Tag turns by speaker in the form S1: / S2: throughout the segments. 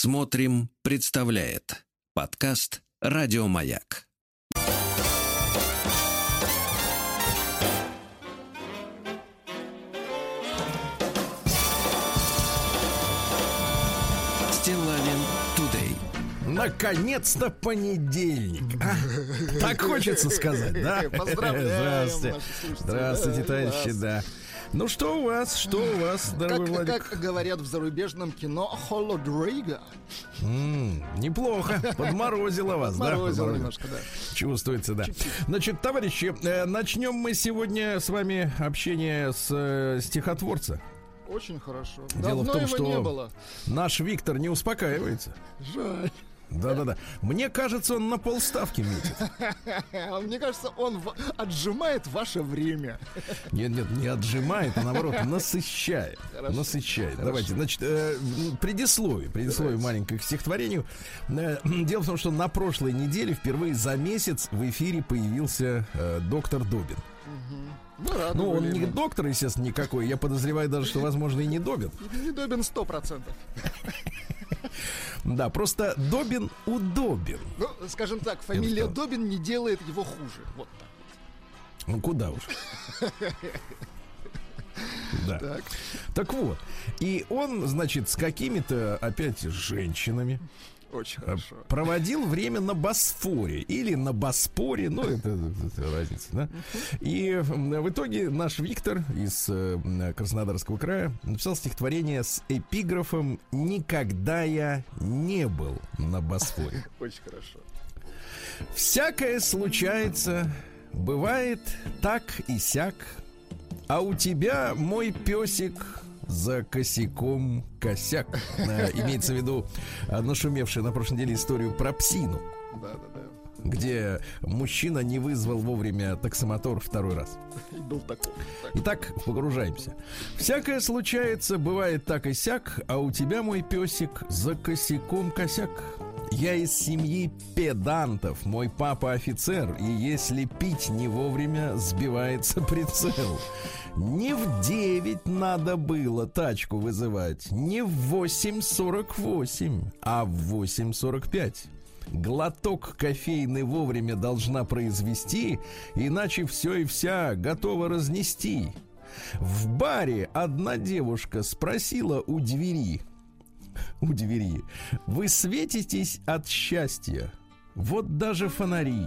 S1: Смотрим, представляет подкаст Радиомаяк. Стилавин Тудей.
S2: Наконец-то понедельник. а? Так хочется сказать, да?
S3: Поздравляем,
S2: Здравствуйте. Здравствуйте, товарищи, да. Ну что у вас, что у вас, дорогой
S3: Как,
S2: Владик?
S3: как говорят в зарубежном кино, холодрейга.
S2: М, неплохо, подморозило вас, да?
S3: Морозил
S2: Подморозило.
S3: немножко, да.
S2: Чувствуется, да. Значит, товарищи, э, начнем мы сегодня с вами общение с э, стихотворца.
S3: Очень хорошо.
S2: Дело в
S3: Давно
S2: том,
S3: его
S2: что-
S3: не было.
S2: Наш Виктор не успокаивается.
S3: Жаль.
S2: Да-да-да. Мне кажется, он на полставки метит.
S3: Мне кажется, он в- отжимает ваше время.
S2: Нет, нет, не отжимает, а наоборот насыщает.
S3: Хорошо.
S2: Насыщает.
S3: Хорошо.
S2: Давайте, значит, э, предисловие, предисловие маленькое к стихотворению. Э, Дело в том, что на прошлой неделе впервые за месяц в эфире появился э, доктор Добин.
S3: Рады
S2: Ну, он не
S3: ему.
S2: доктор, естественно, никакой. Я подозреваю даже, что, возможно, и не Добин.
S3: Недобен сто процентов.
S2: Да, просто Добин удобен.
S3: Ну, скажем так, фамилия? Добин не делает его хуже. Вот так.
S2: Ну, куда уж. Да.
S3: Так.
S2: Так вот, и он, значит, с какими-то опять женщинами
S3: Очень
S2: э,
S3: хорошо.
S2: проводил время на Босфоре или на Боспоре, ну это, это разница, да. И в итоге наш Виктор из э, Краснодарского края написал стихотворение с эпиграфом «Никогда я не был на Босфоре».
S3: Очень хорошо.
S2: Всякое случается, бывает так и сяк, а у тебя, мой песик, за косяком косяк. Э, Имеется в виду э, нашумевшая на прошлой неделе историю про псину. Где мужчина не вызвал вовремя таксомотор второй раз.
S3: И был такой. Так.
S2: Итак, погружаемся. Всякое случается, бывает так и сяк, а у тебя, мой песик, за косяком косяк. Я из семьи педантов, мой папа офицер, и если пить не вовремя, сбивается прицел. Не в 9 надо было тачку вызывать, не в 8.48, а в 8.45. Глоток кофейный вовремя должна произвести, иначе все и вся готова разнести. В баре одна девушка спросила у двери, у двери, вы светитесь от счастья, вот даже фонари.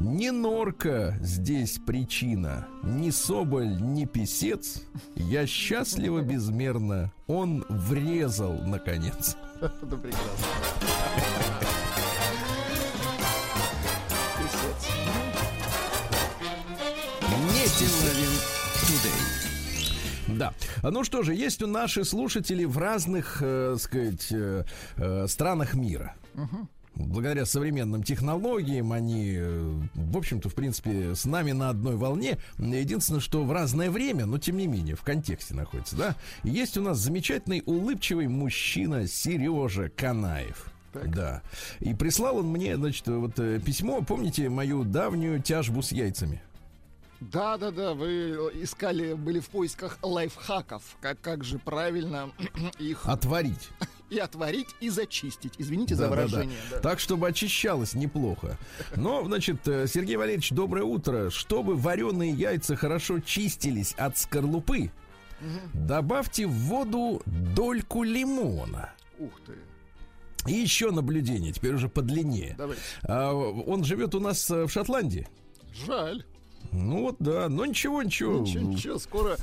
S2: Не норка здесь причина, ни соболь, ни писец. Я счастлива безмерно, он врезал наконец.
S3: Это прекрасно.
S1: Не Стилавин Тудей.
S2: Да. Ну что же, есть у наши слушатели в разных, э, сказать, э, э, странах мира. Благодаря современным технологиям они, э, в общем-то, в принципе, с нами на одной волне. Единственное, что в разное время, но тем не менее, в контексте находится, да. Есть у нас замечательный, улыбчивый мужчина Сережа Канаев. Да. И прислал он мне, значит, вот э, письмо, помните мою давнюю тяжбу с яйцами?
S3: Да, да, да, вы искали, были в поисках лайфхаков, как, как же правильно их
S2: Отварить.
S3: и отварить, и зачистить. Извините за
S2: Да, да, да.
S3: выражение. да.
S2: Так, чтобы очищалось неплохо. Но, значит, э, Сергей Валерьевич, доброе утро. Чтобы вареные яйца хорошо чистились от скорлупы, добавьте в воду дольку лимона.
S3: Ух ты.
S2: И еще наблюдение, теперь уже подлиннее.
S3: Давайте.
S2: А, он живет у нас э, в Шотландии.
S3: Жаль.
S2: Ну вот, да, но ничего, ничего.
S3: Ничего, ничего, скоро.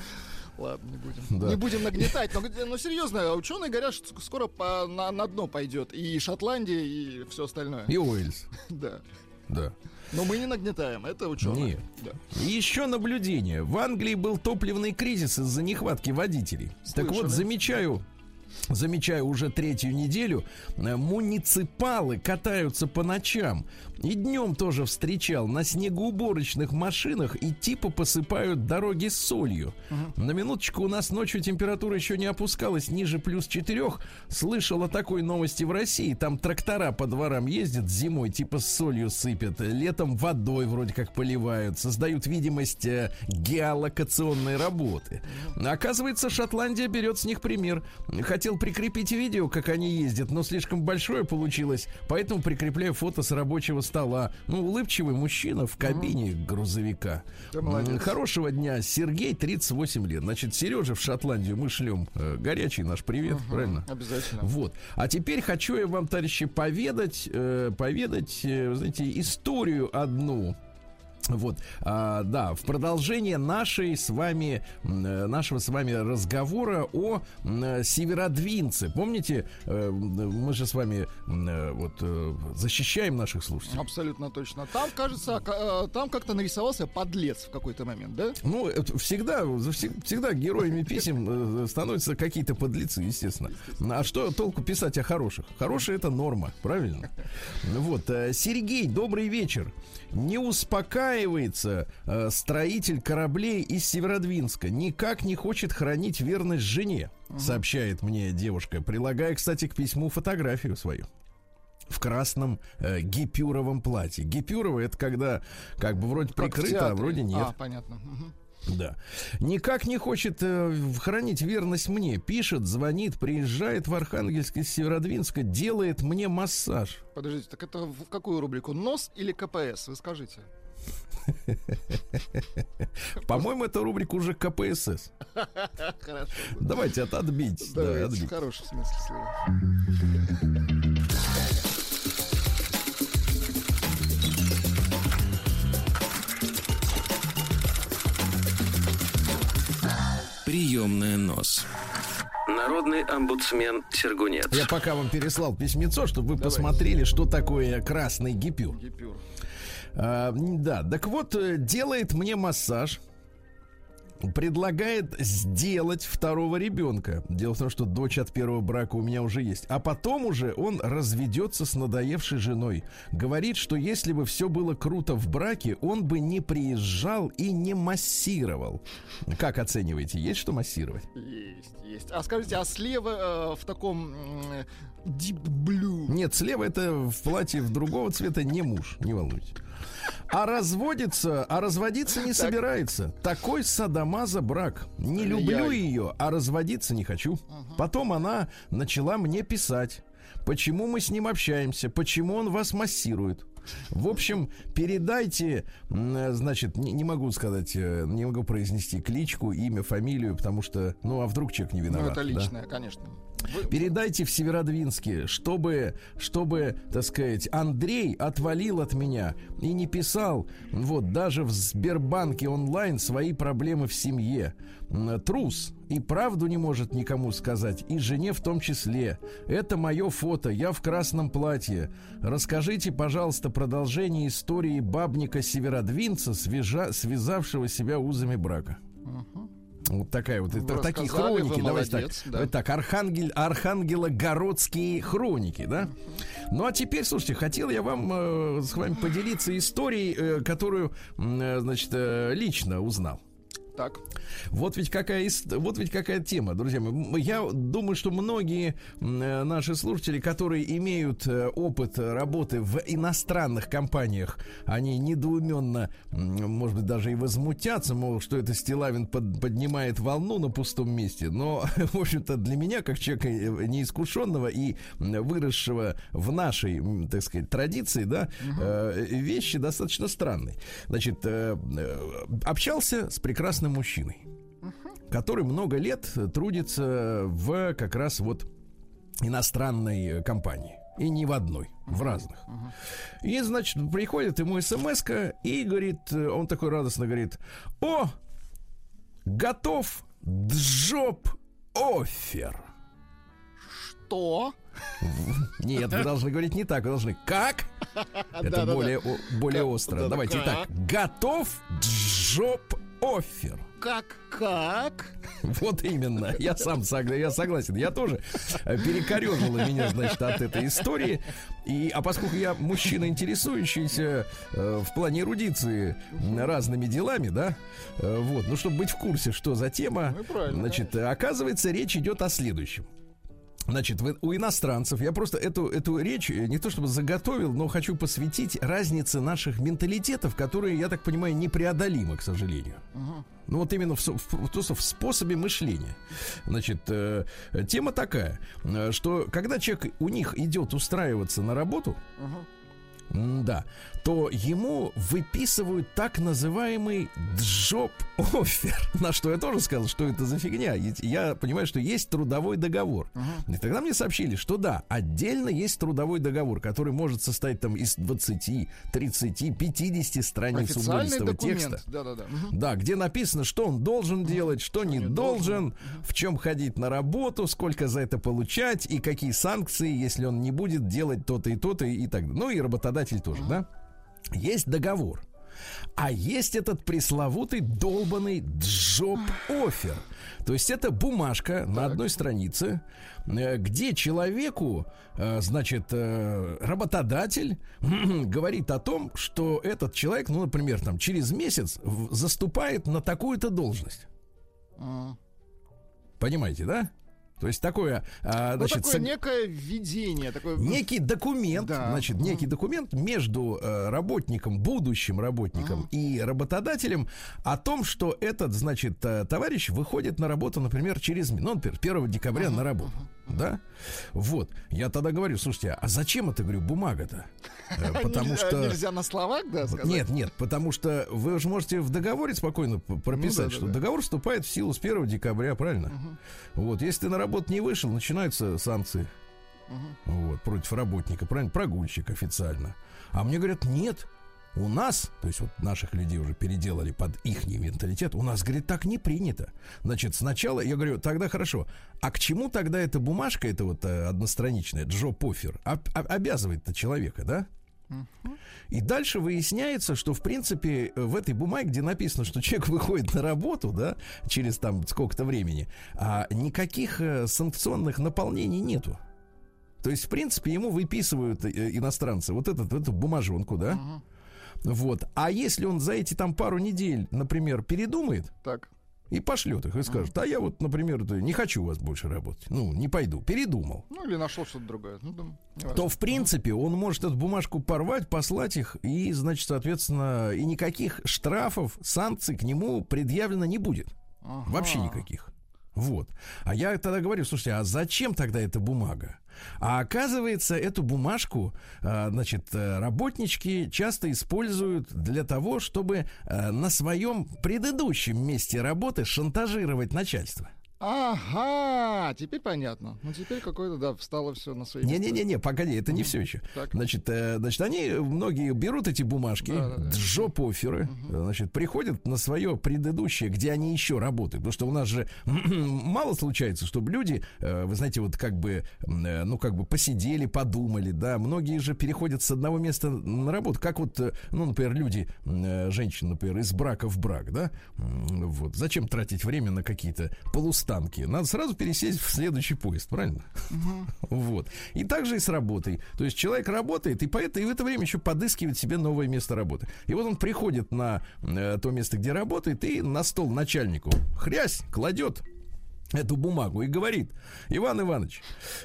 S3: Ладно, не будем.
S2: Да.
S3: Не будем нагнетать. Но, ну, серьезно, ученые говорят, что скоро по- на, на дно пойдет. И Шотландия, и все остальное.
S2: И Уэльс,
S3: Да.
S2: да.
S3: Но мы не нагнетаем, это ученые.
S2: Нет.
S3: Да.
S2: Еще наблюдение. В Англии был топливный кризис из-за нехватки водителей. Так вот,
S3: Слышали.
S2: замечаю, замечаю уже третью неделю, э, муниципалы катаются по ночам. И днем тоже встречал на снегоуборочных машинах и типа посыпают дороги солью. На минуточку у нас ночью температура еще не опускалась ниже плюс 4. Слышал о такой новости в России. Там трактора по дворам ездят зимой, типа с солью сыпят. Летом водой вроде как поливают. Создают видимость э, геолокационной работы. Оказывается, Шотландия берет с них пример. Хотя хотел прикрепить видео, как они ездят, но слишком большое получилось, поэтому прикрепляю фото с рабочего стола. Ну, улыбчивый мужчина в кабине грузовика.
S3: Ты молодец.
S2: Хорошего дня. Сергей, 38 лет. Значит, Сережа в Шотландию мы шлем э, горячий наш привет, правильно?
S3: Обязательно.
S2: Вот. А теперь хочу я вам, товарищи, поведать, э, поведать, э, знаете, историю одну. Вот, а, да, в продолжение нашей с вами, э, нашего с вами разговора о э, северодвинце. Помните, э, мы же с вами вот защищаем наших слушателей.
S3: Абсолютно точно. Там, кажется, ка- там как-то нарисовался подлец в какой-то момент, да?
S2: Ну, всегда, всегда героями писем становятся какие-то подлецы, естественно. А что толку писать о хороших? Хорошие это норма, правильно? Вот, Сергей, добрый вечер. Не успокаивается э, строитель кораблей из Северодвинска. Никак не хочет хранить верность жене, сообщает мне девушка, прилагая, кстати, к письму фотографию свою в красном э, гипюровом платье. Гипюрово это когда как бы вроде
S3: Как
S2: прикрыто, а вроде нет.
S3: А, понятно.
S2: Да. Никак не хочет э, хранить верность мне. Пишет, звонит, приезжает в Архангельск из Северодвинска, делает мне массаж.
S3: Подождите, так это в какую рубрику? НОС или КПС? Вы скажите.
S2: По-моему, это рубрика уже КПСС.
S3: Хорошо.
S2: Давайте от отбить. Да,
S3: Давайте, в
S2: отбить.
S3: хорошем смысле слова.
S1: Приемная нос. Народный омбудсмен Сергунец.
S2: Я пока вам переслал письмецо, чтобы вы
S3: Давайте.
S2: посмотрели, что такое красный гипюр.
S3: Гипюр.
S2: А, да, так вот, э, делает мне массаж. Предлагает сделать второго ребенка. Дело в том, что дочь от первого брака у меня уже есть. А потом уже он разведется с надоевшей женой. Говорит, что если бы все было круто в браке, он бы не приезжал и не массировал. Как оцениваете? Есть что массировать?
S3: Есть, есть. А скажите, а слева э, в таком м, deep blue?
S2: Нет, слева это в платье в другого цвета не муж, не волнуйтесь. А разводится, а разводиться не собирается. Такой садомаза брак. Не люблю
S3: Ай-яй.
S2: ее, а разводиться не хочу. Потом она начала мне писать. Почему мы с ним общаемся? Почему он вас массирует? В общем, передайте, значит, не, не могу сказать, э, не могу произнести кличку, имя, фамилию, потому что, ну, а вдруг человек не
S3: Ну,
S2: виноват.
S3: это
S2: да?
S3: личное, конечно.
S2: Передайте в Северодвинске, чтобы, чтобы, так сказать, Андрей отвалил от меня и не писал, вот, даже в Сбербанке онлайн свои проблемы в семье. Трус и правду не может никому сказать, и жене в том числе. Это мое фото, я в красном платье. Расскажите, пожалуйста, продолжение истории бабника Северодвинца, свежа- связавшего себя узами брака. Вот такая вот,
S3: Вы
S2: такие хроники, давайте так.
S3: молодец, да.
S2: Давайте так, Архангель, Архангелогородские хроники, да? Ну а теперь, слушайте, хотел я вам э, с вами поделиться историей, э, которую, э, значит, э, лично узнал.
S3: Так.
S2: Вот ведь какая, вот ведь какая тема, друзья мои. Я думаю, что многие э, наши слушатели, которые имеют э, опыт работы в иностранных компаниях, они недоуменно, может быть, даже и возмутятся, мол, что это Стилавин под- поднимает волну на пустом месте. Но, в общем-то, для меня, как человека э, неискушенного и выросшего в нашей, так сказать, традиции, да, э, вещи достаточно странные. Значит, общался с прекрасным мужчиной который много лет трудится в как раз вот иностранной компании. И не в одной, в разных. И, значит, приходит ему смс и говорит, он такой радостно говорит, о, готов джоб офер.
S3: Что?
S2: Нет, вы должны говорить не так, вы должны как? Это более, более остро. Давайте так. Готов джоб офер.
S3: Как? Как?
S2: Вот именно, я сам согла- я согласен. Я тоже э, перекорежило меня, значит, от этой истории. И, а поскольку я мужчина, интересующийся э, в плане эрудиции разными делами, да, э, вот, ну, чтобы быть в курсе, что за тема,
S3: Ну
S2: значит, э, оказывается, речь идет о следующем. Значит, у иностранцев, я просто эту, эту речь э, не то чтобы заготовил, но хочу посвятить разнице наших менталитетов, которые, я так понимаю, непреодолимы, к сожалению. Uh-huh. Ну вот именно в, в, в, в способе мышления. Значит, э, тема такая, э, что когда человек у них идет устраиваться на работу, uh-huh да, то ему выписывают так называемый джоб офер. На что я тоже сказал, что это за фигня. Я понимаю, что есть трудовой договор. Uh-huh. И тогда мне сообщили, что да, отдельно есть трудовой договор, который может состоять там из 20, 30, 50 страниц убористого текста. Да, да, да. Uh-huh. да, где написано, что он должен uh-huh. делать, что, что не должен, должен uh-huh. в чем ходить на работу, сколько за это получать и какие санкции, если он не будет делать то-то и то-то и так далее. Ну и работодатель работодатель тоже, да? Есть договор. А есть этот пресловутый долбанный джоб-офер. То есть это бумажка так. на одной странице, э, где человеку, э, значит, э, работодатель говорит о том, что этот человек, ну, например, там через месяц заступает на такую-то должность. Понимаете, да? То есть такое,
S3: а, ну, значит, такое сог... некое введение, такое...
S2: некий документ, да. значит, некий документ между э, работником, будущим работником uh и работодателем о том, что этот, значит, э, товарищ выходит на работу, например, через, ну, например, 1 декабря uh на работу, да? Вот, я тогда говорю, слушайте, а зачем это, говорю, бумага-то?
S3: Э, потому что... Нельзя на словах, да, сказать?
S2: Нет, нет, потому что вы же можете в договоре спокойно прописать, ну, да, что договор вступает в силу с 1 декабря, правильно? Вот, если ты на работу не вышел, начинаются санкции. Вот, против работника, правильно? Прогульщик официально. А мне говорят, нет, у нас, то есть вот наших людей уже переделали под их менталитет, у нас, говорит, так не принято. Значит, сначала, я говорю, тогда хорошо, а к чему тогда эта бумажка, эта вот э, одностраничная, Джо Пофер, об, об, обязывает-то человека, да? И дальше выясняется, что, в принципе, в этой бумаге, где написано, что человек выходит на работу, да, через там сколько-то времени, а никаких э, санкционных наполнений нету. То есть, в принципе, ему выписывают э, иностранцы вот этот, эту бумажонку, да? Uh-huh. Вот. А если он за эти там пару недель, например, передумает, так и пошлет их и скажет, а я вот, например, не хочу у вас больше работать, ну, не пойду, передумал.
S3: Ну, или нашел что-то другое. Ну,
S2: да, то, в принципе, он может эту бумажку порвать, послать их, и, значит, соответственно, и никаких штрафов, санкций к нему предъявлено не будет. Ага. Вообще никаких. Вот. А я тогда говорю, слушайте, а зачем тогда эта бумага? А оказывается, эту бумажку, а, значит, э, работнички часто используют для того, чтобы э, на своем предыдущем месте работы шантажировать начальство.
S3: Ага, теперь понятно. Ну теперь какое-то, да, встало все на свои
S2: места. Не-не-не, погоди, это не все еще. Так. Значит, э, значит, они, многие берут эти бумажки, да, да, да. джоп-оферы, угу. значит, приходят на свое предыдущее, где они еще работают. Потому что у нас же мало случается, чтобы люди, э, вы знаете, вот как бы, э, ну, как бы посидели, подумали, да. Многие же переходят с одного места на работу. Как вот, э, ну, например, люди, э, женщины, например, из брака в брак, да. Вот. Зачем тратить время на какие-то полустанки? Станки. Надо сразу пересесть в следующий поезд, правильно? Угу. Вот. И также и с работой. То есть человек работает, и поэтому и в это время еще подыскивает себе новое место работы. И вот он приходит на э, то место, где работает, и на стол начальнику хрясь кладет эту бумагу и говорит, Иван Иванович,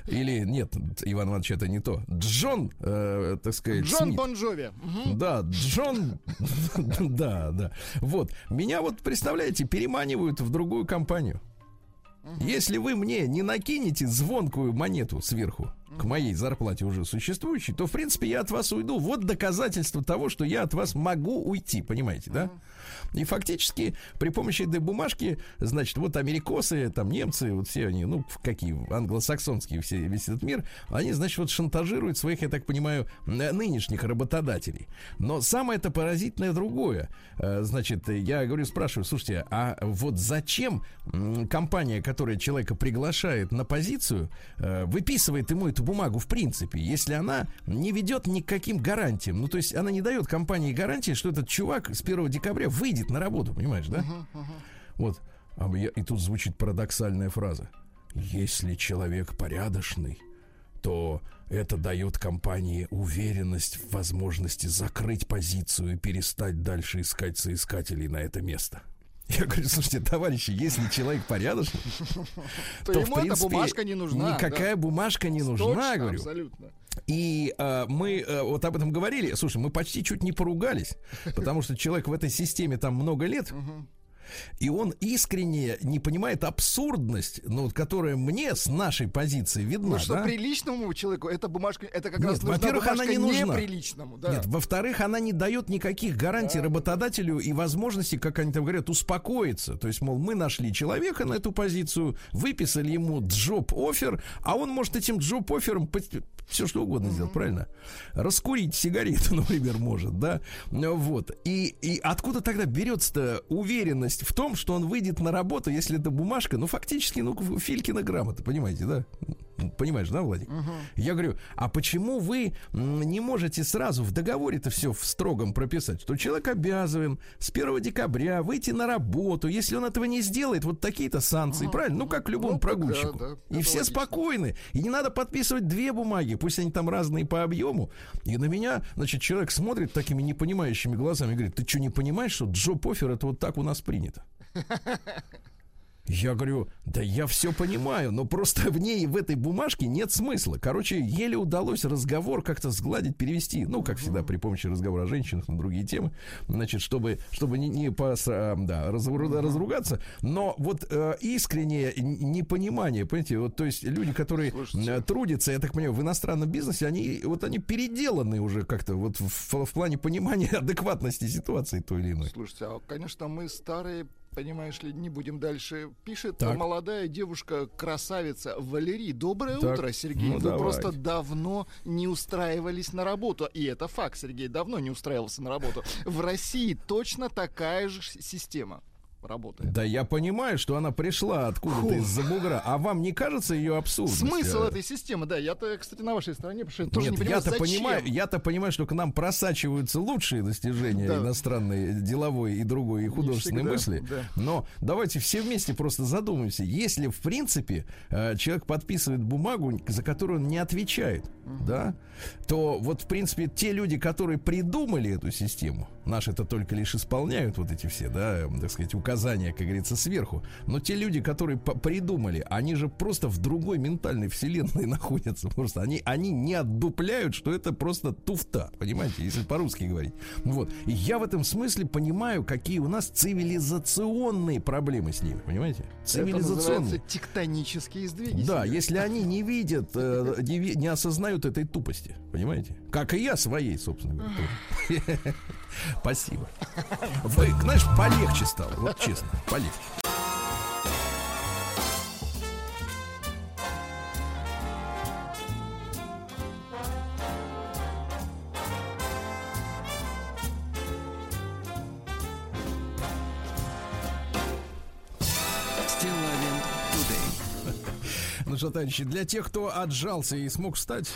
S2: или нет, Иван Иванович это не то, Джон, э, так сказать,
S3: Джон Смит. Бонжови.
S2: Угу. Да, Джон, да, да. Вот, меня вот, представляете, переманивают в другую компанию. Если вы мне не накинете звонкую монету сверху к моей зарплате уже существующей, то, в принципе, я от вас уйду. Вот доказательство того, что я от вас могу уйти, понимаете, да? И фактически при помощи этой бумажки, значит, вот америкосы, там немцы, вот все они, ну, какие, англосаксонские, все, весь этот мир, они, значит, вот шантажируют своих, я так понимаю, нынешних работодателей. Но самое это поразительное другое. Э, значит, я говорю, спрашиваю, слушайте, а вот зачем компания, которая человека приглашает на позицию, э, выписывает ему эту бумагу в принципе, если она не ведет ни к каким гарантиям? Ну, то есть она не дает компании гарантии, что этот чувак с 1 декабря выйдет на работу, понимаешь, да? Uh-huh, uh-huh. Вот. А я, и тут звучит парадоксальная фраза. Если человек порядочный, то это дает компании уверенность в возможности закрыть позицию и перестать дальше искать соискателей на это место. Я говорю, слушайте, товарищи, если человек порядочный,
S3: То
S2: то,
S3: ему
S2: в
S3: эта
S2: принципе,
S3: бумажка не нужна.
S2: никакая бумажка не
S3: да.
S2: нужна,
S3: Точно,
S2: говорю.
S3: Абсолютно.
S2: И э, мы э, вот об этом говорили. Слушай, мы почти чуть не поругались, потому что человек в этой системе там много лет. И он искренне не понимает абсурдность, ну, вот, которая мне с нашей позиции видна.
S3: Ну что,
S2: да?
S3: приличному человеку эта бумажка, это как
S2: Нет,
S3: раз нужна
S2: во-первых, она не нужна.
S3: неприличному. Да.
S2: Нет, во-вторых, она не дает никаких гарантий работодателю и возможности, как они там говорят, успокоиться. То есть, мол, мы нашли человека на эту позицию, выписали ему джоб-офер, а он может этим джоб-офером все что угодно сделать, правильно? Раскурить сигарету, например, может, да? Вот. И, и откуда тогда берется-то уверенность в том, что он выйдет на работу, если это бумажка, ну, фактически, ну, Филькина грамота, понимаете, да? Понимаешь, да, Владик? Я говорю, а почему вы не можете сразу в договоре-то все в строгом прописать, что человек обязан с 1 декабря выйти на работу, если он этого не сделает, вот такие-то санкции, правильно? Ну, как любому
S3: Ну, так да,
S2: прогульщику.
S3: да,
S2: и все
S3: логично.
S2: спокойны. И не надо подписывать две бумаги, пусть они там разные по объему. И на меня, значит, человек смотрит такими непонимающими глазами и говорит, ты что, не понимаешь, что джоб-офер это вот так у нас принято? Я говорю, да я все понимаю, но просто в ней, в этой бумажке нет смысла. Короче, еле удалось разговор как-то сгладить, перевести, ну, как всегда, при помощи разговора о женщинах на другие темы, значит, чтобы, чтобы не, не пос- а, да, разру- разругаться. Но вот э, искреннее непонимание, понимаете, вот, то есть люди, которые
S3: Слушайте.
S2: э, трудятся, я так понимаю, в иностранном бизнесе, они вот они переделаны уже как-то вот в, в плане понимания адекватности ситуации той или иной.
S3: Слушайте, а, конечно, мы старые, понимаешь ли, не будем дальше. Пишет
S2: Так.
S3: молодая девушка, красавица Валерий. Доброе
S2: Так,
S3: утро, Сергей.
S2: ну
S3: Вы
S2: давайте.
S3: просто давно не устраивались на работу. И это факт, Сергей давно не устраивался на работу. В России точно такая же система работает.
S2: Да я понимаю, что она пришла откуда-то из-за бугра. А вам не кажется ее абсурдностью?
S3: Смысл этой системы, да, я-то, кстати, на вашей стороне, потому что я тоже
S2: Нет,
S3: не понимаю,
S2: я-то понимаю, я-то понимаю, что к нам просачиваются лучшие достижения
S3: Да.
S2: иностранной, деловой и другой и художественной
S3: всегда,
S2: мысли.
S3: да.
S2: Но давайте все вместе просто задумаемся. Если, в принципе, э, человек подписывает бумагу, за которую он не отвечает, да, то вот, в принципе, те люди, которые придумали эту систему, наши это только лишь исполняют вот эти все, да, так сказать, указания, как говорится, сверху. Но те люди, которые придумали, они же просто в другой ментальной вселенной находятся. Просто они, они не отдупляют, что это просто туфта, понимаете, если по-русски говорить. Вот. И я в этом смысле понимаю, какие у нас цивилизационные проблемы с ними, понимаете?
S3: Это
S2: Цивилизационные.
S3: называется тектонические сдвиги.
S2: Да,
S3: Сергей.
S2: если они не видят, э, не осознают этой тупости, понимаете? Как и я своей, собственно говоря. Спасибо. Вы, знаешь, полегче стало, вот честно, полегче. Товарищи, для тех, кто отжался и смог встать,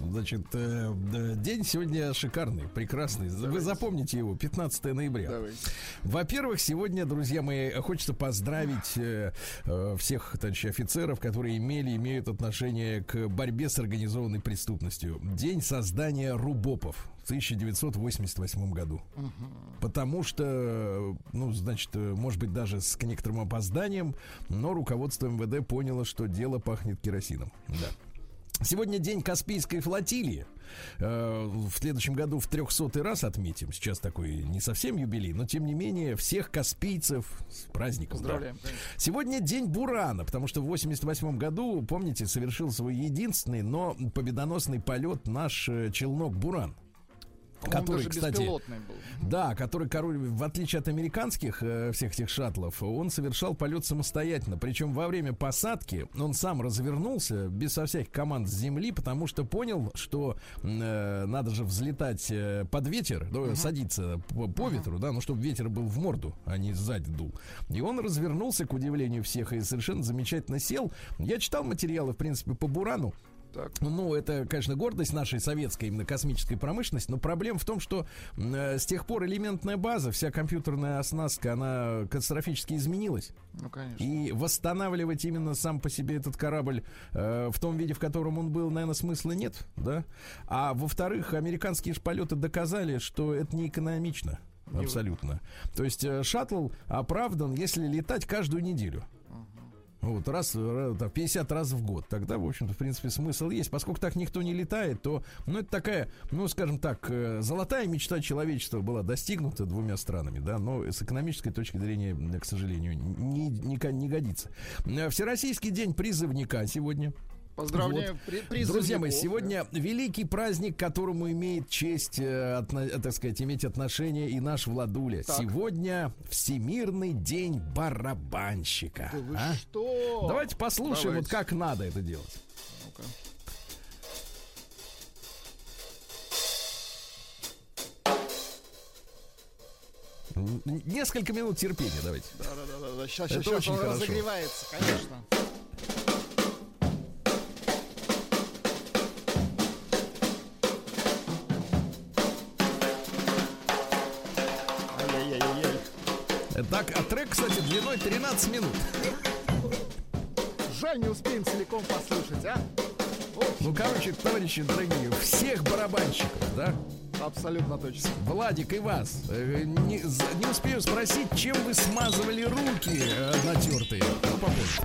S2: значит, э, день сегодня шикарный, прекрасный. Вы запомните его, 15 ноября.
S3: Давайте.
S2: Во-первых, сегодня, друзья мои, хочется поздравить э, э, всех товарищей офицеров, которые имели, имеют отношение к борьбе с организованной преступностью. День создания РУБОПов в 1988 году. Потому что, ну, значит, может быть, даже с некоторым опозданием, но руководство МВД поняло, что дело пахнет керосином. Да. Сегодня день Каспийской флотилии. Э, В следующем году в 300 раз отметим. Сейчас такой не совсем юбилей, но тем не менее всех каспийцев с праздником. да.
S3: Поздравляем. конечно.
S2: Сегодня день Бурана, потому что в 88 году, помните, совершил свой единственный, но победоносный полет наш э, челнок Буран. Который, кстати,
S3: был.
S2: Да, который, король, в отличие от американских э, всех этих шаттлов, он совершал полет самостоятельно. Причем во время посадки он сам развернулся без со всяких команд с земли, потому что понял, что э, надо же взлетать э, под ветер, ну, садиться по, по ветру, да, ну чтобы ветер был в морду, а не сзади дул. И он развернулся, к удивлению всех, и совершенно замечательно сел. Я читал материалы, в принципе, по Бурану.
S3: Так.
S2: Ну, это, конечно, гордость нашей советской именно космической промышленности, но проблема в том, что э, с тех пор элементная база, вся компьютерная оснастка, она катастрофически изменилась.
S3: Ну, конечно.
S2: И восстанавливать именно сам по себе этот корабль э, в том виде, в котором он был, наверное, смысла нет, да? А во-вторых, американские же полеты доказали, что это не экономично. Абсолютно. То есть э, шаттл оправдан, если летать каждую неделю. Вот, раз, раз, там, 50 раз в год. Тогда, в общем-то, в принципе, смысл есть. Поскольку так никто не летает, то, ну, это такая, ну, скажем так, э, золотая мечта человечества была достигнута двумя странами, да, но с экономической точки зрения, к сожалению, не, не, не годится. Э, Всероссийский день призывника сегодня.
S3: Поздравляю,
S2: Вот.
S3: при-
S2: Друзья мои,
S3: да.
S2: сегодня великий праздник, к которому имеет честь, э, отно- э, так сказать, иметь отношение и наш Владуля.
S3: Так.
S2: Сегодня Всемирный день барабанщика.
S3: Да вы
S2: а?
S3: что?
S2: Давайте послушаем,
S3: Давайте.
S2: вот как надо это делать.
S3: Ну-ка.
S2: Несколько минут терпения, давайте.
S3: Да-да-да, сейчас,
S2: Это
S3: сейчас
S2: очень
S3: он
S2: хорошо.
S3: разогревается, конечно.
S2: Так, а трек, кстати, длиной 13 минут.
S3: Жаль, не успеем целиком послушать, а?
S2: Ну, короче, товарищи дорогие, всех барабанщиков, да?
S3: Абсолютно точно.
S2: Владик и вас. э, Не, не успею спросить, чем вы смазывали руки э, натертые. Ну, попозже.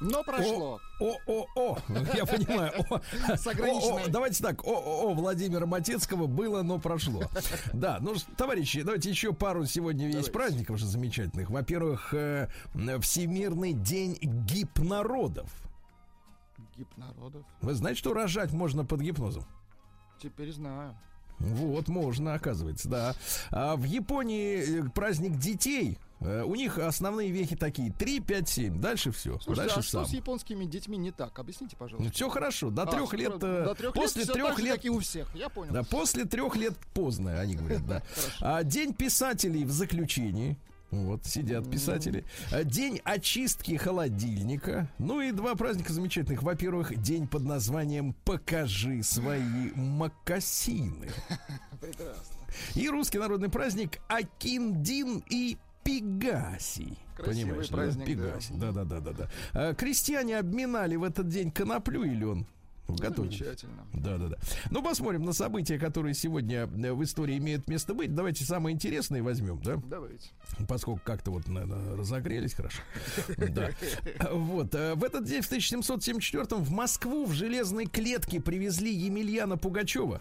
S4: Но прошло.
S2: О, о, о, я понимаю. О,
S3: С ограниченной-
S2: о, о, давайте так. О, о, о, Владимира Матецкого было, но прошло. Да, ну, товарищи, давайте еще пару сегодня есть
S3: Давайте.
S2: праздников же замечательных. Во-первых, э, Всемирный день гипнородов.
S3: Гипнородов.
S2: Вы знаете, что рожать можно под гипнозом?
S3: Теперь знаю.
S2: Вот, можно, оказывается, да. А в Японии э, праздник детей. Э, У них основные вехи такие 3, 5, 7. Дальше все.
S3: Слушайте,
S2: Дальше
S3: а что
S2: сам.
S3: с японскими детьми не так? Объясните, пожалуйста.
S2: все хорошо. До
S3: А,
S2: трех лет. э,
S3: До трех
S2: после
S3: лет
S2: трех лет.
S3: как и у всех. Я понял.
S2: Да, после трех лет поздно, они говорят, да. А день писателей в заключении. Вот, сидят писатели. А, День очистки холодильника. Ну и два праздника замечательных. Во-первых, день под названием «Покажи свои макасины».
S3: Прекрасно.
S2: И русский народный праздник Акиндин и Пегаси.
S3: Красивый
S2: Понимаешь,
S3: праздник, да.
S2: Пегаси. Да, да, да, да, да. А, крестьяне обминали в этот день коноплю и лен. Готовились.
S3: Замечательно.
S2: Да, да, да. Ну, посмотрим на события, которые сегодня э, в истории имеют место быть. Давайте самые интересные возьмем, да?
S3: Давайте.
S2: Поскольку как-то вот, наверное, разогрелись хорошо. Да. Вот. э, В этот день, в 1774 в Москву в железной клетке привезли Емельяна Пугачева.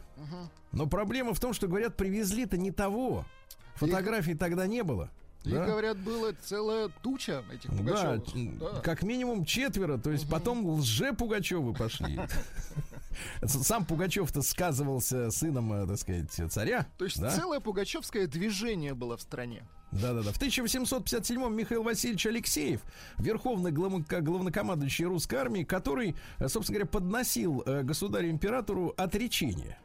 S2: Но проблема в том, что, говорят, привезли-то не того. Фотографий тогда не было.
S3: И,
S2: Да?
S3: говорят, была целая туча этих
S2: Да,
S3: Пугачевых.
S2: м,
S3: Да.
S2: как минимум четверо, то есть потом лже-Пугачевы пошли. Сам Пугачев-то сказывался сыном, э, так сказать, царя.
S3: То есть
S2: да?
S3: целое пугачевское движение было в стране.
S2: Да-да-да. В 1857-м Михаил Васильевич Алексеев, верховный главно- главнокомандующий русской армии, который, э, собственно говоря, подносил э, государю-императору отречение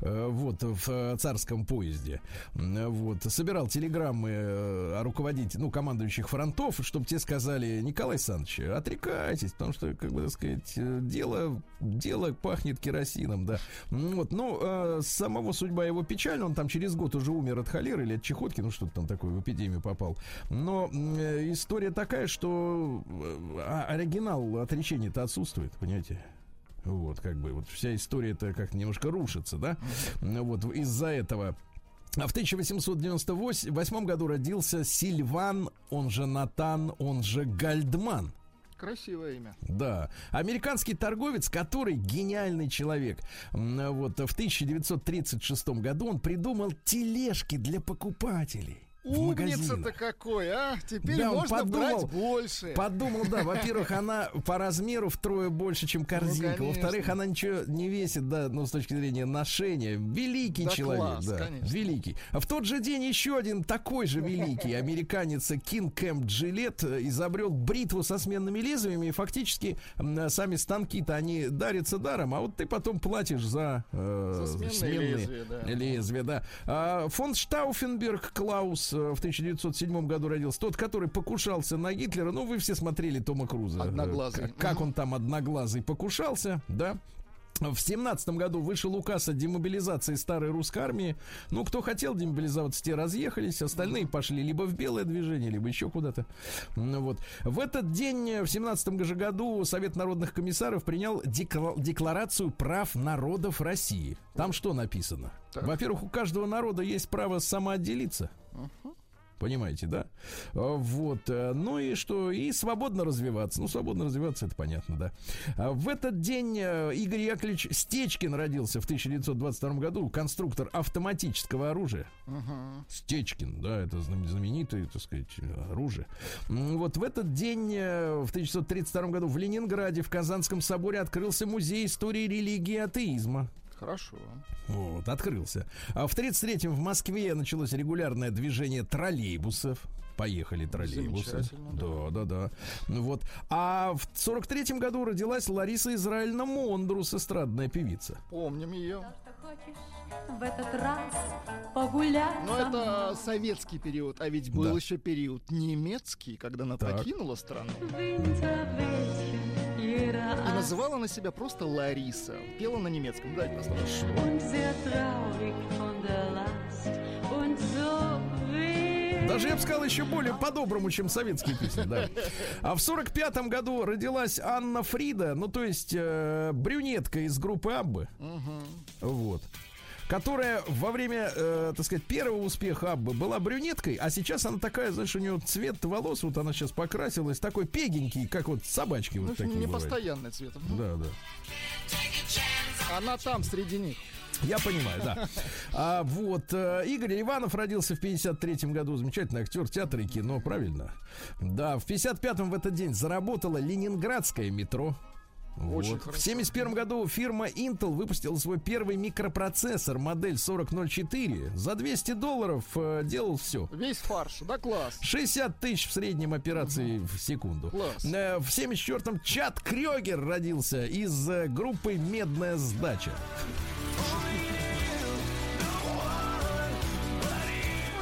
S2: э, вот в царском поезде. Вот. Собирал телеграммы о руководителях, ну, командующих фронтов, чтобы те сказали, Николай Александрович, отрекайтесь, потому что, как бы, так сказать, дело, дело пахнет керосином, да. Вот. Ну, самого судьба его печальна, он там через год уже умер от холеры или от чехотки, ну, что-то там такое, в эпидемию попал. Но э, история такая, что э, оригинал отречения-то отсутствует, понимаете? Вот, как бы, вот вся история-то как немножко рушится, да? Вот, из-за этого. А в 1898 году родился Сильван, он же Натан, он же Гальдман.
S3: Красивое имя.
S2: Да, американский торговец, который гениальный человек. Вот в 1936 году он придумал тележки для покупателей.
S3: Умница-то какой, а? Теперь
S2: Да,
S3: можно
S2: подумал,
S3: брать больше.
S2: Подумал, да, во-первых, она по размеру втрое больше, чем корзинка.
S3: Ну.
S2: Во-вторых, она ничего не весит, да, ну, с точки зрения ношения. Великий
S3: Да
S2: человек,
S3: класс,
S2: да,
S3: конечно.
S2: великий. А в тот же день еще один такой же великий американец Кин Кэмп Джилет э, изобрел бритву со сменными лезвиями, и фактически м, сами станки-то они дарятся даром, а вот ты потом платишь за, э,
S3: За сменные
S2: сменные
S3: лезвия, да.
S2: лезвия, да. А, фон Штауфенберг Клаус э, в 1907 году родился. Тот, который покушался на Гитлера. Ну, вы все смотрели Тома Круза.
S3: Одноглазый.
S2: Э, Как, как он там одноглазый покушался, да. В семнадцатом году вышел указ о демобилизации старой русской армии. Ну, кто хотел демобилизоваться, те разъехались. Остальные пошли либо в белое движение, либо еще куда-то. Ну, Вот. В этот день, э, в семнадцатом же году, Совет народных комиссаров принял декла- декларацию прав народов России. Там что написано? Во-первых, у каждого народа есть право самоотделиться. Понимаете, да? А, Вот. э, Ну и что? И свободно развиваться. Ну, свободно развиваться, это понятно, да. А В этот день э, Игорь Яковлевич Стечкин родился в 1922 году, конструктор автоматического оружия. Стечкин, да, это знам- знаменитое, так сказать, оружие. Вот в этот день, э, в 1932 году, в Ленинграде, в Казанском соборе открылся музей истории религии и атеизма.
S3: Хорошо.
S2: Вот, открылся. А в 33-м в Москве началось регулярное движение троллейбусов. Поехали троллейбусы.
S3: Да.
S2: Да, да. Ну Вот. А в 43-м году родилась Лариса Израильевна Мондрус, эстрадная певица.
S3: Помним ее.
S4: В этот раз погулять
S3: Но это советский период, а ведь был
S2: Да.
S3: еще период немецкий, когда она
S2: Так.
S3: покинула страну. И называла она себя просто Лариса. Пела на немецком.
S4: Und so will
S2: Даже, я бы сказал, еще более по-доброму, чем советские песни, да. А в 45-м году родилась Анна Фрида, ну, то есть э, брюнетка из группы Аббы. Вот. Которая во время, э, так сказать, первого успеха Аббы была брюнеткой, а сейчас она такая, знаешь, у нее цвет волос, вот она сейчас покрасилась, такой пегенький, как вот собачки
S3: Ну,
S2: вот такие бывают.
S3: непостоянный цвет.
S2: Да, да.
S3: Она там, среди них.
S2: Я понимаю, да. А, вот, э, Игорь Иванов родился в 53-м году. Замечательный актер театра и кино, правильно? Да, в 55-м в этот день заработало Ленинградское метро.
S3: Очень
S2: Вот. В
S3: хорошо.
S2: 71 году фирма Intel выпустила свой первый микропроцессор модель 4004. За 200 долларов э, делал все.
S3: Весь фарш. Да класс.
S2: 60 тысяч в среднем операций в секунду.
S3: Класс.
S2: Э, В 74-м Чат Крёгер родился из э, группы «Медная сдача».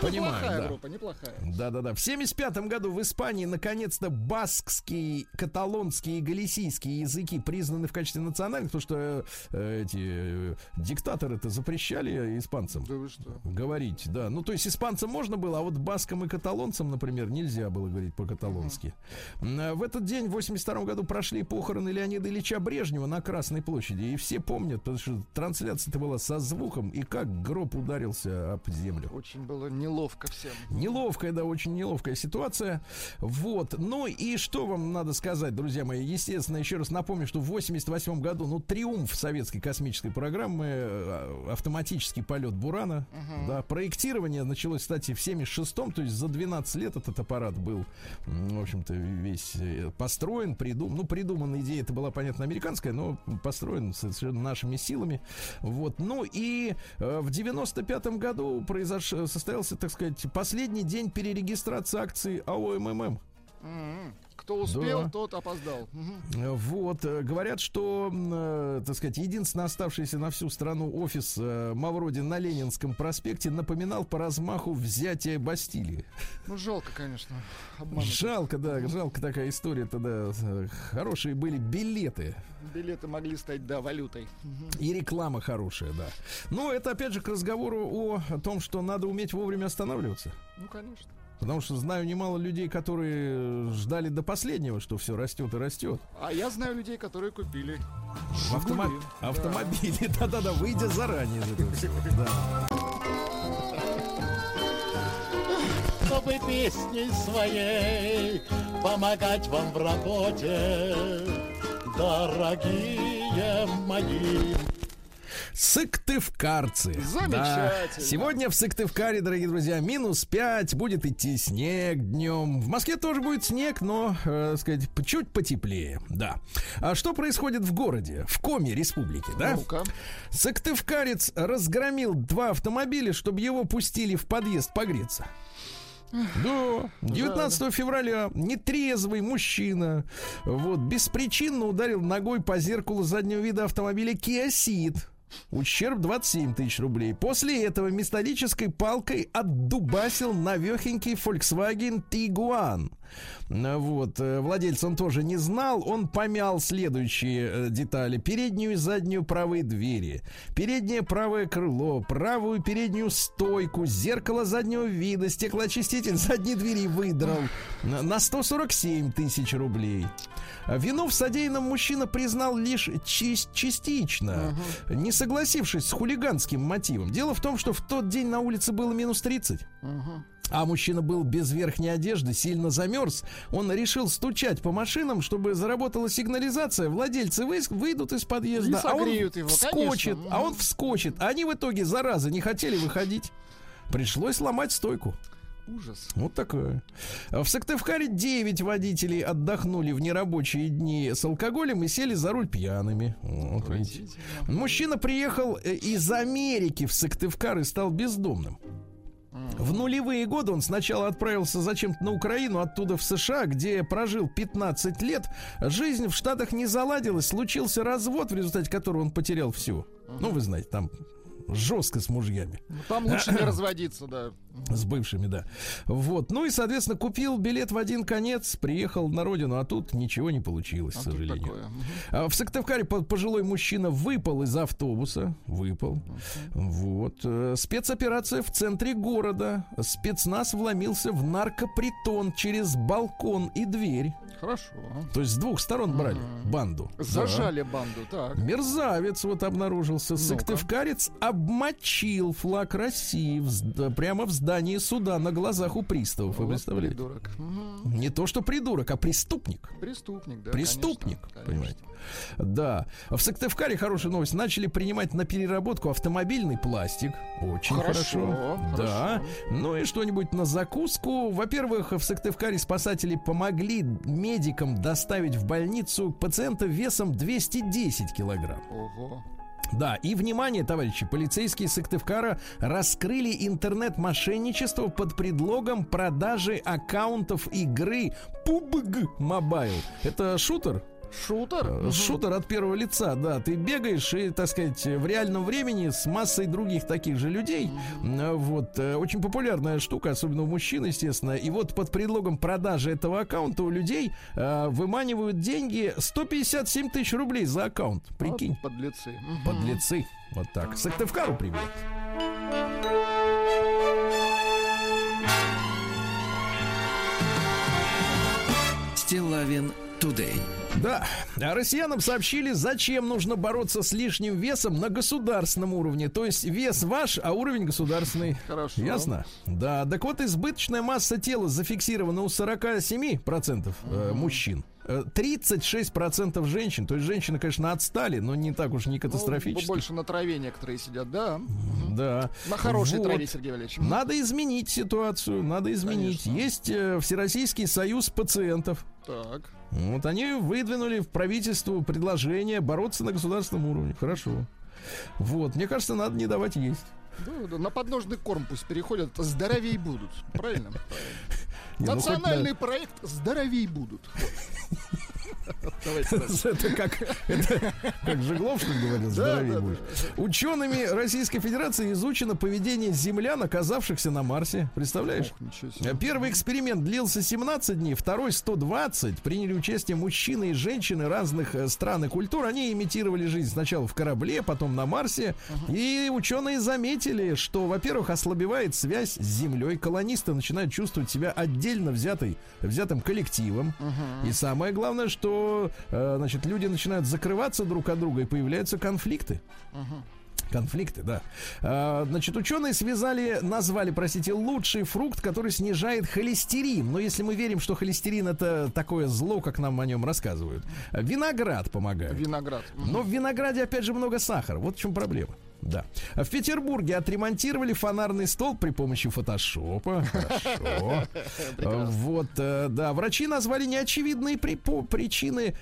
S2: Понимаю,
S3: неплохая
S2: да.
S3: группа, неплохая.
S2: Да-да-да. В 75-м году в Испании наконец-то баскский, каталонский и галисийские языки признаны в качестве национальных, потому что э, эти э, диктаторы-то запрещали испанцам
S3: Да вы что?
S2: говорить, да. Ну, то есть испанцам можно было, а вот баскам и каталонцам, например, нельзя было говорить по-каталонски. А В этот день, в 82 году, прошли похороны Леонида Ильича Брежнева на Красной площади. И все помнят, потому что трансляция-то была со звуком, и как гроб ударился об землю.
S3: Очень было неловко всем.
S2: Неловкая, да, очень неловкая ситуация. Вот. Ну и что вам надо сказать, друзья мои? Естественно, еще раз напомню, что в 88 году, ну, триумф советской космической программы, э, автоматический полет Бурана, да, проектирование началось, кстати, в 76-м, то есть за 12 лет этот аппарат был, в общем-то, весь э, построен, придуман. Ну, придумана идея, это была, понятно, американская, но построен совершенно нашими силами. Вот. Ну и э, в 95-м году произош... состоялся, так сказать, последний день перерегистрации акций АО МММ.
S3: Кто успел,
S2: Да.
S3: тот опоздал.
S2: Вот, э, говорят, что, э, так сказать, единственный оставшийся на всю страну офис э, Мавроди на Ленинском проспекте напоминал по размаху взятие Бастилии.
S3: Ну, жалко, конечно. обмануть.
S2: Жалко, да, жалко такая история тогда. Хорошие были билеты.
S3: Билеты могли стать, да, валютой.
S2: И реклама хорошая, да. Но это опять же к разговору о том, что надо уметь вовремя останавливаться.
S3: Ну, конечно.
S2: Потому что знаю немало людей, которые ждали до последнего, что все растет и растет.
S3: А я знаю людей, которые купили
S2: В автомо- автомобиле, да-да-да, выйдя заранее. из этого всего, да.
S5: чтобы песней своей помогать вам в работе, дорогие мои.
S2: Сыктывкарцы.
S3: Замечательно.
S2: Да. Сегодня в Сыктывкаре, дорогие друзья, минус 5, будет идти снег днем. В Москве тоже будет снег, но, э, сказать, чуть потеплее. Да. А что происходит в городе? В Коме республики, да?
S3: Ну-ка.
S2: Сыктывкарец разгромил два автомобиля, чтобы его пустили в подъезд погреться. Да, 19 февраля нетрезвый мужчина вот, беспричинно ударил ногой по зеркалу заднего вида автомобиля Kia Ceed. Ущерб 27 тысяч рублей. После этого металлической палкой отдубасил навехенький Volkswagen Tiguan. Э, Вот. э, Владелец он тоже не знал. Он помял следующие э, детали. Переднюю и заднюю правые двери. Переднее правое крыло. Правую переднюю стойку. Зеркало заднего вида. Стеклоочиститель задней двери выдрал. На на 147 тысяч рублей. Вину в содеянном мужчина признал лишь частично, не согласившись с хулиганским мотивом. Дело в том, что в тот день на улице было минус 30. А мужчина был без верхней одежды, сильно замерз. Он решил стучать по машинам, чтобы заработала сигнализация. Владельцы вы- выйдут из подъезда, а он
S3: его,
S2: вскочит.
S3: конечно.
S2: А он вскочит. Они в итоге, зараза, не хотели выходить. Пришлось ломать стойку.
S3: Ужас.
S2: Вот такое. В Сыктывкаре 9 водителей отдохнули в нерабочие дни с алкоголем и сели за руль пьяными. Вот. Мужчина приехал э, из Америки в Сыктывкар и стал бездомным. В нулевые годы он сначала отправился зачем-то на Украину, оттуда в США, где прожил 15 лет. Жизнь в Штатах не заладилась, случился развод, в результате которого он потерял все. Ну, вы знаете, там жестко с мужьями.
S3: Ну, Там лучше не разводиться, да.
S2: С бывшими, да. Вот. Ну и, соответственно, купил билет в один конец, приехал на родину, а тут ничего не получилось,
S3: А
S2: к сожалению.
S3: такое.
S2: А В Сыктывкаре по- пожилой мужчина выпал из автобуса. Выпал. Вот. Э, Спецоперация в центре города. Спецназ вломился в наркопритон через балкон и дверь.
S3: Хорошо.
S2: То есть с двух сторон брали банду. Да.
S3: Зажали банду, так.
S2: Мерзавец вот обнаружился. Сыктывкарец обмочил флаг России в зд- прямо в здании суда на глазах у приставов. Вы
S3: Вот
S2: представляете?
S3: Придурок.
S2: Не то, что придурок, а преступник.
S3: Преступник, да.
S2: Преступник,
S3: конечно,
S2: понимаете? Да. В Сыктывкаре хорошая новость. Начали принимать на переработку автомобильный пластик. Очень хорошо.
S3: Хорошо,
S2: Да. Ну и что-нибудь на закуску. Во-первых, в Сыктывкаре спасатели помогли медикам доставить в больницу пациента весом 210 килограмм.
S3: Ого.
S2: Да, и внимание, товарищи, полицейские Сыктывкара раскрыли интернет-мошенничество под предлогом продажи аккаунтов игры PUBG Mobile. Это шутер?
S3: Шутер?
S2: Э. Шутер от первого лица, да. Ты бегаешь и, так сказать, в реальном времени с массой других таких же людей. Э, Вот. э, Очень популярная штука, особенно у мужчин, естественно. И вот под предлогом продажи этого аккаунта у людей э, выманивают деньги 157 тысяч рублей за аккаунт. Прикинь.
S3: Вот подлецы.
S2: Подлецы. Вот так. Сыктывкару привет.
S1: Стилавин Today.
S2: Да, а россиянам сообщили, зачем нужно бороться с лишним весом на государственном уровне. То есть вес ваш, а уровень государственный.
S3: Хорошо.
S2: Ясно? Да, так вот избыточная масса тела зафиксирована у 47% э, мужчин. Э, 36% женщин. То есть женщины, конечно, отстали, но не так уж не
S3: Ну,
S2: катастрофически.
S3: больше на траве некоторые сидят, да.
S2: Да.
S3: На хорошей
S2: Вот.
S3: траве, Сергей Валерьевич.
S2: Надо изменить ситуацию, надо изменить.
S3: Конечно.
S2: Есть э, Всероссийский союз пациентов.
S3: Так.
S2: Вот они выдвинули в правительству предложение бороться на государственном уровне. Хорошо. Вот, мне кажется, надо не давать есть.
S3: Да, да, на подножный корм пусть переходят, здоровей будут. Правильно?
S2: Ну,
S3: Национальный проект здоровей будут.
S2: Это как, это как Жиглов, что говорил, здоровее будешь. Учеными Российской Федерации изучено поведение землян, оказавшихся на Марсе. Представляешь? Первый эксперимент длился 17 дней, второй 120. Приняли участие мужчины и женщины разных э, стран и культур. Они имитировали жизнь сначала в корабле, потом на Марсе. И ученые заметили, что, во-первых, ослабевает связь с Землей. Колонисты начинают чувствовать себя отдельно взятой, взятым коллективом. И самое главное, что э, значит, люди начинают закрываться друг от друга и появляются конфликты. Конфликты, да. А, значит, ученые связали, назвали, простите, лучший фрукт, который снижает холестерин. Но если мы верим, что холестерин это такое зло, как нам о нем рассказывают, виноград помогает.
S3: Виноград.
S2: Но в винограде опять же много сахара. Вот в чем проблема. Да. В Петербурге отремонтировали фонарный стол при помощи фотошопа. Хорошо. А, Вот, э, да. Врачи назвали неочевидные причины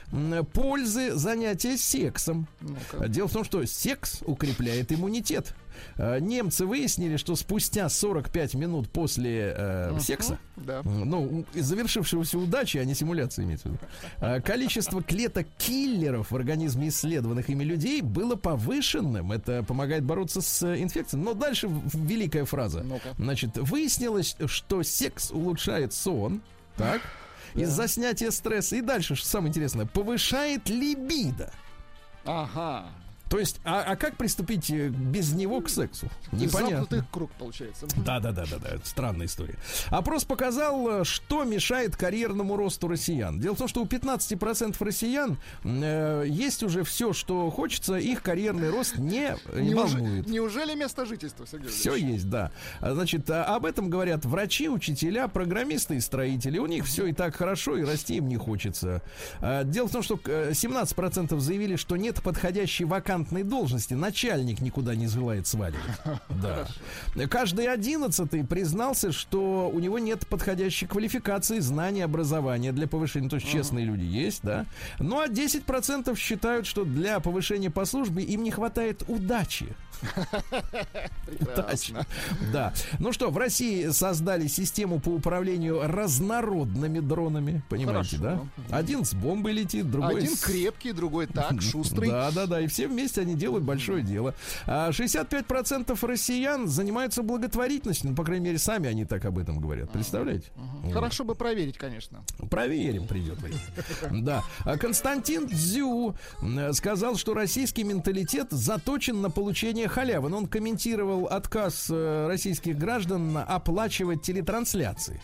S2: пользы занятия сексом. Дело в том, что секс укрепляет иммунитет. Э, Немцы выяснили, что спустя 45 минут после э, секса,
S3: Да.
S2: ну, завершившегося удачей, а не симуляции имеется в виду, э, количество клеток киллеров в организме исследованных ими людей было повышенным. Это помогает бороться с э, инфекцией. Но дальше великая фраза.
S3: Ну-ка.
S2: Значит, выяснилось, что секс улучшает сон. Так. из-за снятия стресса. И дальше, что самое интересное, повышает либидо.
S3: Ага.
S2: То есть, а, а как приступить э, без него к сексу? Непонятно.
S3: Замкнутый круг получается.
S2: Да, да, да, да, да. Странная история. Опрос показал, э, что мешает карьерному росту россиян. Дело в том, что у 15% россиян э, есть уже все, что хочется, их карьерный рост не, не
S3: Неуже-
S2: волнует.
S3: Неужели место жительства, Сергей
S2: Все есть, да. А, Значит, а, об этом говорят врачи, учителя, программисты и строители. У них все и так хорошо, и расти им не хочется. А, Дело в том, что э, 17% заявили, что нет подходящей вакантной должности. Начальник никуда не желает сваливать. Да. Каждый одиннадцатый признался, что у него нет подходящей квалификации, знаний, образования для повышения. То есть честные люди есть, да. Ну а 10% считают, что для повышения по службе им не хватает удачи.
S3: Прекрасно.
S2: Да. Ну что, в России создали систему по управлению разнородными дронами. Понимаете,
S3: Хорошо.
S2: да? Один с бомбой летит, другой
S3: Один
S2: с...
S3: крепкий, другой так, шустрый.
S2: Да, да, да. И все вместе они делают большое дело. А 65% россиян занимаются благотворительностью. Ну, по крайней мере, сами они так об этом говорят. Представляете? Вот.
S3: Хорошо бы проверить, конечно.
S2: Проверим, придет время. Да. А Константин Дзю сказал, что российский менталитет заточен на получение халявы. Но Он комментировал отказ э, российских граждан оплачивать телетрансляции.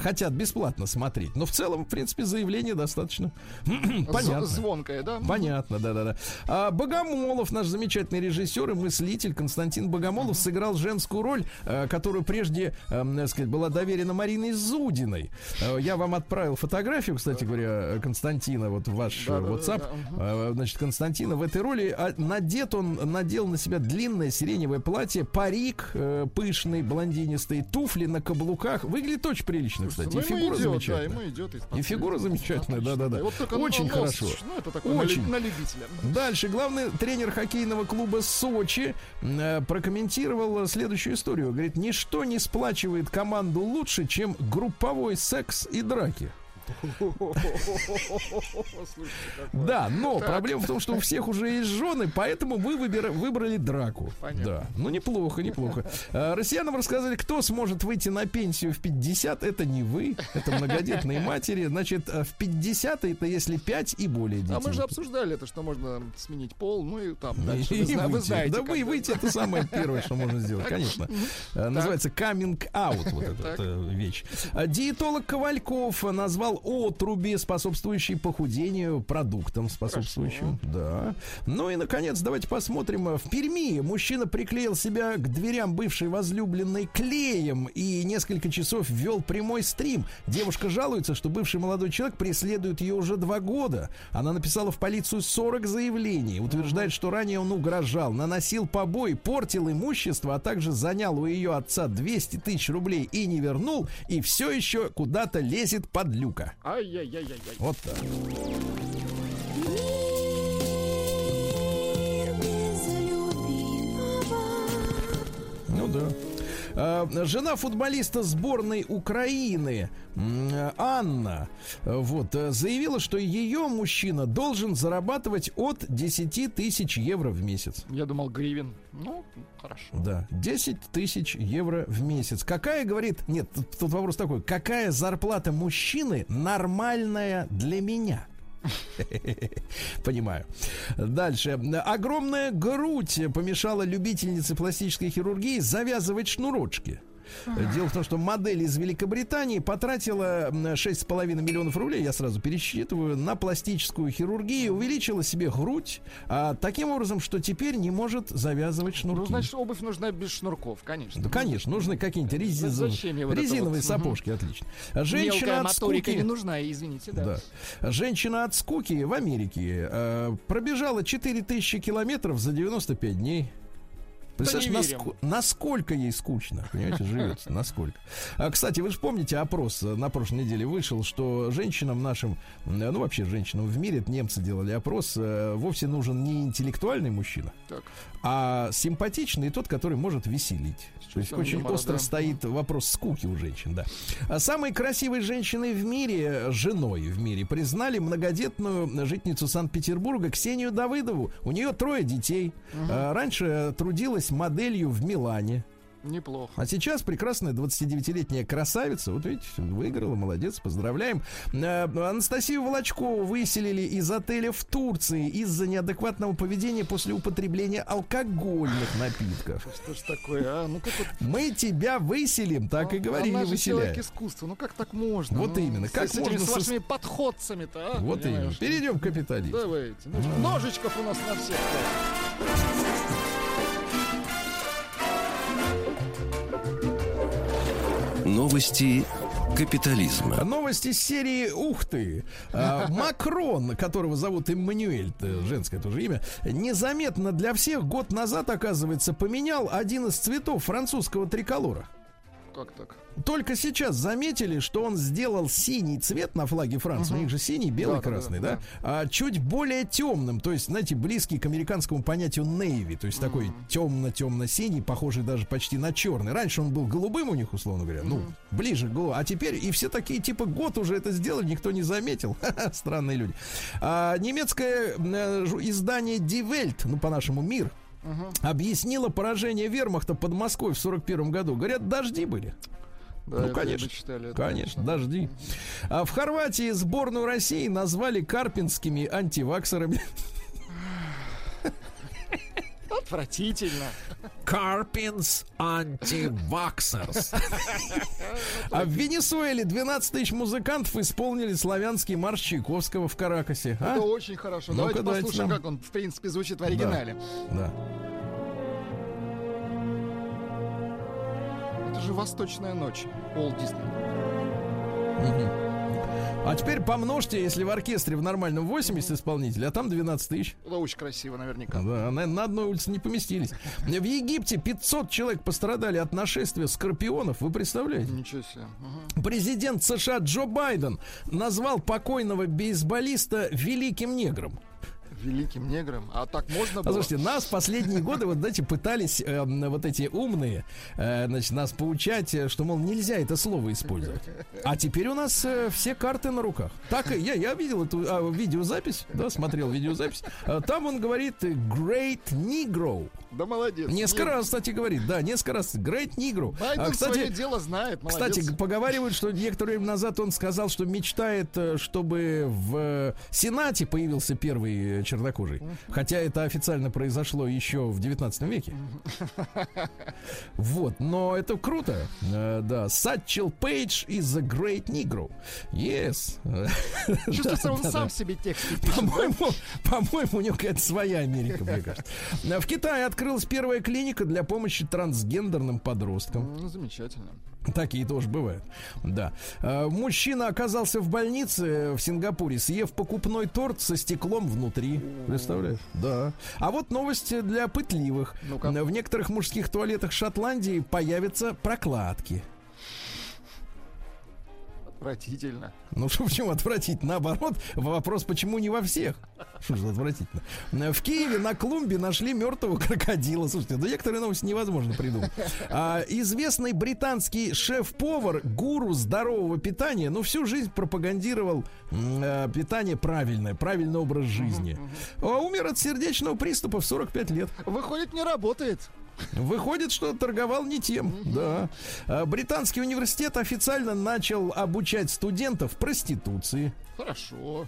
S2: Хотят бесплатно смотреть. Но в целом, в принципе, заявление достаточно понятно.
S3: Звонкое, да?
S2: Понятно, да-да-да. А Богомолов, наш замечательный режиссер и мыслитель Константин Богомолов сыграл женскую роль, э, которую прежде, так сказать, была доверена Мариной Зудиной. Э, Я вам отправил фотографию, кстати говоря, Константина, вот в ваш э,
S3: Да-да-да,
S2: WhatsApp.
S3: да,
S2: Э, Значит, Константина в этой роли а, надет он, надел на себя длинное сиреневое платье, парик э, пышный, блондинистый, туфли на каблуках. Выглядит очень прилично, кстати.
S3: Ну,
S2: И фигура замечательная. И фигура замечательная, да-да-да. Очень хорошо.
S3: Ну,
S2: Очень.
S3: на любителя.
S2: Дальше главный тренер хоккейного клуба Сочи э, прокомментировал следующую историю. Говорит, ничто не сплачивает команду лучше, чем групповой секс и драки. Да, но проблема в том, что у всех уже есть жены, поэтому вы выбира- выбрали драку. Да, ну неплохо, неплохо. А, Россиянам рассказали, кто сможет выйти на пенсию в 50. Это не вы, это многодетные матери. Значит, а в 50 это если 5 и более детей.
S3: А мы же обсуждали это, что можно сменить пол, ну и там дальше. Вы, знаете.
S2: Да вы выйти это самое первое, что можно сделать, конечно. Э, Называется coming out вот эта э, вещь. А Диетолог Ковальков назвал отруби, способствующие похудению, продуктом способствующим. Да. Ну и, наконец, давайте посмотрим. В Перми мужчина приклеил себя к дверям бывшей возлюбленной клеем и несколько часов вел прямой стрим. Девушка жалуется, что бывший молодой человек преследует ее уже два года. Она написала в полицию 40 заявлений. Утверждает, что ранее он угрожал, наносил побои, портил имущество, а также занял у ее отца 200 тысяч рублей и не вернул, и все еще куда-то лезет под люка.
S3: Ай-яй-яй-яй-яй.
S2: Вот так. Ну да. А, Жена футболиста сборной Украины Анна э, вот, э, заявила, что ее мужчина должен зарабатывать от 10 тысяч евро в месяц.
S3: Я думал, гривен. Ну, хорошо.
S2: Да, 10 тысяч евро в месяц. Какая, говорит, нет, тут вопрос такой, какая зарплата мужчины нормальная для меня? Понимаю. Дальше. Огромная грудь помешала любительнице пластической хирургии завязывать шнурочки. Дело в том, что модель из Великобритании потратила м, 6,5 миллионов рублей, я сразу пересчитываю, на пластическую хирургию, увеличила себе грудь, а, таким образом, что теперь не может завязывать шнурки.
S3: Ну, значит, обувь нужна без шнурков, конечно.
S2: Да, конечно, нужны какие-нибудь рези-
S3: Зачем ей вот
S2: резиновые
S3: вот?
S2: сапожки, отлично. Женщина
S3: Мелкая
S2: от скуки...
S3: не нужна, извините, да.
S2: Да. Женщина от скуки в Америке э, пробежала 4000 километров за 95 дней. Представляешь, наско- насколько ей скучно, понимаете, живется, насколько. А, кстати, вы же помните опрос э, на прошлой неделе вышел, что женщинам нашим, э, ну вообще женщинам в мире, это немцы делали опрос, э, вовсе нужен не интеллектуальный мужчина,
S3: Так.
S2: а симпатичный тот, который может веселить. То есть очень
S3: юмора,
S2: остро стоит вопрос скуки у женщин, да. А самой красивой женщиной в мире, женой в мире, признали многодетную жительницу Санкт-Петербурга Ксению Давыдову. У нее трое детей. А, Раньше трудилась моделью в Милане.
S3: Неплохо.
S2: А сейчас прекрасная 29-летняя красавица, вот видите, выиграла, молодец, поздравляем. Э, Анастасию Волочкову выселили из отеля в Турции из-за неадекватного поведения после употребления алкогольных напитков.
S3: Что ж такое, а? Ну как вот...
S2: Мы тебя выселим, так и
S3: а-
S2: говорили,
S3: она же человек искусства. Ну как так можно?
S2: Вот
S3: Ну,
S2: именно, как
S3: с этими
S2: можно
S3: с вашими подходцами-то, а?
S2: Вот именно.
S3: Понимаешь?
S2: Перейдем к капитализму.
S3: Давайте. Ну, Ножичков у нас на всех.
S1: Новости капитализма.
S2: Новости из серии «Ух ты!». А, Макрон, которого зовут Эммануэль, э, женское тоже имя, незаметно для всех год назад, оказывается, поменял один из цветов французского триколора.
S3: Как так?
S2: Только сейчас заметили, что он сделал синий цвет на флаге Франции. У них же синий, белый,
S3: Да, да,
S2: красный,
S3: да,
S2: да? А чуть более темным, то есть, знаете, близкий к американскому понятию navy, то есть такой темно-темно-синий, похожий даже почти на черный. Раньше он был голубым у них, условно говоря, ну, ближе к голубому. А теперь и все такие, типа, год уже это сделали, никто не заметил. Странные люди. А, немецкое э, издание Die Welt, ну, по-нашему, мир, объяснило поражение вермахта под Москвой в 41 году. Говорят, дожди были.
S3: Да,
S2: Ну,
S3: это
S2: конечно.
S3: читали, это
S2: Конечно, дожди. А в Хорватии сборную России назвали карпинскими антиваксерами.
S3: Отвратительно.
S2: Карпинс антиваксерс. А в Венесуэле 12 тысяч музыкантов исполнили славянский марш Чайковского в Каракасе. А?
S3: Это очень хорошо.
S2: Ну-ка,
S3: Давайте послушаем,
S2: нам.
S3: как он, в принципе, звучит в оригинале.
S2: Да.
S3: Это же «Восточная ночь». Олд Дисней.
S2: А теперь помножьте, если в оркестре в нормальном 80 исполнителей, а там 12 тысяч.
S3: Это очень красиво, наверняка.
S2: Да, на, на одной улице не поместились. В Египте 500 человек пострадали от нашествия скорпионов. Вы представляете?
S3: Ничего себе. Ага.
S2: Президент США Джо Байден назвал покойного бейсболиста великим негром.
S3: Великим негром. А так можно было?
S2: слушайте, нас последние годы, вот знаете, пытались э, вот эти умные, э, значит, нас поучать, э, что, мол, нельзя это слово использовать. А теперь у нас э, все карты на руках. Так, я, я видел эту а, видеозапись, да, смотрел видеозапись. А, там он говорит э, Great Negro.
S3: Да молодец.
S2: Несколько
S3: Нет,
S2: раз, кстати, говорит, да, несколько раз. Negro.
S3: Байден
S2: А,
S3: свое
S2: кстати,
S3: дело знает, молодец.
S2: кстати, поговаривают, что некоторое время назад он сказал, что мечтает, э, чтобы в э, Сенате появился первый э, чернокожий. Хотя это официально произошло еще в 19 веке. Вот, но это круто. Э, Да, Сатчел Пейдж is a great Negro. Yes.
S3: Чувствуется,
S2: Да,
S3: он
S2: да,
S3: сам
S2: да.
S3: себе пишет.
S2: По-моему, по-моему, у него какая-то своя Америка, мне кажется. В Китае открылась первая клиника для помощи трансгендерным подросткам.
S3: Ну, замечательно.
S2: Такие тоже бывают. Да. Э, Мужчина оказался в больнице в Сингапуре, съев покупной торт со стеклом внутри. Представляешь? Да. А вот новость для пытливых.
S3: Ну-ка.
S2: В некоторых мужских туалетах Шотландии появятся прокладки.
S3: Отвратительно.
S2: Ну что, почему отвратить? Наоборот, вопрос, почему не во всех? Что же отвратительно? В Киеве на клумбе нашли мертвого крокодила. Слушайте, да некоторые новости невозможно придумать. А, известный британский шеф-повар, гуру здорового питания, ну всю жизнь пропагандировал э, питание правильное, правильный образ жизни. А умер от сердечного приступа в 45 лет.
S3: Выходит, не работает.
S2: Выходит, что торговал не тем. Да. А, Британский университет официально начал обучать студентов проституции.
S3: Хорошо.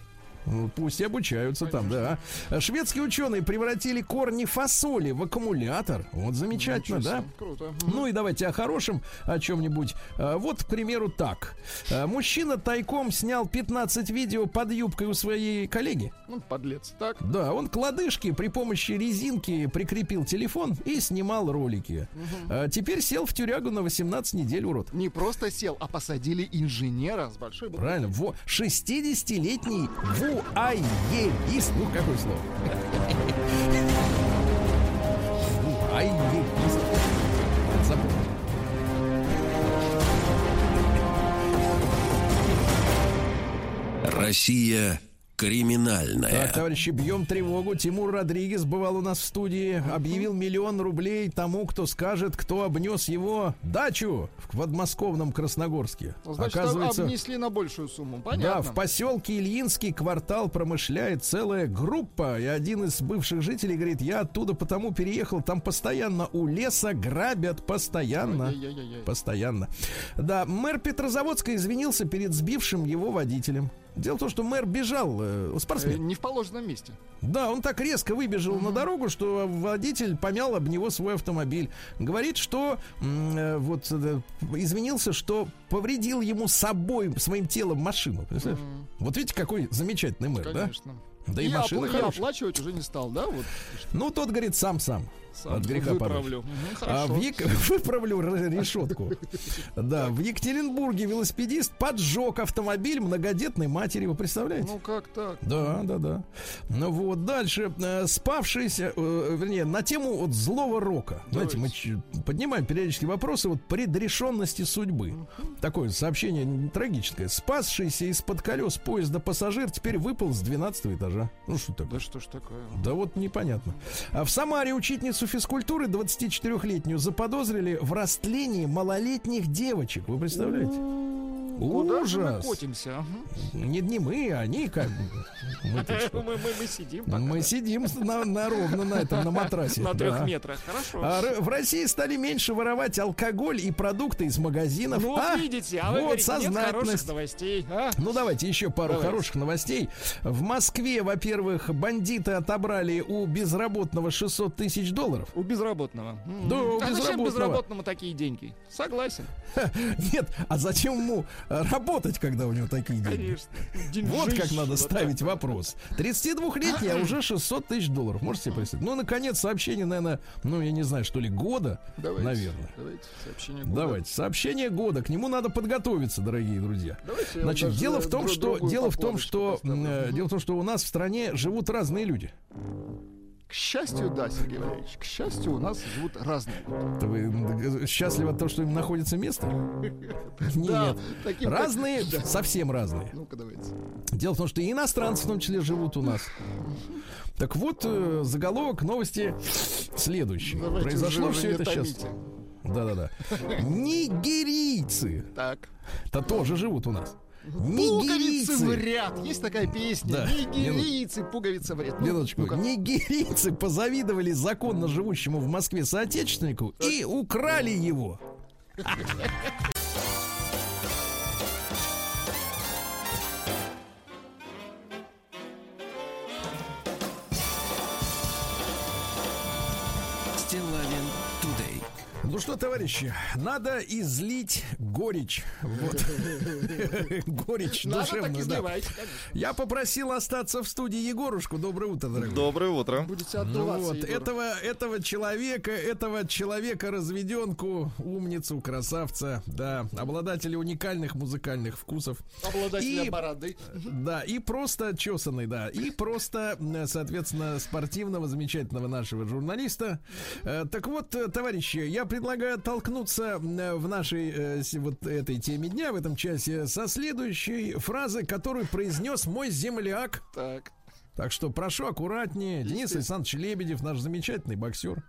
S2: Пусть обучаются там, да. Шведские ученые превратили корни фасоли в аккумулятор. Вот замечательно,
S3: Ничего
S2: да?
S3: Круто.
S2: Ну и давайте о хорошем, о чем-нибудь. А, Вот, к примеру, так. А, Мужчина тайком снял 15 видео под юбкой у своей коллеги.
S3: Ну, подлец. Так.
S2: Да, он к лодыжке при помощи резинки прикрепил телефон и снимал ролики. А Теперь сел в тюрягу на 18 недель, урод.
S3: Не просто сел, а посадили инженера с большой буквы.
S2: Правильно, во 60-летний вуайерист. Ну, какое слово? Вуайерист. Запомни.
S1: Россия Криминальная.
S2: Так, товарищи, бьем тревогу. Тимур Родригес бывал у нас в студии. Объявил миллион рублей тому, кто скажет, кто обнес его дачу в подмосковном Красногорске.
S3: Ну, Значит,
S2: Оказывается,
S3: обнесли на большую сумму.
S2: да,
S3: Понятно.
S2: в поселке Ильинский квартал промышляет целая группа. И один из бывших жителей говорит, я оттуда потому переехал, там постоянно у леса грабят, постоянно.
S3: Ай-яй-яй-яй.
S2: Постоянно. Да, мэр Петрозаводска извинился перед сбившим его водителем. Дело в том, что мэр бежал, э,
S3: Э,
S2: спортсмен.
S3: Не в положенном месте.
S2: Да, он так резко выбежал на дорогу, что водитель помял об него свой автомобиль. Говорит, что э, вот э, извинился, что повредил ему собой, своим телом машину. Представляешь? Вот видите, какой замечательный мэр,
S3: Конечно.
S2: да? Да и,
S3: И
S2: машина
S3: опла-
S2: хорошая.
S3: оплачивать уже не стал, да? Вот
S2: Ну, тот говорит сам-сам.
S3: Сам
S2: От греха
S3: выправлю. Мгм,
S2: А в Ек- выправлю решетку. Да, в Екатеринбурге велосипедист поджег автомобиль многодетной матери. Вы представляете?
S3: Ну как так?
S2: Да, да, да. Ну вот, дальше. Э, Спавшийся, э, вернее, на тему вот злого рока. Знаете, мы поднимаем периодически вопросы вот предрешенности судьбы. Такое сообщение трагическое. Спасшийся из-под колес поезда пассажир теперь выпал с 12 этажа. Ну что такое?
S3: Да что ж такое?
S2: Да вот непонятно. А в Самаре учительницу физкультуры 24-летнюю заподозрили в растлении малолетних девочек. Вы представляете?
S3: Куда же мы
S2: Ужас.
S3: котимся?
S2: Не, не мы, а они как бы. Что?
S3: Мы, мы- мы сидим пока,
S2: Мы сидим на, на ровно на этом, на матрасе.
S3: на трех
S2: Да.
S3: метрах. Хорошо.
S2: А в России стали меньше воровать алкоголь и продукты из магазинов.
S3: ну,
S2: А,
S3: видите, а вы
S2: вот
S3: говорите,
S2: сознательность.
S3: новостей. а?
S2: Ну, давайте еще пару
S3: Давайте.
S2: хороших новостей. В Москве, во-первых, бандиты отобрали у безработного 600 тысяч долларов.
S3: У безработного.
S2: Да, у
S3: а зачем
S2: безработного.
S3: безработному такие деньги? Согласен.
S2: Нет, а зачем ему э, работать, когда у него такие деньги?
S3: Конечно.
S2: Вот как надо ставить вопрос. 32-летний, а уже 600 тысяч долларов. Можете себе представить? Ну, наконец, сообщение, наверное, ну, я не знаю, что ли, года,
S3: Давайте,
S2: наверное.
S3: Давайте сообщение года.
S2: Давайте. Сообщение года. К нему надо подготовиться, дорогие друзья.
S3: Давайте
S2: Значит, дело в том, что дело в том, что э, дело в том, что у нас в стране живут разные люди.
S3: К счастью, да, Сергей Валерьевич, к счастью, у нас живут разные.
S2: Это Вы счастливы от того, что им находится место?
S3: Да,
S2: Нет. Разные,
S3: Да.
S2: совсем разные.
S3: Ну-ка, давайте.
S2: Дело в том, что и иностранцы в том числе живут у нас. Так вот, э, заголовок новости следующий. Произошло все это сейчас. Да-да-да. Нигерийцы.
S3: Так.
S2: То тоже живут у нас.
S3: Пуговицы в ряд. Есть такая песня.
S2: Да.
S3: Нигерийцы, пуговицы в ряд. Ну,
S2: Минуточку.
S3: ну-ка.
S2: Нигерийцы позавидовали законно живущему в Москве соотечественнику и украли его. Ну что, товарищи, надо излить горечь. Вот. Горечь
S3: Надо так
S2: душевную, да.
S3: изливайте, конечно.
S2: Я попросил остаться в студии Егорушку. Доброе утро, дорогой.
S6: Доброе утро.
S3: Будете
S2: Ну
S3: отдуваться,
S2: вот,
S3: Егор.
S2: этого, этого человека, этого человека разведенку, умницу, красавца, да, обладателя уникальных музыкальных вкусов.
S3: Обладателя
S2: И-
S3: бороды.
S2: Да, и просто чесанный, да, и просто, м, соответственно, спортивного, замечательного нашего журналиста. Э, Так вот, э, товарищи, я предлагаю оттолкнуться м, в нашей э, вот этой теме дня, в этом часе, со следующей фразы, которую произнес мой земляк.
S3: Так.
S2: Так что прошу аккуратнее. Денис Александрович Лебедев, наш замечательный боксер.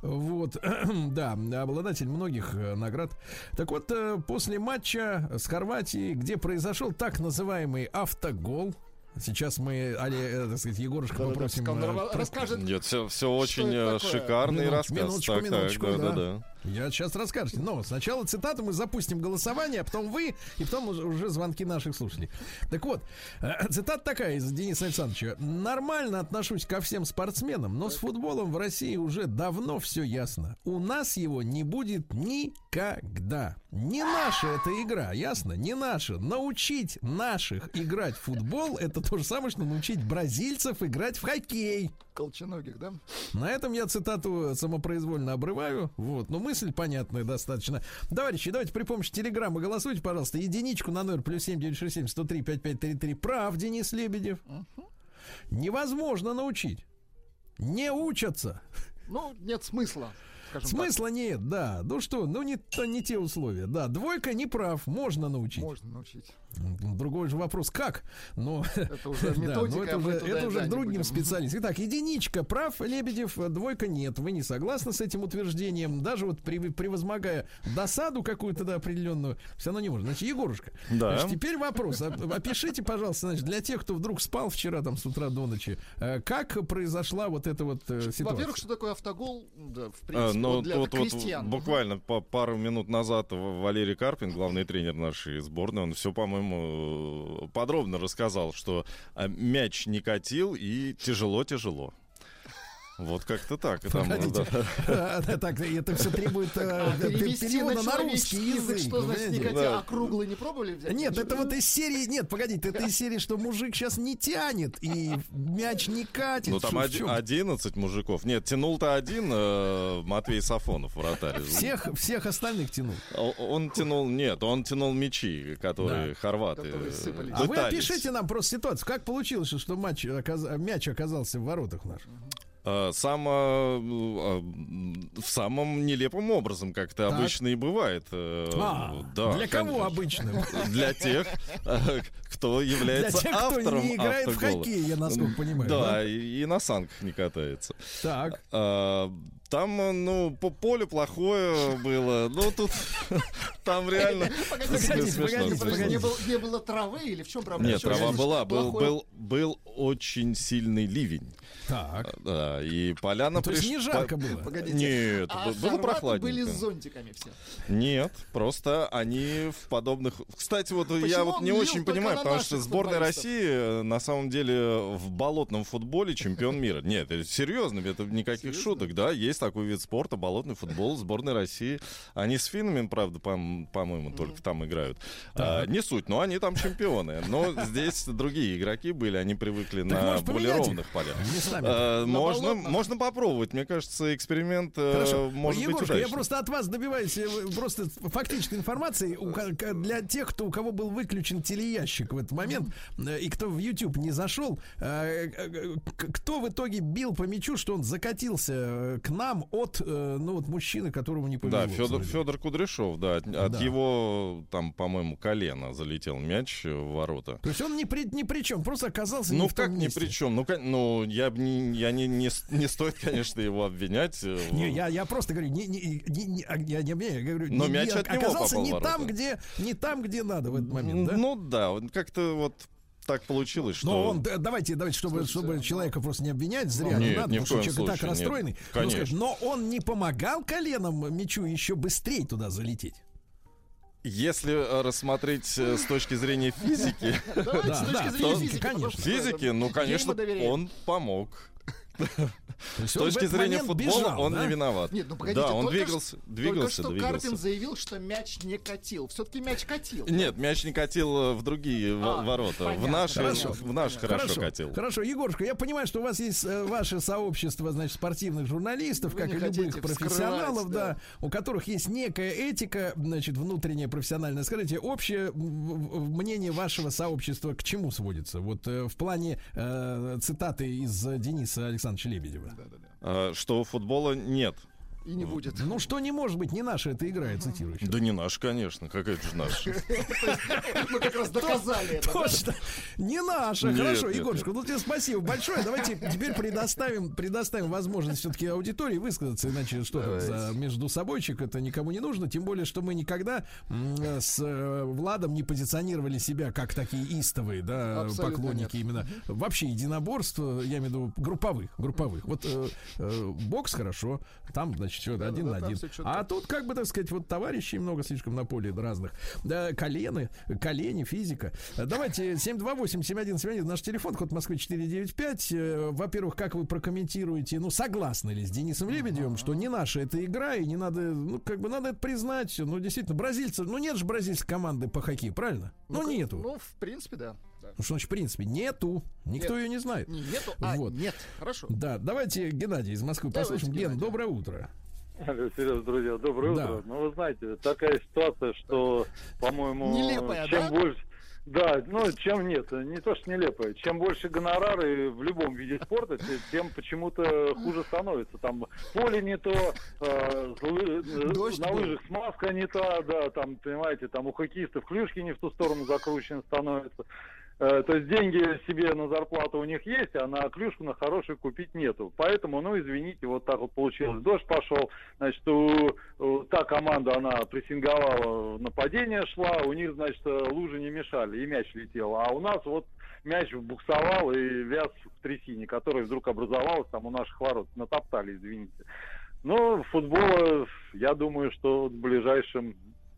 S2: Вот, да, обладатель многих э, наград. Так вот, э, после матча с Хорватией, где произошел так называемый автогол, Сейчас мы, Али, э, так сказать, Егорушка попросим...
S3: он
S2: э,
S3: ра-
S2: про-
S3: расскажет.
S6: Нет, все, все очень э, шикарный
S2: Минуточку,
S6: рассказ.
S2: минуточку,
S6: так, так, да,
S2: да.
S6: да, да.
S2: Я сейчас расскажете. Но сначала цитату мы запустим голосование, а потом вы, и потом уже- звонки наших слушателей. Так вот, э, цитата такая из Дениса Александровича. Нормально отношусь ко всем спортсменам, но с футболом в России уже давно все ясно. У нас его не будет никогда. Не наша эта игра, ясно? Не наша. Научить наших играть в футбол, это то же самое, что научить бразильцев играть в хоккей.
S3: Колченогих, да?
S2: На этом я цитату самопроизвольно обрываю. Вот, но мысль понятная достаточно. Товарищи, давайте при помощи телеграммы голосуйте, пожалуйста. Единичку на номер плюс семь девять шесть семь сто три пять пять три три. Прав, Денис Лебедев. Невозможно научить. Не учатся.
S3: Ну, нет смысла.
S2: Смысла нет, да. Ну что, ну не, то- не те условия. Да, двойка не прав, можно
S3: так.
S2: научить.
S3: Можно научить.
S2: Другой же вопрос, как? Но,
S3: Это уже
S2: да, но это уже,
S3: туда,
S2: это уже другим специалистам. Итак, единичка прав, Лебедев, э, двойка нет. Вы не согласны с этим утверждением? Даже вот превозмогая досаду какую-то да, определенную, все равно не может. Значит, Егорушка,
S6: Да.
S2: значит, теперь вопрос. Оп- Опишите, пожалуйста, значит, для тех, кто вдруг спал вчера там с утра до ночи, э, как произошла вот эта вот э, ситуация?
S3: Во-первых, что такое автогол? Да, в
S6: А,
S3: принципе,
S6: ну,
S3: вот для
S6: вот, вот
S3: крестьян.
S6: буквально по пару минут назад Валерий Карпин, главный тренер нашей сборной, он все, по-моему, э, подробно рассказал, что а, мяч не катил и тяжело-тяжело. Вот как-то так. Там,
S2: Погодите.
S6: да.
S2: А, Так, это все требует э,
S3: А
S2: перевода
S3: на
S2: русский язык.
S3: язык, что значит
S6: Да.
S3: а круглый не пробовали взять?
S2: Нет, это вот из серии, нет, погодите, это из серии, что мужик сейчас не тянет и мяч не катит.
S6: Ну, там
S2: Что, в
S6: оди-
S2: чём?
S6: 11 мужиков. Нет, тянул-то один э, Матвей Сафонов, вратарь.
S2: Всех, всех остальных тянул.
S6: Он тянул, нет, он тянул мячи, которые
S2: Да.
S6: хорваты э.
S2: А вы опишите нам просто ситуацию. Как получилось, что матч, оказ- мяч оказался в воротах наших?
S6: Э, Сам, э, в самым нелепым образом, как это
S2: Так.
S6: обычно и бывает. э,
S2: А,
S6: да,
S2: для кого
S6: конечно.
S2: обычным?
S6: Для тех, кто
S2: Для
S6: является
S2: тех, кто
S6: автором
S2: не играет в
S6: автогола.
S2: хоккей, я насколько понимаю.
S6: Да, и, и на санках не катается.
S2: Так.
S6: А, Там, ну, по поле плохое было. Ну, тут там реально
S3: погодите,
S6: смешно.
S2: погодите.
S3: Не было, травы или в чем проблема?
S6: Нет, трава была, был,
S3: плохое?
S6: был, был очень сильный ливень.
S2: Так.
S6: Да, и поляна
S2: Ну, то есть
S6: приш-
S2: не жарко
S6: по-
S2: было.
S3: Погодите.
S6: Нет,
S3: А
S6: было прохладненько.
S3: были с зонтиками все.
S6: Нет, просто они в подобных... Кстати, вот я
S3: Почему
S6: вот
S3: он
S6: не очень понимаю,
S3: на
S6: потому что сборная? России э, на самом деле в болотном футболе чемпион мира. Нет, это серьезно, это никаких шуток, да, есть такой вид спорта, болотный футбол, сборная России. Они с финнами, правда, пом- по-моему, только там играют. А, не суть, но они там чемпионы. Но здесь другие игроки были, они привыкли на
S2: может,
S6: более ровных полях.
S2: Местами.
S6: Э, Можно, можно попробовать. Мне кажется, эксперимент э,
S2: Хорошо.
S6: может быть
S2: Егорушка, я просто от вас добиваюсь э, просто фактической информации для тех, кто, у кого был выключен телеящик в этот момент и кто в YouTube не зашел. Кто в итоге бил по мячу, что он закатился к нам от ну вот мужчины, которому не повезло.
S6: Да, Федор. Федор Кудряшов, да, от, от
S2: Да.
S6: его, там, по-моему, колена залетел мяч в ворота.
S2: То есть он ни при, ни при чем, просто оказался не
S6: Ну
S2: в том
S6: как ни
S2: месте.
S6: при чем? Ну, ну я, б не, я не, не, не стоит, конечно, его обвинять. э,
S2: Не, я, я просто говорю, не, не, не, не- а, я не обвиняю, я говорю,
S6: Но
S2: не-
S6: мяч
S2: не-
S6: от него
S2: оказался
S6: попал в
S2: не
S6: ворота.
S2: там, где, не там, где надо в этот момент, да?
S6: Ну да, как-то вот так получилось, что...
S2: Но он, да, давайте, давайте, чтобы, чтобы человека просто не обвинять зря, не
S6: Нет,
S2: надо,
S6: ни в
S2: потому что человек и так
S6: случае, нет.
S2: расстроенный. Ну,
S6: Конечно.
S2: скажешь, но он не помогал коленом мячу еще быстрее туда залететь.
S6: Если э, рассмотреть э, с точки зрения физики,
S3: Давайте с точки зрения физики.
S6: ну, конечно, он помог.
S2: То есть
S6: С точки зрения футбола
S2: бежал,
S6: он
S2: да?
S6: не виноват.
S3: Нет, ну погодите,
S6: да, он
S3: только
S6: двигался, двигался,
S3: Только что
S6: двигался.
S3: Карпин заявил, что мяч не катил. Все-таки мяч катил.
S6: Нет, мяч не катил э, в другие
S3: А,
S6: ворота. В наши,
S2: хорошо.
S6: в наш хорошо, катил.
S2: Хорошо, Егорушка, я понимаю, что у вас есть э, ваше сообщество, значит, спортивных журналистов,
S3: Вы
S2: как и любых профессионалов, да,
S3: да.
S2: у которых есть некая этика, значит, внутренняя профессиональная. Скажите, общее мнение вашего сообщества к чему сводится? Вот э, в плане э, цитаты из Дениса Александровича Лебедева.
S6: А, Что футбола нет.
S3: И не будет.
S2: Ну, что не может быть, не наша эта игра, я цитирую.
S6: Да не наш, конечно. Какая это же наша?
S3: Мы как раз доказали это.
S2: Точно. Не наша. Хорошо, Егорушка, ну тебе спасибо большое. Давайте теперь предоставим, предоставим возможность все-таки аудитории высказаться, иначе что за между собойчик, это никому не нужно. Тем более, что мы никогда с э, Владом не позиционировали себя как такие истовые, да, поклонники именно вообще единоборств, э, я имею в виду групповых, групповых. Вот э, э, бокс хорошо, там, значит, что
S3: Да,
S2: один
S3: да,
S2: на один. А тут, как бы, так сказать, вот товарищей много слишком на поле разных. Да, колены, колени, физика. Давайте 728-7171, наш телефон, код Москвы 495. Э, Во-первых, как вы прокомментируете, ну, согласны ли с Денисом Лебедевым, что не наша эта игра, и не надо, ну, как бы, надо это признать. Ну, действительно, бразильцы, ну, нет же бразильской команды по хоккею, правильно? Ну,
S3: Ну,
S2: нету.
S3: Ну, в принципе, да. Да.
S2: Ну, что значит, в принципе, нету. Никто
S3: Нет.
S2: ее не знает.
S3: Не, нету, а
S2: Вот.
S3: нет. Хорошо.
S2: Да, Давайте Геннадий из Москвы
S3: Давайте,
S2: послушаем. Ген,
S3: Геннадий.
S2: доброе утро.
S7: Сереж, друзья, доброе
S2: Да.
S7: утро. Ну, вы знаете, такая ситуация, что, по-моему,
S3: Нелепая,
S7: чем
S3: да?
S7: больше Да, ну чем нет, не то что нелепо. Чем больше гонорары в любом виде спорта, те- тем почему-то хуже становится. Там поле не то, э, лы- э,
S3: Дождь
S7: на лыжах смазка не та, да, там, понимаете, там у хоккеистов клюшки не в ту сторону закручены становятся. Э, То есть деньги себе на зарплату у них есть, а на клюшку на хорошую купить нету. Поэтому, ну, извините, вот так вот получилось. Дождь пошел, значит, у, у- та команда, она прессинговала, нападение шла, у них, значит, лужи не мешали, и мяч летел. А у нас вот мяч буксовал и вяз в трясине, которая вдруг образовалась там у наших ворот. Натоптали, извините. Ну, футбола, я думаю, что в ближайшем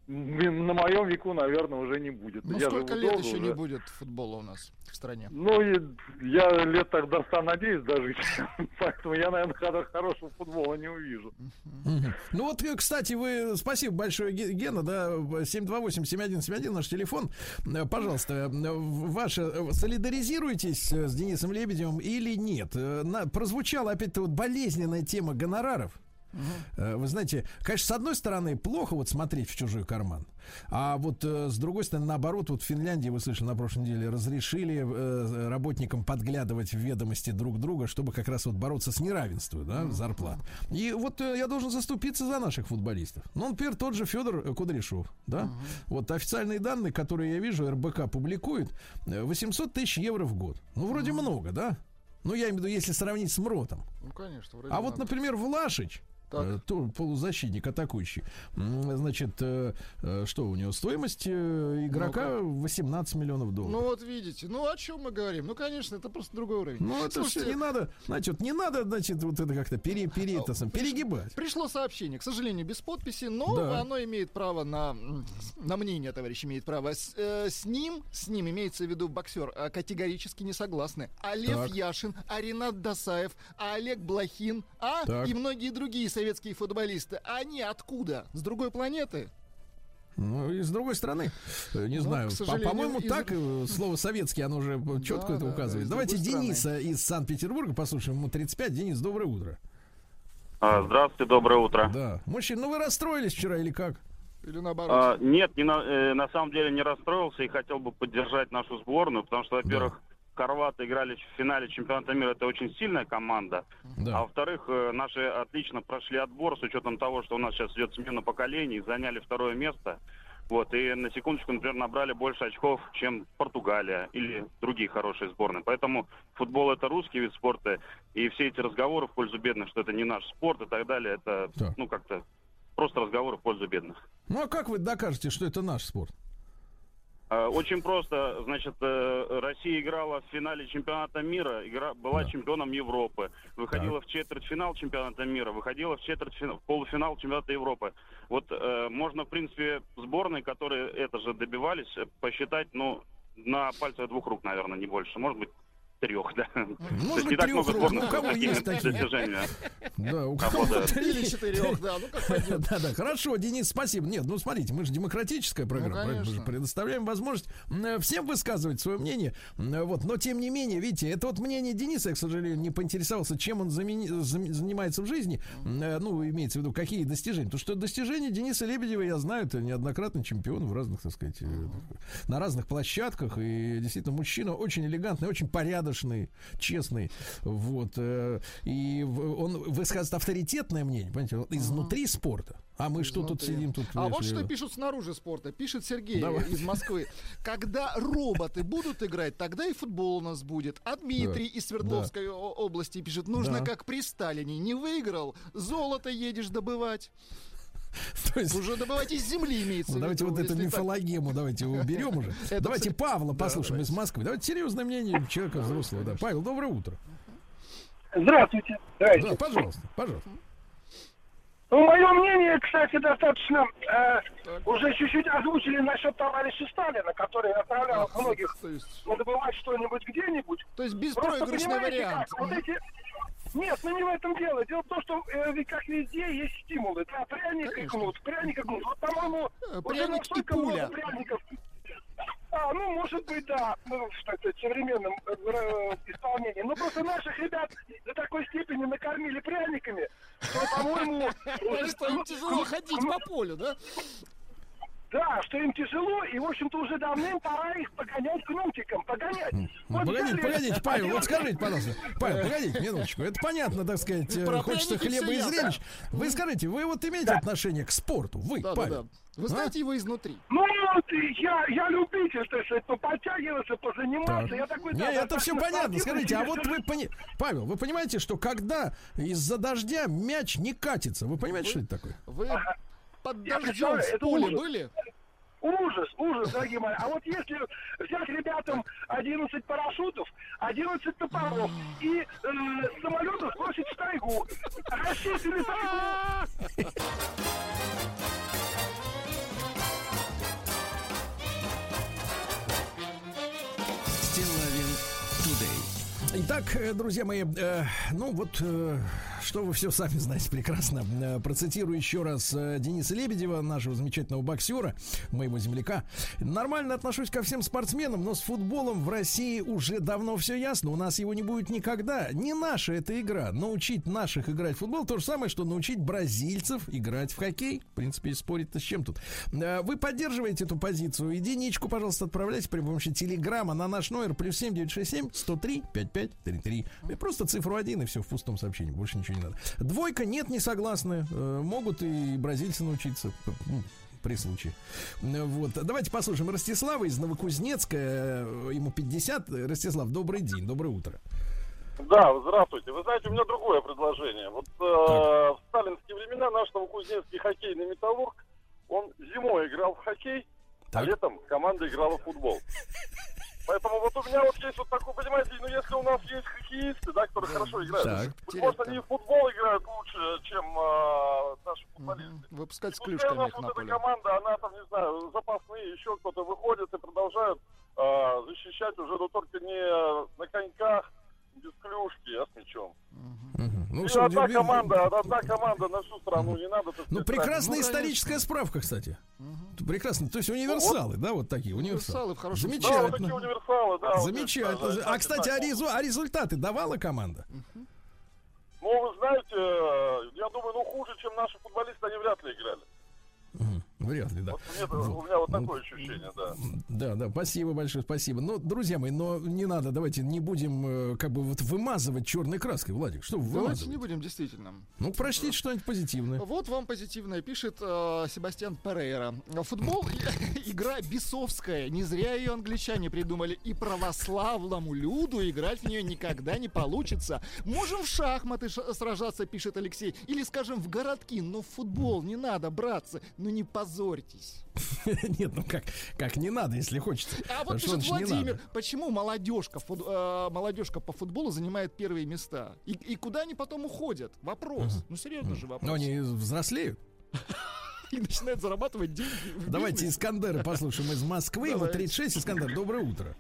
S7: на моем веку, наверное, уже не будет.
S3: Ну
S7: я
S3: сколько лет еще
S7: уже.
S3: не будет футбола у нас в стране?
S7: Ну, и я лет так до 100 надеюсь дожить, поэтому я, наверное, хоро- хорошего футбола не увижу.
S2: Ну вот, э, кстати, вы, спасибо большое, Ге- Гена, да, 728-7171 наш телефон. Э, Пожалуйста, э, ваше, солидаризируетесь с Денисом Лебедевым или нет? На- прозвучала опять-то вот болезненная тема гонораров. Э, Вы знаете, конечно, с одной стороны, плохо вот смотреть в чужой карман. А вот э, с другой стороны, наоборот, вот в Финляндии, вы слышали, на прошлой неделе разрешили э, работникам подглядывать в ведомости друг друга, чтобы как раз вот бороться с неравенством да, зарплат. И вот я должен заступиться за наших футболистов. Ну, например, тот же Федор Кудряшов, да. Вот официальные данные, которые я вижу, РБК публикует, э, 800 тысяч евро в год. Ну, вроде много, да? Ну, я имею в виду, если сравнить с МРОТом.
S3: Ну, конечно.
S2: А вот,
S3: надо.
S2: например, Влашич,
S3: Так.
S2: э, то- полузащитник, атакующий, значит, э, э, что у него стоимость игрока 18 миллионов
S3: Ну
S2: долларов.
S3: вот видите, ну о чем мы говорим? Ну, конечно, это просто другой уровень.
S2: Ну, это
S3: Слушайте,
S2: все не надо, значит, не надо, значит, вот это как-то пере, пере- это сам,
S3: приш-
S2: перегибать.
S3: Пришло сообщение, к сожалению, без подписи, но
S2: Да.
S3: оно имеет право на, на мнение, товарищ имеет право. С, э, с ним, с ним имеется в виду боксер, категорически не согласны. А Лев
S2: Так.
S3: Яшин, а Ренат Досаев, а Олег Блохин, а
S2: Так.
S3: и многие другие советские футболисты. Они откуда? С другой планеты?
S2: Ну, и с другой стороны, э, не
S3: Ну,
S2: знаю, по- по-моему,
S3: из-
S2: так э, слово советский, оно уже четко
S3: Да,
S2: это
S3: да,
S2: указывает.
S3: да,
S2: Давайте
S3: другой стороны.
S2: Дениса из Санкт-Петербурга послушаем, ему 35. Денис, доброе утро.
S8: А, Здравствуйте, доброе утро.
S2: Да. Мужчина, ну вы расстроились вчера или как?
S3: Или наоборот?
S8: А, нет, не на, э, на самом деле не расстроился и хотел бы поддержать нашу сборную, потому что, во-первых, хорваты играли в финале чемпионата мира, это очень сильная команда. А
S2: Да.
S8: во-вторых, э, наши отлично прошли отбор с учетом того, что у нас сейчас идет смена поколений, заняли второе место. Вот, и на секундочку, например, набрали больше очков, чем Португалия или другие хорошие сборные. Поэтому футбол это русский вид спорта, и все эти разговоры в пользу бедных, что это не наш спорт и так далее, это,
S2: Так.
S8: ну, как-то просто разговоры в пользу бедных.
S2: Ну а как вы докажете, что это наш спорт?
S8: Э, Очень просто. Значит, э, Россия играла в финале чемпионата мира, игра, была
S2: Да.
S8: чемпионом Европы, выходила в четвертьфинал чемпионата мира, выходила в четвертьфинал, в полуфинал чемпионата Европы. Вот э, можно, в принципе, сборные, которые это же добивались, э, посчитать, ну, на пальцах двух рук, наверное, не больше. Может быть, трех, да. То есть
S2: Может быть, трех рук. Ну, у кого есть такие? Да, у кого-то
S3: Или четырех, да, ну как пойдет.
S2: Да, да, хорошо, Денис, спасибо. Нет, ну смотрите, мы же демократическая программа, правильно? мы же предоставляем возможность м, всем высказывать свое мнение. М, Вот, но тем не менее, видите, это вот мнение Дениса, я, к сожалению, не поинтересовался, чем он занимается в жизни. Э, Ну, имеется в виду, какие достижения. Потому что достижения Дениса Лебедева, я знаю, это неоднократный чемпион в разных, так сказать, э, на разных площадках. И действительно, мужчина очень элегантный, очень порядочный, честный. Вот. э, И он высказывает авторитетное мнение, понимаете, вот изнутри спорта. А мы что тут сидим тут?
S3: А вот что пишут снаружи спорта. Пишет Сергей
S2: Давай.
S3: из Москвы. Когда роботы будут играть, тогда и футбол у нас будет. А Дмитрий из Свердловской о- области пишет. Нужно
S2: Да.
S3: как при Сталине. Не выиграл, золото едешь добывать.
S2: То есть,
S3: Уже добывать из земли имеется
S2: ну, давайте вот эту мифологему, давайте уберем уже. Давайте Павла послушаем из. Москвы. Давайте серьезное мнение человека взрослого. Да. Павел, доброе утро.
S9: Здравствуйте. Здравствуйте.
S2: Да, пожалуйста, пожалуйста.
S9: Ну, мое мнение, кстати, достаточно э, уже чуть-чуть озвучили насчет товарища Сталина, который отправлял
S3: А,
S9: многих
S3: есть-
S9: добывать что-нибудь где-нибудь.
S3: То есть беспроигрышный вариант.
S9: как, вот эти... Нет, ну не в этом дело. Дело в том, что э, как везде есть стимулы. Да, пряник и
S3: Конечно.
S9: кнут, пряник и кнут. Вот, по-моему,
S3: Э,
S9: уже
S3: пряник и
S9: настолько
S3: пуля.
S9: пряников. А, ну, может быть, да, ну, в так сказать, современном э, э, исполнении. Но просто наших ребят до такой степени накормили пряниками, что, по-моему... уже-
S3: Что им
S9: ну,
S3: тяжело
S9: ну,
S3: ходить
S9: ну,
S3: по полю, да?
S9: Да, что им тяжело, и в общем-то, уже давным пора их погонять кнутиком, погонять. Вот
S2: Погодите,
S9: взяли
S2: погодите, Павел, вот скажите, пожалуйста, Павел, погодите минуточку. Это понятно, так сказать, э,
S3: Про
S2: хочется хлеба и зрелищ. Вы скажите, вы вот имеете отношение к спорту? Вы,
S3: Да, да,
S2: Павел?
S3: да. Вы
S2: А?
S3: знаете его изнутри.
S9: Ну, вот, я, я любитель, так сказать, подтягиваться, позаниматься.
S2: Так.
S9: Я такой,
S2: Не,
S9: да,
S2: это все понятно. Скажите, а вот вы пони... Павел, вы понимаете, что когда из-за дождя мяч не катится, вы понимаете, что это такое?
S3: Вы под
S9: Я
S3: дождем в поле
S9: ужас.
S3: были?
S9: Ужас, ужас, дорогие мои. А вот если взять ребятам 11 парашютов, 11 топоров и э, с самолета сбросить в тайгу, расчистили тайгу,
S2: Итак, э, друзья мои, э, ну вот, э, что вы все сами знаете прекрасно. Э, процитирую еще раз э, Дениса Лебедева, нашего замечательного боксера, моего земляка. Нормально отношусь ко всем спортсменам, но с футболом в России уже давно все ясно. У нас его не будет никогда. Не наша эта игра. Научить наших играть в футбол то же самое, что научить бразильцев играть в хоккей. В принципе, спорить-то с чем тут. Э, Вы поддерживаете эту позицию. Единичку, пожалуйста, отправляйте при помощи телеграмма на наш номер плюс 7967 103 5533. И просто цифру 1 и все в пустом сообщении. Больше ничего не надо. Двойка нет, не согласны. Э, Могут и бразильцы научиться. Ну, при случае. Э, Вот. Давайте послушаем Ростислава из Новокузнецка. Э, Ему 50. Ростислав, добрый день, доброе утро.
S10: Да, здравствуйте. Вы знаете, у меня другое предложение. Вот э, в сталинские времена наш новокузнецкий хоккейный металлург, он зимой играл в хоккей, а
S2: Так.
S10: летом команда играла в футбол. Поэтому вот у меня вот есть вот такой, понимаете, ну если у нас есть хоккеисты, да, которые хорошо играют,
S2: Так.
S10: быть может они в футбол играют лучше, чем э, наши футболисты.
S3: Выпускать с
S10: Пускай у
S3: клюшками
S10: нас вот эта команда, она там, не знаю, запасные, еще кто-то выходит и продолжают э, защищать уже, но только не на коньках, без клюшки, а с мячом.
S2: Мгм. Ну,
S10: И одна
S2: ви-
S10: команда, одна команда на всю страну, не надо... так
S2: Ну, прекрасная
S3: Ну,
S2: историческая справка, кстати. Прекрасно. То есть универсалы, да, вот такие универсалы.
S3: Универсалы в хорошем
S10: Да, вот
S2: Замечательно.
S10: такие универсалы, да. вот
S2: Замечательно.
S10: это,
S2: А, кстати, а, резу- а результаты давала команда?
S10: Ну, вы знаете, э, я думаю, ну, хуже, чем наши футболисты, они вряд ли играли.
S2: Мгм. Вряд ли, да.
S10: Вот мне-
S2: Вот.
S10: У меня вот
S2: Ну,
S10: такое ощущение, да.
S2: Да, да, спасибо большое, спасибо. Но, друзья мои, но не надо, давайте не будем э, как бы вот вымазывать черной краской, Владик. Что вы
S3: Давайте не будем, действительно.
S2: Ну, прочтите что-нибудь позитивное.
S3: Вот вам позитивное пишет э, Себастьян Перейра. Футбол игра бесовская. Не зря ее англичане придумали. И православному люду играть в нее никогда не получится. Можем в шахматы сражаться, пишет Алексей. Или, скажем, в городки. Но в футбол не надо, братцы. Ну не позорьтесь.
S2: Нет, ну как, как не надо, если хочется.
S3: А вот пишет Владимир, почему молодежка, фут- э, молодежка по футболу занимает первые места? И, и куда они потом уходят? Вопрос. Ну серьезно же вопрос.
S2: Ну, они взрослеют.
S3: И начинают зарабатывать деньги.
S2: Давайте. Искандера послушаем из Москвы. Ему
S3: Давайте.
S2: 36. Искандер, доброе утро.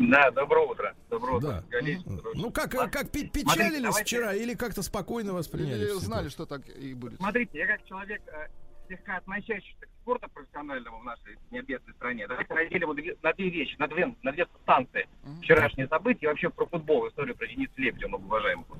S11: Да, доброе утро. Доброе
S2: Да.
S11: утро. Галич,
S2: Ну как,
S11: Ладно.
S2: как пи-
S11: Смотрите,
S2: печалились
S11: давайте-
S2: вчера или как-то спокойно восприняли?
S3: Или знали, что так и будет.
S11: Смотрите, я как человек э, слегка относящийся к спорту профессиональному в нашей необъятной стране, давайте разделим на две вещи, на две, на две станции. Вчерашние события и вообще про футбол, историю про Дениса Лебедева, многоуважаемого.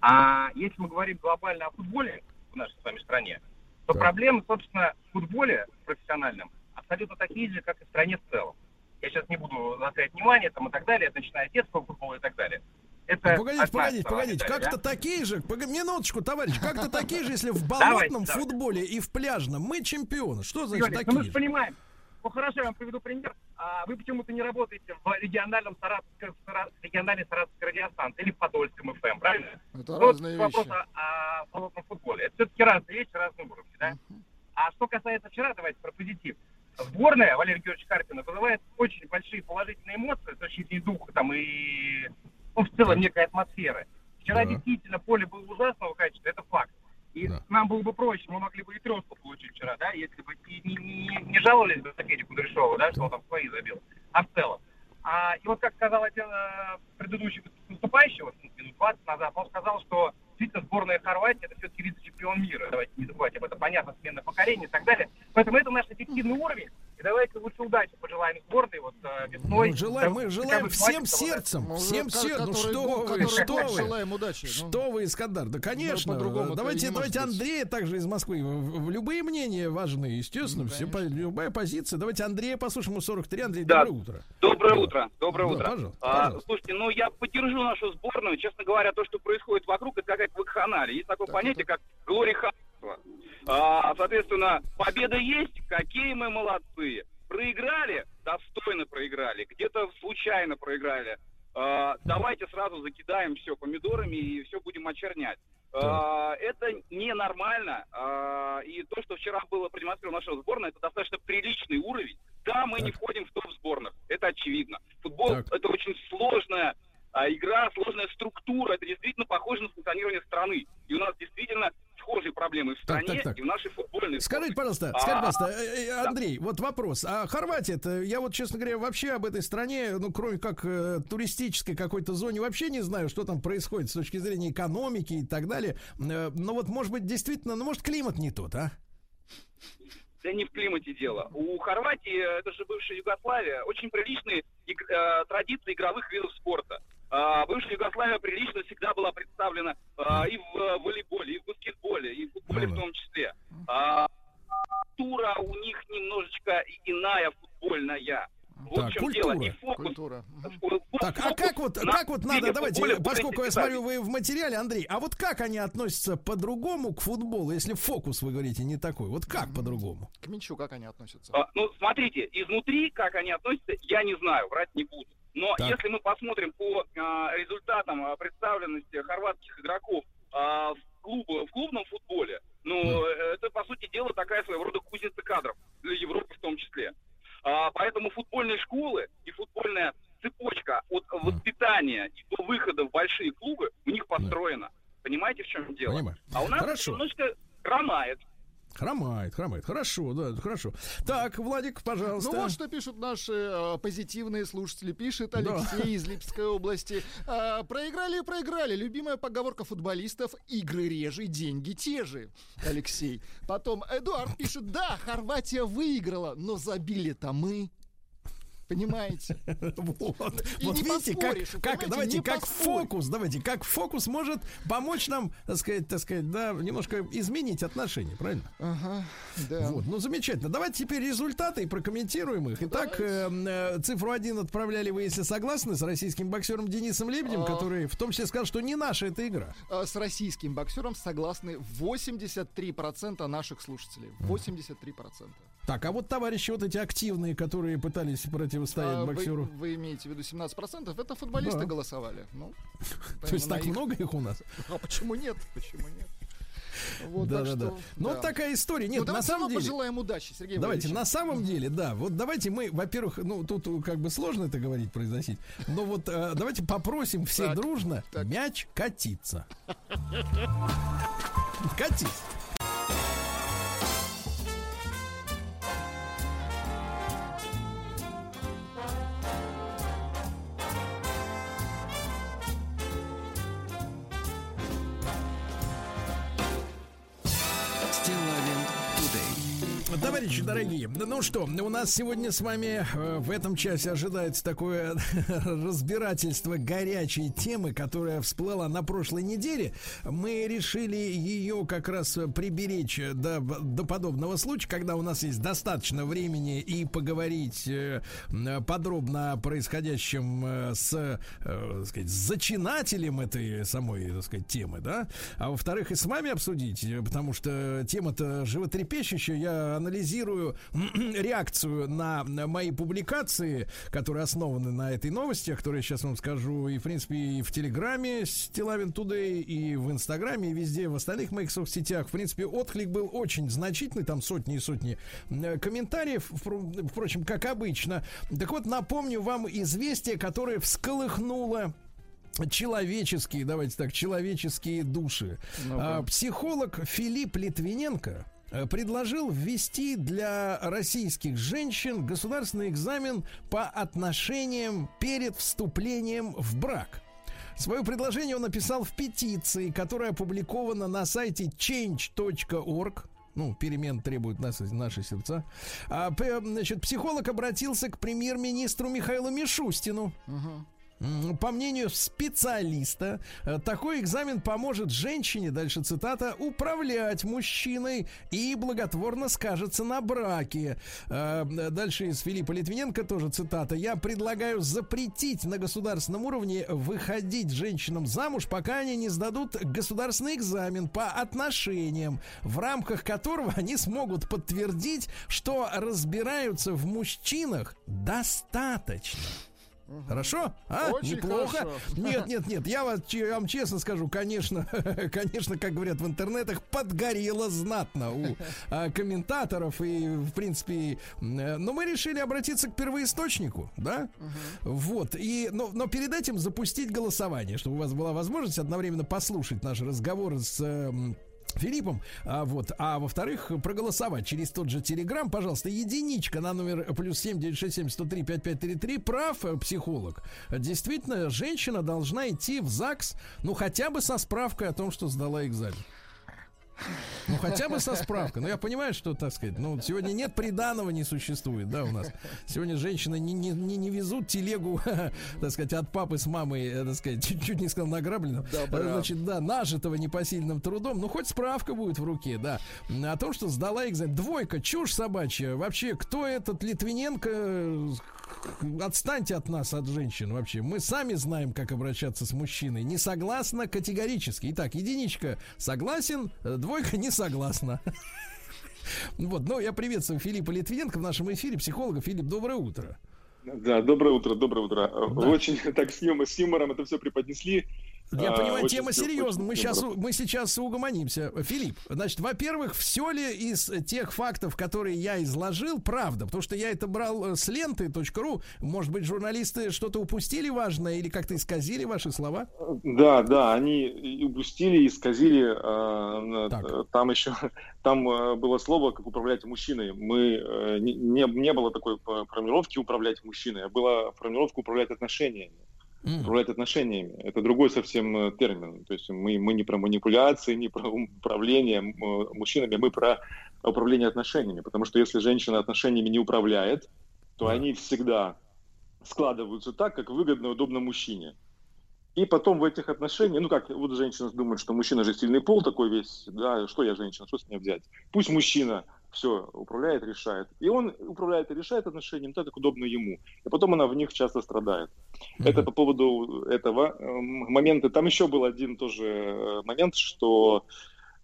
S11: А если мы говорим глобально о футболе в нашей с вами стране, то
S2: Так.
S11: проблемы, собственно, в футболе профессиональном абсолютно такие же, как и в стране в целом. Я сейчас не буду заострять внимание там и так далее, начиная от детского футбола и так далее. Это
S2: Ну, погодите,
S11: одна
S2: погодите, погодите. Как-то
S11: да?
S2: такие же, пог- минуточку, товарищ, как-то такие же, если в болотном
S11: давайте.
S2: футболе и в пляжном мы чемпионы. Что значит
S11: Юрий, ну мы
S2: такие
S11: же понимаем. Ну хорошо, я вам приведу пример. А, вы почему-то не работаете в региональном Саратовской, Сара- региональной Саратовской радиостанции или в Подольском ФМ, правильно?
S3: Это
S11: Вот
S3: разные
S11: вопрос
S3: вещи.
S11: о, о болотном футболе. Это все-таки разные вещи, разные уровни, да? А что касается вчера, давайте про позитив. Сборная Валерия Георгиевича Карпина вызывает очень большие положительные эмоции с точки зрения духа там и ну, в целом некой атмосферы. Вчера
S2: Да.
S11: действительно поле было ужасного качества, это факт. И
S2: Да.
S11: нам было бы проще, мы могли бы и треску получить вчера, да, если бы не, не- не- не жаловались бы Сакеди Кудряшова, да, что он там свои забил, а в целом. А, и вот как сказал один э, предыдущий выступающий, вот, минут 20 назад, он сказал, что действительно сборная Хорватии это все-таки вице-чемпион мира. Давайте не забывать об этом. Понятно, смена поколения и так далее. Поэтому это наш эффективный уровень. И давайте лучше удачи пожелаем сборной вот э, весной.
S2: Мы желаем, мы желаем всем сердцем, всем сердцем. Ну
S3: который
S2: что
S3: год-
S2: вы, что вы?
S3: желаем удачи. Ну,
S2: Что вы, Искандар? Да, конечно.
S3: по-другому-то и
S2: давайте, давайте. Андрея также из Москвы. В- в- Любые мнения важны, естественно.
S3: Ну,
S2: все, по- любая позиция. Давайте Андрея послушаем. Ему 43. Андрей,
S12: Да.
S2: доброе утро.
S12: Доброе
S2: Да.
S12: утро, доброе
S2: Да,
S12: утро.
S2: пожалуйста,
S12: А,
S2: пожалуйста.
S12: слушайте, ну я поддержу нашу сборную. Честно говоря, то, что происходит вокруг, это какая-то вакханалия. Есть такое
S3: Так,
S12: понятие,
S3: это-
S12: как глориханство. А, соответственно, победа есть, какие мы молодцы. Проиграли, достойно проиграли, где-то случайно проиграли. А, давайте сразу закидаем все помидорами и все будем очернять. А, это ненормально. А, и то, что вчера было продемонстрировано наша сборная, это достаточно приличный уровень. Да, мы не входим в топ сборных, это очевидно. Футбол
S2: Так.
S12: это очень сложная игра, сложная структура. Это действительно похоже на функционирование страны. И у нас действительно схожие проблемы в
S2: Так,
S12: стране
S2: так, так.
S12: и в нашей футбольной
S2: Скажите, пожалуйста,
S12: А,
S2: скажите, пожалуйста, э, э, Андрей, вот вопрос. А Хорватия, это я вот, честно говоря, вообще об этой стране, ну, кроме как э, туристической какой-то зоне, вообще не знаю, что там происходит с точки зрения экономики и так далее. Э, но вот, может быть, действительно, ну, может, климат не тот, а?
S12: Да не в климате дело. У Хорватии, э, это же бывшая Югославия, очень приличные э, традиции игровых видов спорта. А, бывшая Югославия прилично всегда была представлена а, и в э, волейболе, и в баскетболе, и в футболе
S2: Ну
S12: в том числе. А, культура у них немножечко иная футбольная. Вот
S2: Так,
S12: в чем
S2: культура.
S12: дело. И фокус.
S3: Культура.
S12: Фо-
S2: Так, а
S12: фокус
S2: как вот,
S12: на
S2: как вот надо, давайте,
S12: в
S2: поскольку я смотрю, вы в материале, Андрей, а вот как они относятся по-другому к футболу, если фокус, вы говорите, не такой? Вот как по-другому?
S3: К мячу как они относятся?
S12: А, Ну, смотрите, изнутри, как они относятся, я не знаю, врать не буду. Но
S2: Так.
S12: если мы посмотрим по а, результатам а, представленности хорватских игроков а, в, клуб- в клубном футболе, ну, э, это, по сути дела, такая своего рода кузница кадров для Европы в том числе. А, поэтому футбольные школы и футбольная цепочка от воспитания и до выхода в большие клубы у них построена. Понимаете, в чем дело?
S2: Понимаю.
S12: А у нас
S2: Хорошо.
S12: немножко хромает.
S2: Хромает, хромает. Хорошо, да, хорошо. Так, Владик, пожалуйста.
S3: Ну вот что пишут наши э, позитивные слушатели. Пишет
S2: Да.
S3: Алексей из Липецкой области. А, проиграли и проиграли. Любимая поговорка футболистов «Игры реже, деньги те же». Алексей. Потом Эдуард пишет, да, Хорватия выиграла, но забили-то мы. Понимаете?
S2: Вот,
S3: И
S2: вот видите, как, как давайте, как
S3: поспоришь.
S2: фокус, давайте, как фокус может помочь нам, так сказать, так сказать, да, немножко изменить отношения, правильно?
S3: Ага, да.
S2: Вот, ну замечательно. Давайте теперь результаты и прокомментируем их. Итак, э, э, цифру один отправляли вы, если согласны, с российским боксером Денисом Лебедем,
S3: А.
S2: который в том числе сказал, что не наша эта игра.
S3: А, С российским боксером согласны 83% наших слушателей. 83%.
S2: Так, а вот товарищи вот эти активные, которые пытались противостоять
S3: А вы,
S2: боксеру.
S3: вы имеете в виду 17%? Это футболисты
S2: Да.
S3: голосовали. Ну,
S2: То есть так
S3: их-
S2: много их у нас?
S3: А почему нет? Почему нет? Вот,
S2: да, да,
S3: что,
S2: да. Ну, вот такая история. Нет,
S3: Ну,
S2: на самом деле.
S3: пожелаем удачи, Сергей
S2: Давайте,
S3: Валерьевич.
S2: на самом деле, да, вот давайте мы, во-первых, ну, тут э, как бы сложно это говорить, произносить, но вот э, давайте попросим все
S3: Так,
S2: дружно
S3: так.
S2: мяч катиться. Катись. Товарищи дорогие, ну что, у нас сегодня с вами э, в этом часе ожидается такое разбирательство горячей темы, которая всплыла на прошлой неделе. Мы решили ее как раз приберечь до, до подобного случая, когда у нас есть достаточно времени и поговорить э, подробно о происходящем э, с, так сказать, зачинателем этой самой, так сказать, темы, да? А во-вторых, и с вами обсудить, потому что тема-то животрепещущая. Я анализирую реакцию на, мои публикации, которые основаны на этой новости, о которой я сейчас вам скажу, и, в принципе, и в Телеграме Стилавин Today, и в Инстаграме, и везде, в остальных моих соцсетях. В принципе, отклик был очень значительный, там сотни и сотни э, комментариев, впро- впрочем, как обычно. Так вот, напомню вам известие, которое всколыхнуло человеческие, давайте так, человеческие души. А, психолог Филипп Литвиненко предложил ввести для российских женщин государственный экзамен по отношениям перед вступлением в брак. Свое предложение он написал в петиции, которая опубликована на сайте change.org. Ну, перемен требуют нас, наши сердца. А, п- значит, психолог обратился к премьер-министру Михаилу Мишустину. М, По мнению специалиста, э, такой экзамен поможет женщине, дальше цитата, управлять мужчиной и благотворно скажется на браке. Э, Дальше из Филиппа Литвиненко тоже цитата. Я предлагаю запретить на государственном уровне выходить женщинам замуж, пока они не сдадут государственный экзамен по отношениям, в рамках которого они смогут подтвердить, что разбираются в мужчинах достаточно. Хорошо? А?
S3: Очень
S2: Неплохо?
S3: хорошо.
S2: Нет, нет, нет, я, вас, я вам честно скажу, конечно, конечно, как говорят в интернетах, подгорело знатно у а, комментаторов и, в принципе, э, но мы решили обратиться к первоисточнику, да? Вот, и, но, но перед этим запустить голосование, чтобы у вас была возможность одновременно послушать наш разговор с... Филиппом, а, вот, а во-вторых, проголосовать через тот же Телеграм, пожалуйста, единичка на номер плюс семь девять шесть семь сто три пять пять три три, прав э, психолог. Действительно, женщина должна идти в ЗАГС, ну, хотя бы со справкой о том, что сдала экзамен. Ну, хотя бы со справкой. Ну, я понимаю, что, так сказать, ну, сегодня нет приданого не существует, да, у нас. Сегодня женщины не, не, не, не везут телегу, так сказать, от папы с мамой, э, так сказать, чуть, чуть не сказал награбленным.
S3: Добра.
S2: Значит, да, нажитого непосильным трудом. Ну, хоть справка будет в руке, да. О том, что сдала экзамен. Двойка, чушь собачья. Вообще, кто этот Литвиненко? Отстаньте от нас, от женщин вообще. Мы сами знаем, как обращаться с мужчиной. Не согласна категорически. Итак, единичка согласен, э, двойка не согласна. Вот, но я приветствую Филиппа Литвиненко в нашем эфире, психолога. Филипп, доброе утро.
S13: Да, доброе утро, доброе утро. Вы Очень так с, юмор- с юмором это все преподнесли.
S2: Я
S13: А,
S2: понимаю,
S13: очень
S2: тема серьезная. Мы сейчас, мы сейчас угомонимся. Филипп, значит, во-первых, все ли из тех фактов, которые я изложил, правда? Потому что я это брал э, с ленты.ру. Может быть, журналисты что-то упустили важное или как-то исказили ваши слова?
S13: Да, да, они и упустили, исказили. э, э, Там еще там было слово, как управлять мужчиной. Мы не, не, было такой формулировки управлять мужчиной, а была формулировка управлять отношениями. Управлять отношениями. Это другой совсем э, термин. То есть мы, мы не про манипуляции, не про управление э, мужчинами, мы про управление отношениями. Потому что если женщина отношениями не управляет, то они всегда складываются так, как выгодно и удобно мужчине. И потом в этих отношениях, ну как, вот женщина думает, что мужчина же сильный пол такой весь, да, что я женщина, что с ней взять? Пусть мужчина все управляет, решает. И он управляет и решает отношениями так, как удобно ему. И потом она в них часто страдает. Это по поводу этого эм, момента. Там еще был один тоже э, момент, что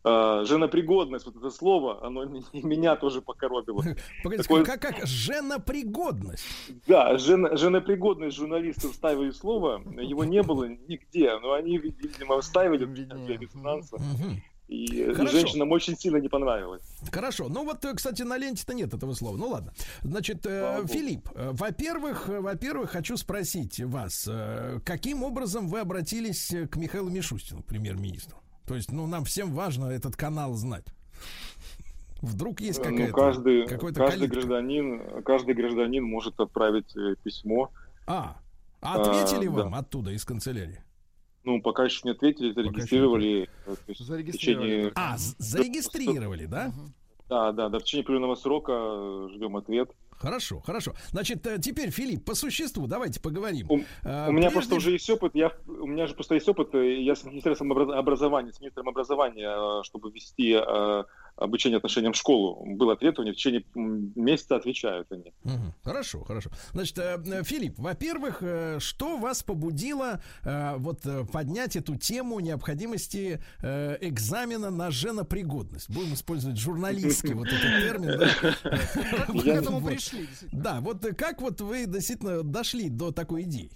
S13: э, женопригодность, вот это слово, оно меня тоже покоробило.
S2: Погодите,
S13: Такое-
S2: как, как женопригодность?
S13: Да, жен, женопригодность журналисты вставили слово, его не было нигде, но они, видимо, вставили для резонанса. И
S2: Хорошо.
S13: женщинам очень сильно не понравилось.
S2: Хорошо. Ну вот, э, кстати, на ленте-то нет этого слова. Ну ладно. Значит, э, Филипп, э, во-первых, во-первых, хочу спросить вас, каким образом вы обратились к Михаилу Мишустину, премьер-министру? То есть, ну, нам всем важно этот канал знать. Вдруг есть
S13: Ну,
S2: какая-то
S13: каждый,
S2: какой-то
S13: каждый
S2: калитка.
S13: гражданин, каждый гражданин может отправить письмо.
S2: А, ответили
S13: А,
S2: вам
S13: да.
S2: оттуда, из канцелярии?
S13: Ну, пока еще не ответили, зарегистрировали. э, есть в течение-
S2: А, зарегистрировали, да?
S13: Да, да, да, в течение определенного срока э, ждем ответ.
S2: Хорошо, хорошо. Значит, э, теперь, Филипп, по существу давайте поговорим.
S13: У,
S2: Э,
S13: у меня
S2: прежде-
S13: просто уже есть опыт, я, у меня же просто есть опыт, я с Министерством образ- образования, с министром образования, чтобы вести обучение отношениям в школу. Был ответ, у них в течение месяца отвечают они.
S2: Хорошо, хорошо. Значит, э, Филипп, во-первых, э, что вас побудило э, вот поднять эту тему необходимости экзамена на женопригодность? Будем использовать журналистский вот этот термин. да?
S3: Как вы к этому
S2: Вот.
S3: пришли?
S2: Да, вот как вот вы действительно дошли до такой идеи?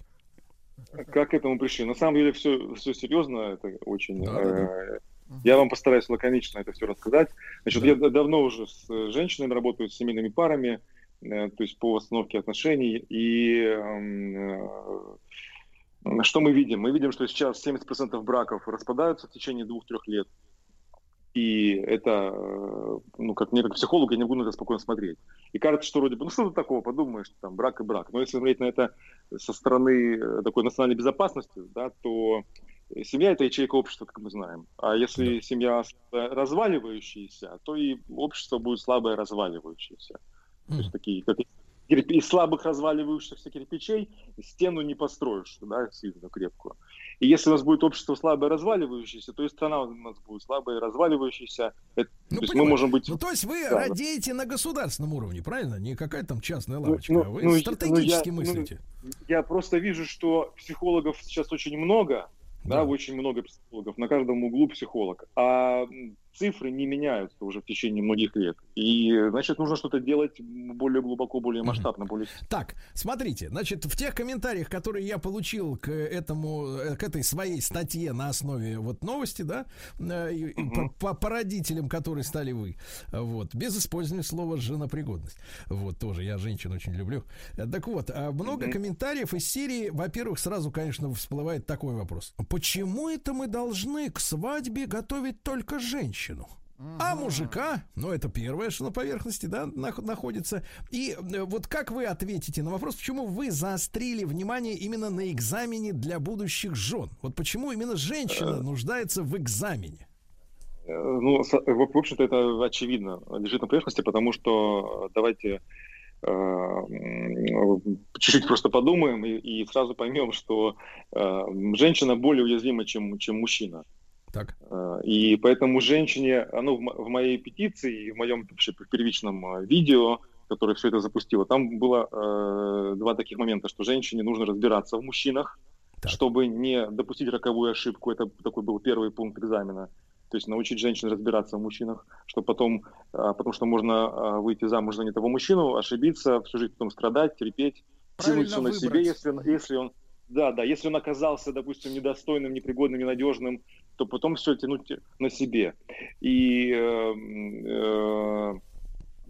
S13: Как к этому пришли? На самом деле все, все серьезно, это очень...
S2: Да, да,
S13: э, Я вам постараюсь лаконично это все рассказать. Значит, я д- давно уже с э, женщинами работаю, с семейными парами, э, то есть по восстановке отношений. И эм, э, что мы видим? Мы видим, что сейчас 70% браков распадаются в течение двух-трех лет. И это, э, ну, как мне, как психологу, я не могу на это спокойно смотреть. И кажется, что вроде бы, ну, что тут такого, подумаешь, там, брак и брак. Но если смотреть на это со стороны э, такой национальной безопасности, да, то Семья – это ячейка общества, как мы знаем. А если да. семья разваливающаяся, то и общество будет слабое разваливающееся. Mm. То есть такие, как из слабых разваливающихся кирпичей стену не построишь, да, сильно крепкую. И если у нас будет общество слабое разваливающееся, то и страна у нас будет слабая разваливающаяся. Это, ну, то есть мы можем быть...
S2: Ну, то есть вы да, радеете да. на государственном уровне, правильно? Не какая-то там частная ну, лавочка, ну, а вы ну, стратегически ну, я, мыслите.
S13: Ну, я просто вижу, что психологов сейчас очень много, да. да, очень много психологов, на каждом углу психолог. А цифры не меняются уже в течение многих лет. И, значит, нужно что-то делать более глубоко, более масштабно, более...
S2: Так, смотрите, значит, в тех комментариях, которые я получил к этому, э, к этой своей статье на основе вот новости, да, угу. по, по родителям, которые стали вы, вот, без использования слова женопригодность. Вот, тоже, я женщин очень люблю. Так вот, а много угу. комментариев из серии, во-первых, сразу, конечно, всплывает такой вопрос. Почему это мы должны к свадьбе готовить только женщин? Женщину. А мужика, ну это первое, что на поверхности, да, находится. И э, вот как вы ответите на вопрос, почему вы заострили внимание именно на экзамене для будущих жен? Вот почему именно женщина э. нуждается в экзамене?
S13: Э, ну, в общем-то, это очевидно, лежит на поверхности, потому что давайте чуть-чуть просто подумаем и, и сразу поймем, что женщина более уязвима, чем, чем мужчина.
S2: Так.
S13: Э, и поэтому женщине, ну, в моей петиции и в моем первичном э, видео, которое все это запустило, там было э, два таких момента, что женщине нужно разбираться в мужчинах, так. чтобы не допустить роковую ошибку. Это такой был первый пункт экзамена. То есть научить женщин разбираться в мужчинах, чтобы потом, э, потому что можно э, выйти замуж за не того мужчину, ошибиться, всю жизнь потом страдать, терпеть, тянуть все на себе, если, если он да, да, если он оказался, допустим, недостойным, непригодным, ненадежным, то потом все тянуть на себе. И э, э,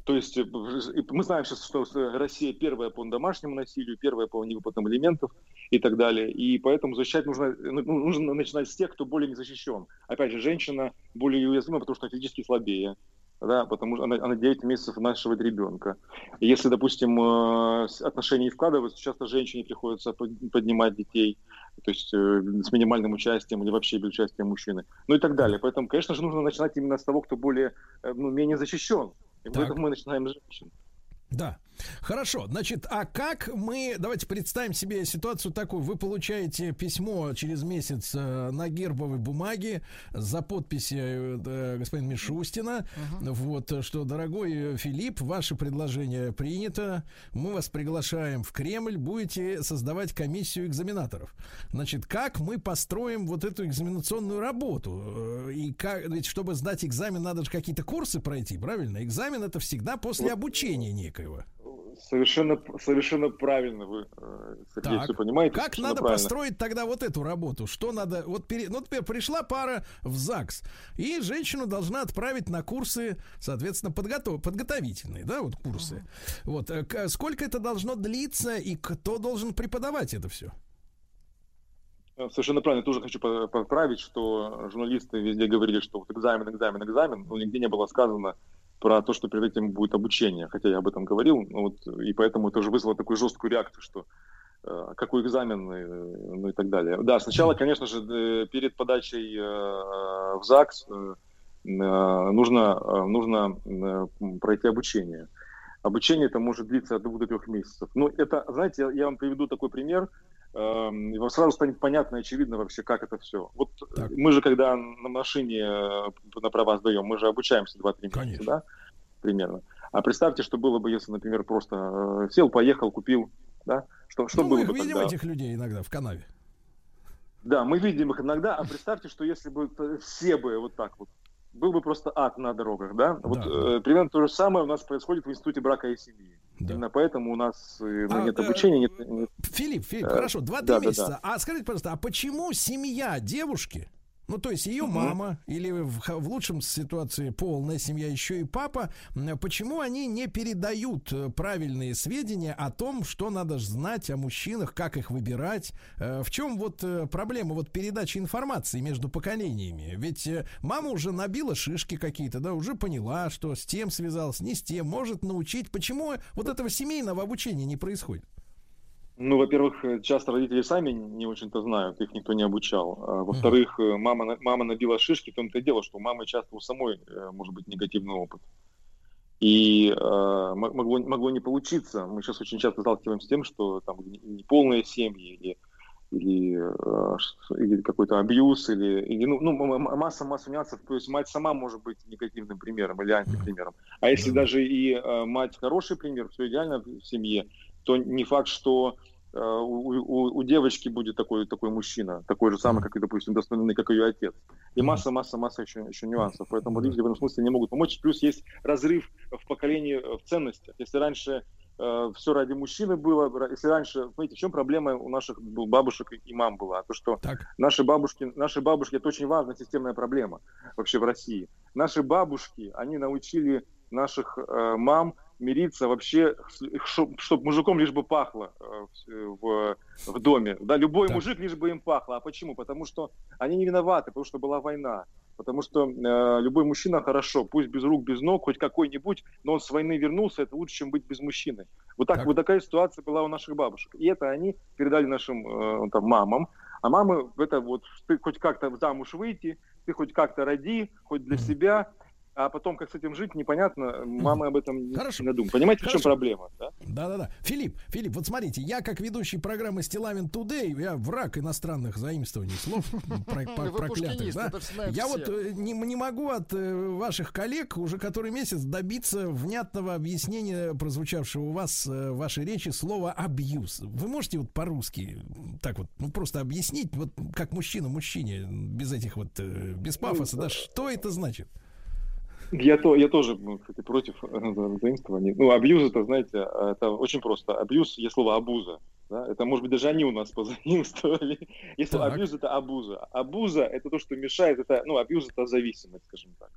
S13: то есть мы знаем сейчас, что Россия первая по домашнему насилию, первая по невыплатам элементов и так далее. И поэтому защищать нужно, ну, нужно начинать с тех, кто более не защищен. Опять же, женщина более уязвима, потому что физически слабее да, потому что она, она 9 месяцев нашего ребенка. И если, допустим, э, отношения не вкладываются, часто женщине приходится поднимать детей, то есть э, с минимальным участием или вообще без участия мужчины, ну и так далее. Поэтому, конечно же, нужно начинать именно с того, кто более, э, ну, менее защищен. И поэтому мы начинаем с женщин.
S2: Да. Хорошо, значит, а как мы, давайте представим себе ситуацию такую, вы получаете письмо через месяц э, на гербовой бумаге за подписью э, господина Мишустина, uh-huh. вот, что, дорогой Филипп, ваше предложение принято, мы вас приглашаем в Кремль, будете создавать комиссию экзаменаторов. Значит, как мы построим вот эту экзаменационную работу? Э, и как, ведь чтобы сдать экзамен, надо же какие-то курсы пройти, правильно? Экзамен это всегда после обучения некоего.
S13: Совершенно, совершенно правильно вы, э, Сергей, так, все понимаете.
S2: Как надо правильно. построить тогда вот эту работу? Что надо? Вот, пере, ну, например, пришла пара в ЗАГС, и женщину должна отправить на курсы, соответственно, подготов, подготовительные, да, вот курсы. Uh-huh. Вот, э, сколько это должно длиться, и кто должен преподавать это все?
S13: Э, совершенно правильно. Я тоже хочу поправить, что журналисты везде говорили, что вот экзамен, экзамен, экзамен, но нигде не было сказано, про то, что перед этим будет обучение, хотя я об этом говорил, ну, вот, и поэтому это уже вызвало такую жесткую реакцию, что э, какой экзамен, и, ну и так далее. Да, сначала, конечно же, э, перед подачей э, в ЗАГС э, э нужно, э, нужно пройти обучение. Обучение это может длиться от двух до трех месяцев. Ну, это, знаете, я, я вам приведу такой пример. Эм, и сразу станет понятно и очевидно вообще, как это все. Вот так. мы же, когда на машине э, на права сдаем, мы же обучаемся 2-3 месяца, да, примерно. А представьте, что было бы, если, например, просто э, сел, поехал, купил, да, что, что ну, было мы бы
S2: видим
S13: тогда?
S2: этих людей иногда в канаве.
S13: Да, мы видим их иногда, а представьте, что если бы все бы вот так вот был бы просто ад на дорогах, да? Вот да, э, да. примерно то же самое у нас происходит в институте брака и семьи. Да. Именно поэтому у нас э, ну, а, нет обучения. Нет, нет...
S2: Филипп, Филипп, э, хорошо, два-три да, месяца. Да, да. А скажите, пожалуйста, а почему семья девушки ну, то есть ее мама или в, в лучшем ситуации полная семья, еще и папа, почему они не передают э, правильные сведения о том, что надо знать о мужчинах, как их выбирать? Э, в чем вот э, проблема вот передачи информации между поколениями? Ведь мама уже набила шишки какие-то, да, уже поняла, что с тем связалась, не с тем, может научить. Почему вот этого семейного обучения не происходит?
S13: Ну, во-первых, э, часто родители сами не очень-то знают, их никто не обучал. А, во-вторых, uh-huh. мама, мама набила шишки, в том-то и дело, что у мамы часто у самой может быть негативный опыт. И э, могло, могло не получиться. Мы сейчас очень часто сталкиваемся с тем, что там неполные семьи или или, э, или какой-то абьюз, или, или ну, ну, масса, масса нюансов. То есть мать сама может быть негативным примером или антипримером. А если даже и э, мать хороший пример, все идеально в семье, то не факт, что э, у, у, у девочки будет такой, такой мужчина, такой же самый, как и, допустим, достойный, как ее отец. И масса, масса, масса еще, еще нюансов. Поэтому родители в этом смысле не могут помочь. Плюс есть разрыв в поколении в ценностях. Если раньше э, все ради мужчины было. Если раньше, смотрите, в чем проблема у наших бабушек и мам была? То, что так. наши бабушки, наши бабушки, это очень важная системная проблема вообще в России. Наши бабушки, они научили наших э, мам мириться вообще, чтобы мужиком лишь бы пахло э, в, в доме. Да, любой так. мужик лишь бы им пахло. А почему? Потому что они не виноваты, потому что была война. Потому что э, любой мужчина хорошо, пусть без рук, без ног, хоть какой-нибудь, но он с войны вернулся, это лучше, чем быть без мужчины. Вот, так, так. вот такая ситуация была у наших бабушек. И это они передали нашим э, там, мамам. А мамы, это вот, ты хоть как-то замуж выйти, ты хоть как-то роди, хоть для себя, а потом как с этим жить, непонятно. Мама об этом Хорошо. не думает. Понимаете, Хорошо. в чем проблема? Да?
S2: да, да, да. Филипп, Филипп, вот смотрите, я как ведущий программы Стилавин Today, я враг иностранных заимствований слов проклятых. Да? Я вот э, не, могу от э, ваших коллег уже который месяц добиться внятного объяснения прозвучавшего у вас э, в вашей речи слова абьюз. Вы можете вот по-русски так вот, ну просто объяснить, вот как мужчина мужчине, без этих вот, без пафоса, да, что это значит?
S13: Я, то, я тоже, ну, кстати, против э, заимствования. Ну, абьюз это, знаете, это очень просто. Абьюз, есть слово абуза. Да? Это, может быть, даже они у нас позаимствовали. Если абьюз это абуза. Абуза это то, что мешает, это, ну, абьюз это зависимость, скажем так.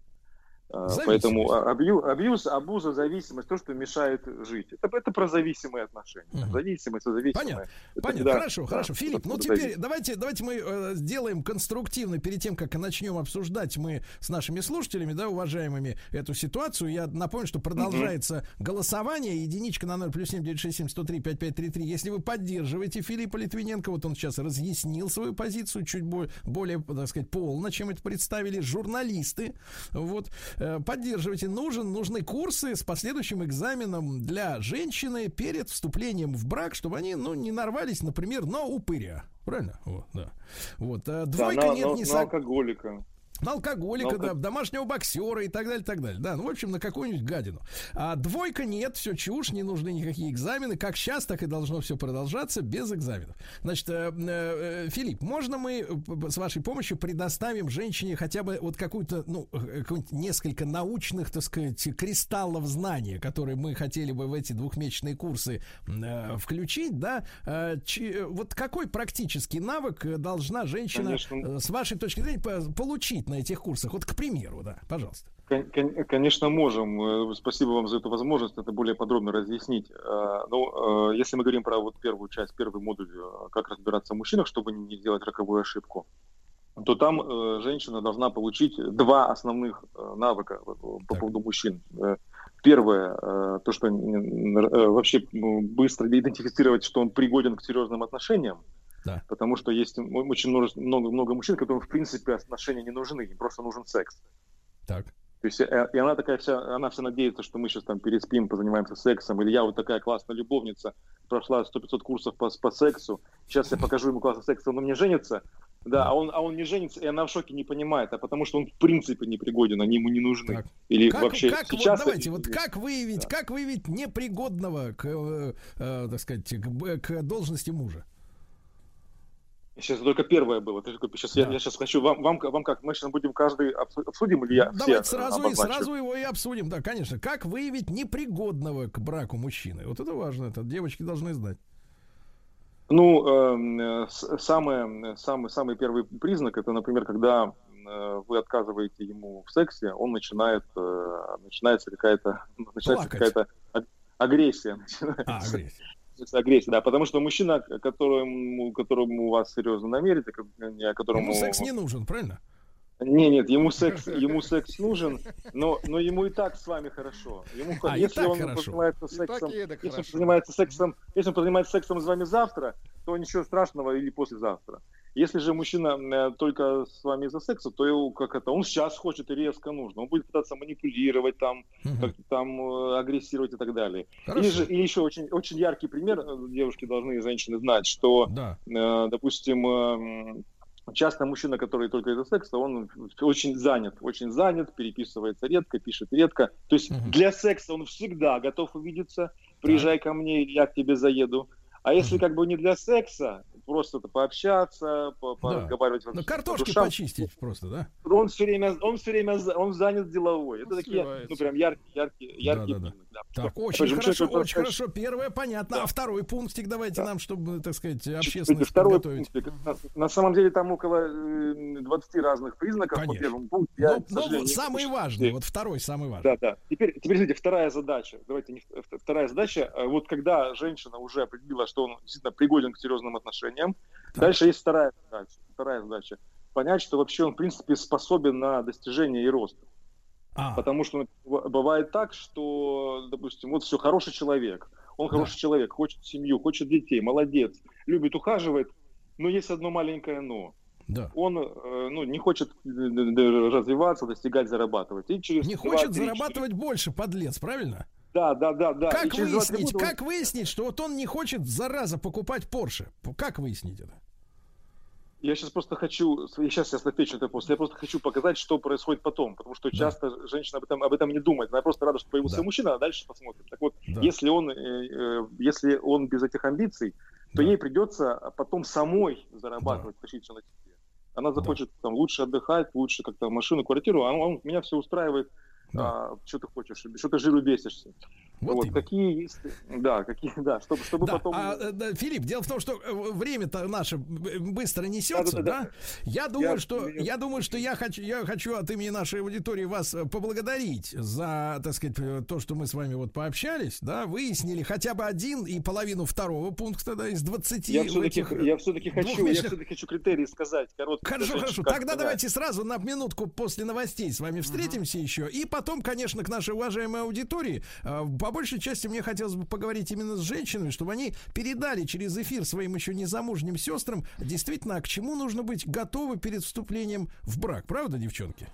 S13: А, поэтому абью, абьюз, абуза, зависимость, то, что мешает жить. Это, это про зависимые отношения. Угу. Зависимость, зависимые.
S2: Понятно. Это Понятно. Когда, хорошо, да, хорошо. Филипп, ну теперь зависимость. давайте, давайте мы э, сделаем конструктивно перед тем, как начнем обсуждать мы с нашими слушателями, да, уважаемыми, эту ситуацию. Я напомню, что продолжается угу. голосование. Единичка на 0 плюс 7 967 103 5533. Если вы поддерживаете Филиппа Литвиненко, вот он сейчас разъяснил свою позицию чуть более, более так сказать, полно, чем это представили журналисты. Вот. Э, поддерживайте. Нужен, нужны курсы с последующим экзаменом для женщины перед вступлением в брак, чтобы они, ну, не нарвались, например, на упыря. Правильно? Вот, да. Вот. А двойка
S13: да, на,
S2: нет,
S13: на,
S2: не
S13: на алкоголика
S2: на алкоголика, да, домашнего боксера и так далее, так далее. Да, ну, в общем, на какую-нибудь гадину. А двойка нет, все чушь, не нужны никакие экзамены. Как сейчас, так и должно все продолжаться без экзаменов. Значит, э, э, Филипп, можно мы э, с вашей помощью предоставим женщине хотя бы вот какую-то, ну, э, несколько научных, так сказать, кристаллов знания, которые мы хотели бы в эти двухмесячные курсы э, включить, да? Э, ч, вот какой практический навык должна женщина, Конечно. с вашей точки зрения, получить на этих курсах? Вот, к примеру, да, пожалуйста.
S13: Конечно, можем. Э, спасибо вам за эту возможность это более подробно разъяснить. Э, ну, э, если мы говорим про вот первую часть, первый модуль, как разбираться в мужчинах, чтобы не сделать роковую ошибку, то там женщина должна получить два основных навыка по так. поводу мужчин. Первое, то, что вообще быстро идентифицировать, что он пригоден к серьезным отношениям, да. Потому что есть очень много, много, мужчин, которым в принципе отношения не нужны, им просто нужен секс.
S2: Так.
S13: То есть, э, и она такая вся, она вся надеется, что мы сейчас там переспим, позанимаемся сексом, или я вот такая классная любовница, прошла 100-500 курсов по, по сексу, сейчас я покажу ему классный секс, он мне женится, да, а он, а он не женится, и она в шоке не понимает, а потому что он в принципе не пригоден, они ему не нужны. Так. Или
S2: как,
S13: вообще
S2: как, сейчас... Вот, давайте, вот как выявить, да. как выявить непригодного к, э, э, так сказать, к, к должности мужа?
S13: Сейчас только первое было. Сейчас да. я, я сейчас хочу вам, вам, вам как мы сейчас будем каждый обсудим или я
S2: Давайте все сразу и сразу его и обсудим. Да, конечно. Как выявить непригодного к браку мужчины? Вот это важно. Это девочки должны знать.
S13: Ну, э, самый, самый, самый первый признак это, например, когда э, вы отказываете ему в сексе, он начинает, э, начинается какая-то, начинается какая-то агрессия. А, агрессия агрессия, да, потому что мужчина, которому, которому у вас серьезно намерится, которому...
S2: Ему секс не нужен, правильно?
S13: Не, нет, ему секс, ему секс нужен, но, но ему и так с вами хорошо. Ему,
S2: А,
S13: если он
S2: хорошо.
S13: занимается сексом, если он занимается сексом, если он занимается сексом с вами завтра, то ничего страшного или послезавтра. Если же мужчина э, только с вами из-за секса, то его, как это, он сейчас хочет и резко нужно. Он будет пытаться манипулировать, там, как-то там э, агрессировать и так далее.
S2: Хорошо.
S13: Или же, или еще очень, очень яркий пример, э, девушки должны, женщины знать, что,
S2: Да.
S13: э, допустим, э, часто мужчина, который только из-за секса, он очень занят, очень занят, переписывается редко, пишет редко. То есть для секса он всегда готов увидеться, приезжай ко мне, я к тебе заеду. А если как бы не для секса, просто пообщаться, по- поразговаривать
S2: Ну,
S13: по
S2: картошки
S13: душам,
S2: почистить просто, да?
S13: он все время, он все время, он занят деловой. Это такие,
S2: сливается.
S13: ну прям яркие, яркие, яркие.
S2: Да-да-да.
S13: примеры, да.
S2: Так,
S13: Опять
S2: очень хорошо,
S13: который
S2: очень хорошо. Первое понятно. А второй пунктик давайте нам, чтобы, так сказать, общественность
S13: второй
S2: подготовить.
S13: пунктик. На, на самом деле там около э, 20 разных признаков по
S2: Конечно.
S13: первому пункту. Я,
S2: Но, но вот самый важный, вот второй самый важный.
S13: Да, да. Теперь, теперь смотрите, вторая задача. Давайте не вторая задача. э, Вот когда женщина уже определила, что он действительно пригоден к серьезным отношениям, дальше есть вторая задача. Вторая задача. Понять, что вообще он, в принципе, способен на достижение и рост.
S2: А.
S13: Потому что б- бывает так, что, допустим, вот все, хороший человек, он хороший человек, хочет семью, хочет детей, молодец, любит, ухаживает, но есть одно маленькое но.
S2: Да.
S13: Он э, ну, не хочет э, д- развиваться, достигать, зарабатывать. И через
S2: Не хочет зарабатывать больше, подлец, правильно?
S13: Да, да, да, да.
S2: Как выяснить,
S13: года
S2: как выяснить, что вот он не хочет, зараза, покупать Порше? Как выяснить это?
S13: Я сейчас просто хочу, я сейчас я отвечу этот вопрос, я просто хочу показать, что происходит потом, потому что часто женщина об этом, об этом не думает, она просто рада, что появился мужчина, а дальше посмотрим. Так вот,
S2: Да.
S13: если он, э, э, если он без этих амбиций, то ей придется потом самой зарабатывать, тащить все на себе. Она захочет там лучше отдыхать, лучше как-то машину, квартиру, а он, он- меня все устраивает. А, что ты хочешь, что ты жиру бесишься. Вот, какие есть, да, какие, да, чтобы, чтобы
S2: Да,
S13: потом...
S2: а, э, да, Филипп, дело в том, что э, время-то наше б- быстро несется, да?
S13: Да-да-да.
S2: Я думаю,
S13: Я-
S2: что
S13: я-
S2: я думаю, что я хочу, я хочу от имени нашей аудитории вас э, поблагодарить за, так сказать, э, то, что мы с вами вот пообщались, да, выяснили хотя бы один и половину второго пункта, да, из 20
S13: Я все-таки,
S2: этих,
S13: я все-таки хочу, я все-таки хочу критерии сказать. Короткие
S2: Хорошо, хорошо. Тогда
S13: понять.
S2: давайте сразу на минутку после новостей с вами встретимся еще. И потом, конечно, к нашей уважаемой аудитории. э, По большей части мне хотелось бы поговорить именно с женщинами, чтобы они передали через эфир своим еще незамужним сестрам действительно, к чему нужно быть готовы перед вступлением в брак. Правда, девчонки?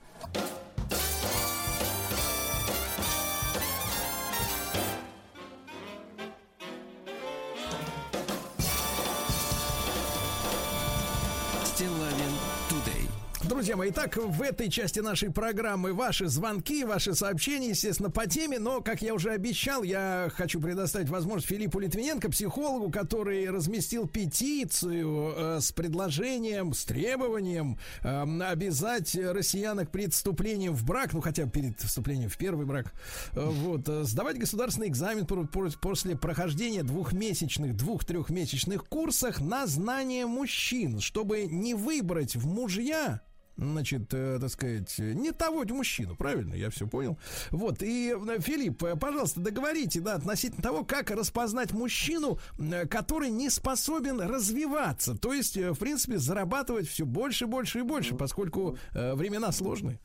S2: Друзья мои, итак, в этой части нашей программы ваши звонки, ваши сообщения, естественно, по теме, но, как я уже обещал, я хочу предоставить возможность Филиппу Литвиненко, психологу, который разместил петицию э, с предложением, с требованием э, обязать россиянок перед вступлением в брак, ну, хотя перед вступлением в первый брак, э, вот, э, сдавать государственный экзамен после прохождения двухмесячных, двух-трехмесячных курсах на знание мужчин, чтобы не выбрать в мужья значит, э, так сказать, не того мужчину, правильно? Я все понял. Вот, и, э, Филипп, э, пожалуйста, договорите, да, относительно того, как распознать мужчину, э, который не способен развиваться, то есть, в принципе, зарабатывать все больше, больше и больше, поскольку э, времена сложные.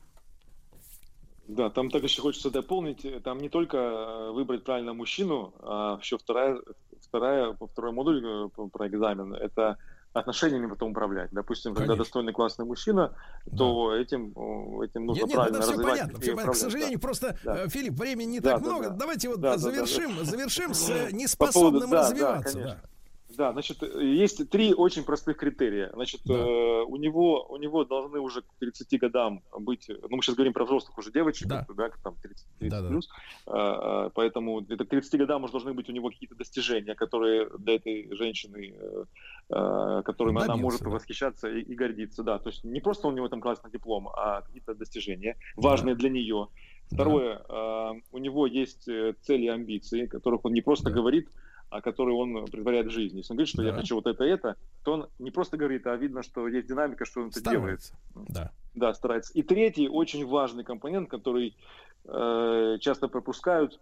S13: Да, там так еще хочется дополнить, там не только выбрать правильно мужчину, а еще вторая, вторая, второй модуль про экзамен, это отношениями потом управлять. Допустим, когда
S2: Конечно.
S13: достойный классный мужчина, то этим, этим нужно
S2: Нет, нет,
S13: правильно
S2: это все понятно.
S13: и
S2: всё понятно. К сожалению,
S13: да.
S2: просто,
S13: Да.
S2: э, Филипп, времени не
S13: Да,
S2: так
S13: да,
S2: много.
S13: да.
S2: Давайте вот
S13: Да, да, да,
S2: завершим,
S13: да.
S2: завершим с э,
S13: По
S2: неспособным
S13: поводу- да, да,
S2: развиваться.
S13: конечно.
S2: да.
S13: Да, значит, э, есть три очень простых критерия. Значит, э, у него у него должны уже к 30 годам быть, ну мы сейчас говорим про взрослых уже девочек, да, да там 30, 30 плюс, э, э, поэтому это к 30 годам уже должны быть у него какие-то достижения, которые для этой женщины, э, э, которыми она может
S2: да.
S13: восхищаться и, и гордиться, да. То есть не просто у него там классный диплом, а какие-то достижения важные для нее. Второе, э, у него есть цели и амбиции, которых он не просто говорит, а которые он притворяет в жизни. Если он говорит, что я
S2: Да.
S13: хочу вот это и это, то он не просто говорит, а видно, что есть динамика, что он это делает.
S2: Да.
S13: Да, старается. И третий очень важный компонент, который э, часто пропускают,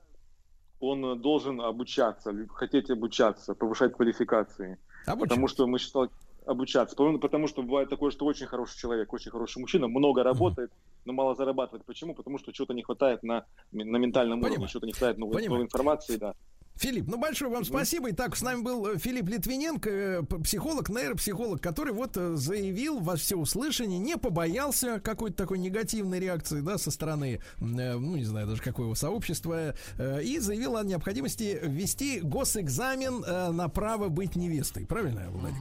S13: он должен обучаться, хотеть обучаться, повышать квалификации.
S2: Обучаться.
S13: Потому что мы стал- обучаться. Потому, потому что бывает такое, что очень хороший человек, очень хороший мужчина, много работает, но мало зарабатывает. Почему? Потому что что-то не хватает на, на ментальном
S2: Понимаю.
S13: уровне, что-то не хватает новой,
S2: Понимаю.
S13: новой информации, да.
S2: Филипп, ну большое вам спасибо. Итак, с нами был э, Филипп Литвиненко, э, психолог, нейропсихолог, который вот э, заявил во всеуслышание, не побоялся какой-то такой негативной реакции, да, со стороны, ну, не знаю даже какого сообщества, и заявил о необходимости ввести госэкзамен на право быть невестой. Правильно, Владик?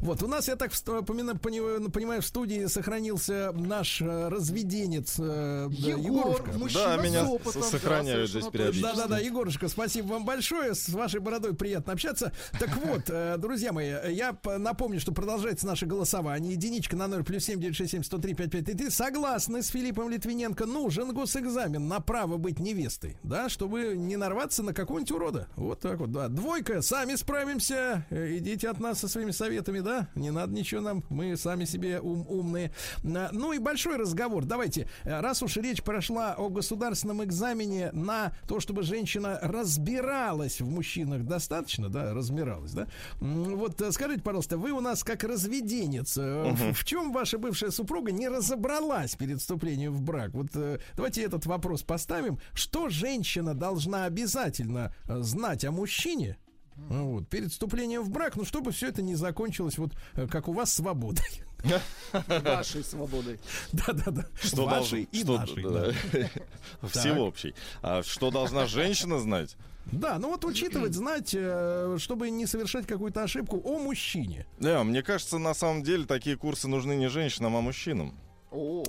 S2: Вот, у нас, я так понимаю, в студии сохранился наш разведенец
S3: Егор,
S2: Егорушка.
S6: Да, меня
S3: с опытом,
S6: с- сохраняют
S3: да,
S6: здесь периодически.
S2: Да-да-да, Егорушка, спасибо вам большое. С вашей бородой приятно общаться. Так вот, э, друзья мои, я напомню, что продолжается наше голосование. Единичка на номер плюс семь девять шесть семь сто три пять пять три. Согласны с Филиппом Литвиненко, нужен госэкзамен на право быть невестой, да, чтобы не нарваться на какого-нибудь урода. Вот так вот, да. Двойка, сами справимся. Э, Идите от нас со своими советами, да. Не надо ничего нам, мы сами себе ум- умные. На- Ну и большой разговор. Давайте, э, раз уж речь прошла о государственном экзамене на то, чтобы женщина разбиралась в мужчинах достаточно, да, разбиралась, да. Вот э, скажите, пожалуйста, вы у нас как разведенец, э, в- чем ваша бывшая супруга не разобралась перед вступлением в брак? Вот э, давайте этот вопрос поставим. Что женщина должна обязательно знать о мужчине? Вот, перед вступлением в брак, ну, чтобы все это не закончилось, вот как у вас свободой.
S3: Вашей свободой.
S2: Да-да-да.
S6: Что
S2: Вашей
S6: должен-
S2: и
S6: что-
S2: нашей.
S6: да.
S2: да.
S6: Всеобщий. А что должна женщина знать?
S2: Да, ну вот учитывать, знать, э, чтобы не совершать какую-то ошибку о мужчине.
S6: Да, мне кажется, на самом деле такие курсы нужны не женщинам, а мужчинам.
S3: О,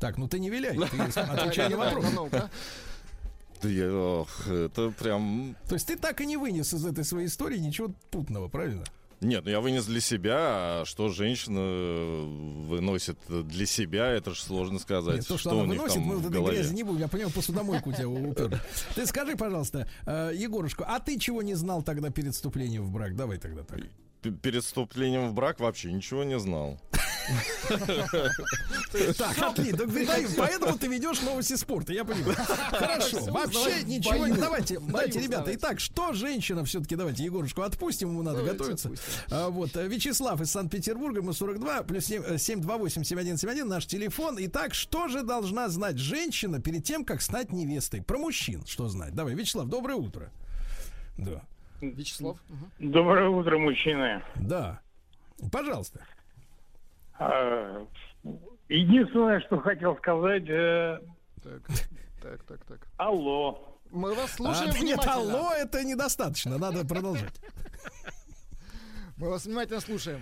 S2: Так, ну ты не виляй, ты отвечай на вопрос.
S6: Да я, ох, это прям...
S2: То есть ты так и не вынес из этой своей истории ничего путного, правильно?
S6: Нет, ну я вынес для себя, а что женщина э, выносит для себя, это же сложно сказать.
S2: Нет, то, что,
S6: что
S2: она выносит,
S6: там
S2: мы
S6: в голове.
S2: грязи не будем. Я понял, посудомойку тебя уперли. Ты скажи, пожалуйста, э, Егорушка, а ты чего не знал тогда перед вступлением в брак? Давай тогда так.
S6: Перед вступлением в брак вообще ничего не знал.
S2: Так, отлично. Поэтому ты ведешь новости спорта, я понимаю. Хорошо. Вообще ничего не... Давайте, давайте, ребята. Итак, что женщина все-таки, давайте Егорушку отпустим, ему надо готовиться. А, Вот, э, Вячеслав из Санкт-Петербурга, мы 42, плюс 728-7171, наш телефон. Итак, что же должна знать женщина перед тем, как стать невестой? Про мужчин что знать? Давай, Вячеслав, доброе утро. Да.
S3: Вячеслав.
S14: Доброе утро, мужчины.
S2: Да. Пожалуйста.
S14: А, Единственное, что хотел сказать, э,
S3: Так, так, так, так.
S14: алло.
S3: Мы вас слушаем
S2: А, нет,
S3: внимательно.
S2: алло, это недостаточно, надо продолжать.
S3: Мы вас внимательно слушаем.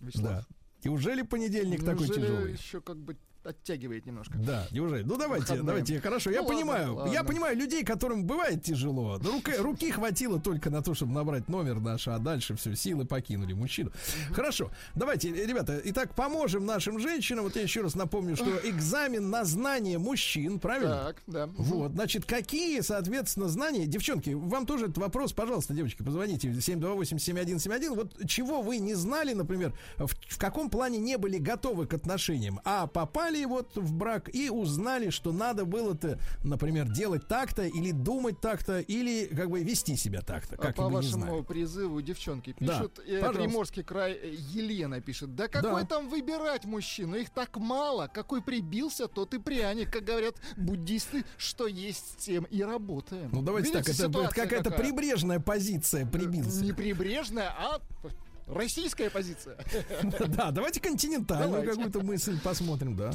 S3: Вячеслав.
S2: Да. Неужели понедельник такой
S3: Неужели
S2: тяжелый?
S3: еще как бы оттягивает немножко.
S2: Да, неужели? Ну давайте,
S3: Выходные.
S2: давайте, хорошо. Я
S3: Ну, ладно,
S2: понимаю, я
S3: ладно.
S2: понимаю людей, которым бывает тяжело. Руки, руки хватило только на то, чтобы набрать номер наш, а дальше все, силы покинули мужчину. Хорошо, давайте, ребята, итак, поможем нашим женщинам. Вот я еще раз напомню, что экзамен на знание мужчин, правильно?
S3: Так, да.
S2: Вот, значит, какие, соответственно, знания... Девчонки, вам тоже этот вопрос, пожалуйста, девочки, позвоните 728-7171. Вот чего вы не знали, например, в, в каком плане не были готовы к отношениям, а попали вот в брак и узнали, что надо было-то, например, делать так-то, или думать так-то, или как бы вести себя так-то,
S3: А
S2: как
S3: по
S2: бы не
S3: вашему призыву девчонки
S2: Да,
S3: пишут, э,
S2: пожалуйста.
S3: Приморский край, э, Елена пишет, да какой
S2: Да.
S3: там выбирать мужчину, их так мало, какой прибился, тот и пряник, как говорят буддисты, что есть с тем и работаем.
S2: Ну давайте
S3: Видите,
S2: так, это, это
S3: ситуация
S2: какая-то
S3: какая?
S2: прибрежная позиция прибился.
S3: Не прибрежная, а российская позиция.
S2: Да, давайте континентальную какую-то мысль посмотрим, да.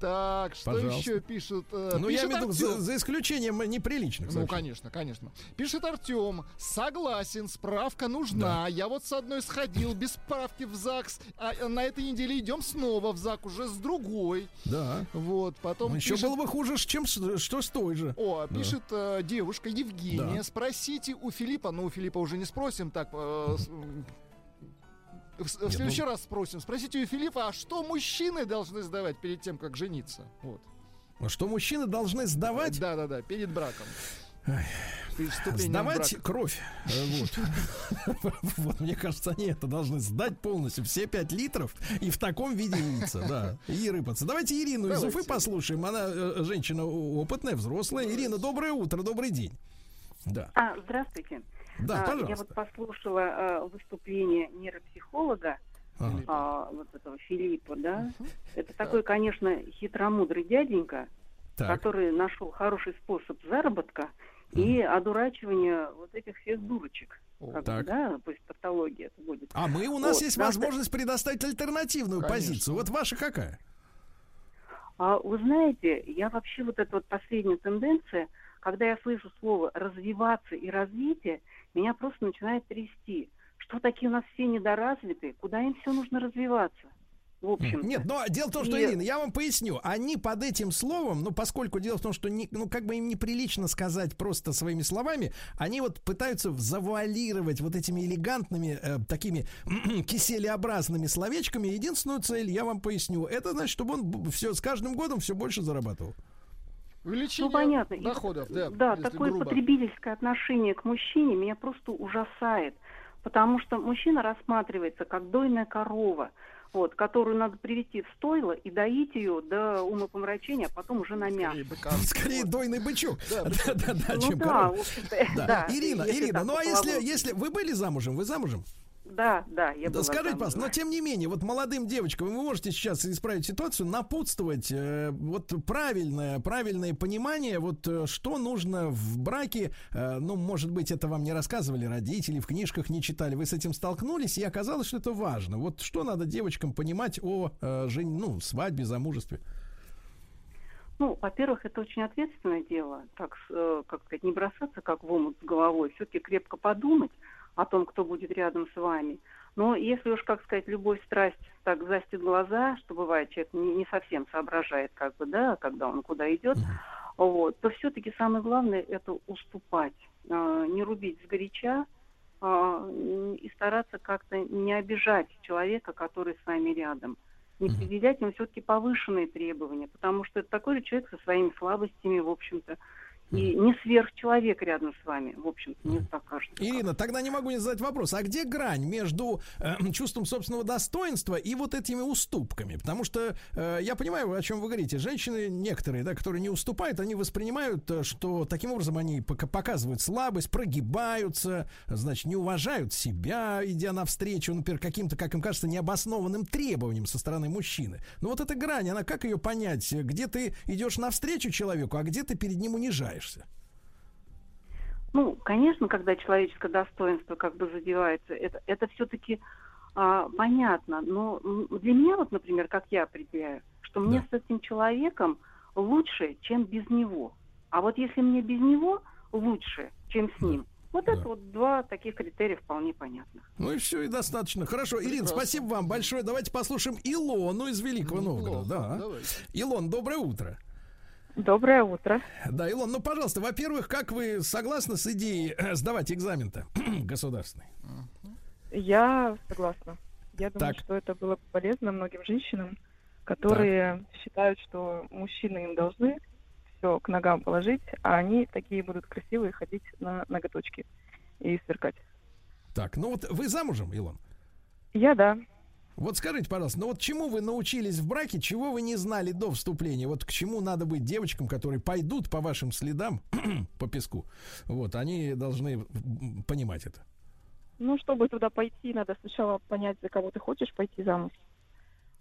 S3: Так, что
S2: Пожалуйста.
S3: еще пишут? Э,
S2: Ну, я
S3: пишет
S2: имею в виду, за, за исключением неприличных
S3: Ну, конечно, конечно. Пишет Артем. Согласен, справка нужна. Я вот с одной сходил без справки в ЗАГС, а на этой неделе идем снова в ЗАГС уже с другой.
S2: Да.
S3: Вот, потом
S2: Ну, еще
S3: пишет-
S2: было бы хуже, чем что с той же.
S3: О,
S2: Да.
S3: пишет э, девушка Евгения.
S2: Да.
S3: Спросите у Филиппа. Ну, у Филиппа уже не спросим. Так, э, с- м, в, в
S2: Нет,
S3: следующий
S2: ну-
S3: раз спросим. Спросите у Филиппа, а что мужчины должны сдавать перед тем, как жениться? Вот.
S2: А Что мужчины должны сдавать?
S3: Да, да, да, перед браком.
S2: Сдавать
S3: в брак.
S2: кровь. Э, Вот. Вот, мне кажется, они это должны сдать полностью. Все 5 литров и в таком виде яйца, да. И рыпаться. Давайте Ирину из
S3: Давайте.
S2: Уфы послушаем. Она э, женщина опытная, взрослая. Ирина, доброе утро, добрый день. Да.
S15: А, здравствуйте.
S2: Да,
S15: А, Я
S2: пожалуйста.
S15: вот послушала э, выступление нейропсихолога. А, вот этого Филиппа, да. Это такой, конечно, хитромудрый дяденька,
S2: Так.
S15: который нашел хороший способ заработка и одурачивания вот этих всех дурочек. Как бы,
S2: Так.
S15: да, пусть тавтология это будет.
S2: А мы у нас
S15: Вот,
S2: есть
S15: надо-
S2: возможность предоставить альтернативную
S15: Конечно.
S2: позицию. Вот ваша какая?
S15: А вы знаете, я вообще вот эта вот последняя тенденция, когда я слышу слово развиваться и развитие, меня просто начинает трясти. Что такие у нас все недоразвитые? Куда им все нужно развиваться? В общем.
S2: Нет, но дело в том, что,
S15: И-
S2: Ирина, я вам поясню. Они под этим словом, ну, поскольку дело в том, что, не, ну, как бы им неприлично сказать просто своими словами, они вот пытаются завуалировать вот этими элегантными, э, такими киселеобразными словечками единственную цель, я вам поясню. Это значит, чтобы он все с каждым годом все больше зарабатывал.
S3: Увеличение
S15: Ну, понятно. И
S3: доходов, да,
S15: да, такое
S3: грубо.
S15: потребительское отношение к мужчине меня просто ужасает. Потому что мужчина рассматривается как дойная корова, вот, которую надо привести в стойло и доить ее до умопомрачения, а потом уже на мясо.
S2: Скорее дойный бычок. Да, да, да,
S15: Ну
S2: чем
S15: да,
S2: корова. Да.
S15: да,
S2: Ирина,
S15: если
S2: Ирина, ну а если, если вы были замужем, вы замужем?
S15: Да, да, я
S2: Да
S15: была
S2: скажите, пожалуйста, но тем не менее, вот молодым девочкам вы можете сейчас исправить ситуацию, напутствовать э, вот правильное, правильное понимание, вот э, что нужно в браке, э, ну, может быть, это вам не рассказывали родители, в книжках не читали, вы с этим столкнулись, и оказалось, что это важно. Вот что надо девочкам понимать о э, жен- ну, свадьбе, замужестве?
S15: Ну, во-первых, это очень ответственное дело, так, э, как сказать, не бросаться как в омут с головой, все-таки крепко подумать о том, кто будет рядом с вами. Но если уж, как сказать, любовь, страсть так застит глаза, что бывает, человек не, не совсем соображает, как бы, да, когда он куда идет, вот, то все-таки самое главное это уступать, э, не рубить сгоряча э, и стараться как-то не обижать человека, который с вами рядом. Не предъявлять ему все-таки повышенные требования, потому что это такой же человек со своими слабостями, в общем-то, и не сверхчеловек рядом с вами, в общем-то, мне так кажется.
S2: Ирина, тогда не могу не задать вопрос. А где грань между э, чувством собственного достоинства и вот этими уступками? Потому что э, я понимаю, о чем вы говорите. Женщины некоторые, да, которые не уступают, они воспринимают, э, что таким образом они пока- показывают слабость, прогибаются, значит, не уважают себя, идя навстречу, например, каким-то, как им кажется, необоснованным требованиям со стороны мужчины. Но вот эта грань, она как ее понять? Где ты идешь навстречу человеку, а где ты перед ним унижаешься?
S15: Ну, конечно, когда человеческое достоинство как бы задевается, это, это все-таки понятно. Но для меня, вот, например, как я определяю, что мне с этим человеком лучше, чем без него. А вот если мне без него лучше, чем с ним, вот это вот два таких критерия вполне понятных.
S2: Ну и все, и достаточно. Хорошо, Ирина, спасибо вам большое. Давайте послушаем Илону из Великого Новгорода. Да. Илон, доброе утро.
S16: Доброе утро.
S2: Да, Илон, ну, пожалуйста, во-первых, как вы согласны с идеей э, сдавать экзамен-то государственный?
S16: Я согласна. Я думаю,
S2: Так.
S16: что это было бы полезно многим женщинам, которые считают, что мужчины им должны все к ногам положить, а они такие будут красивые ходить на ноготочки и сверкать.
S2: Так, ну вот вы замужем, Илон?
S16: Я да.
S2: Вот скажите, пожалуйста, ну вот чему вы научились в браке, чего вы не знали до вступления? Вот к чему надо быть девочкам, которые пойдут по вашим следам по песку? Вот, они должны понимать это.
S16: Ну, чтобы туда пойти, надо сначала понять, за кого ты хочешь пойти замуж.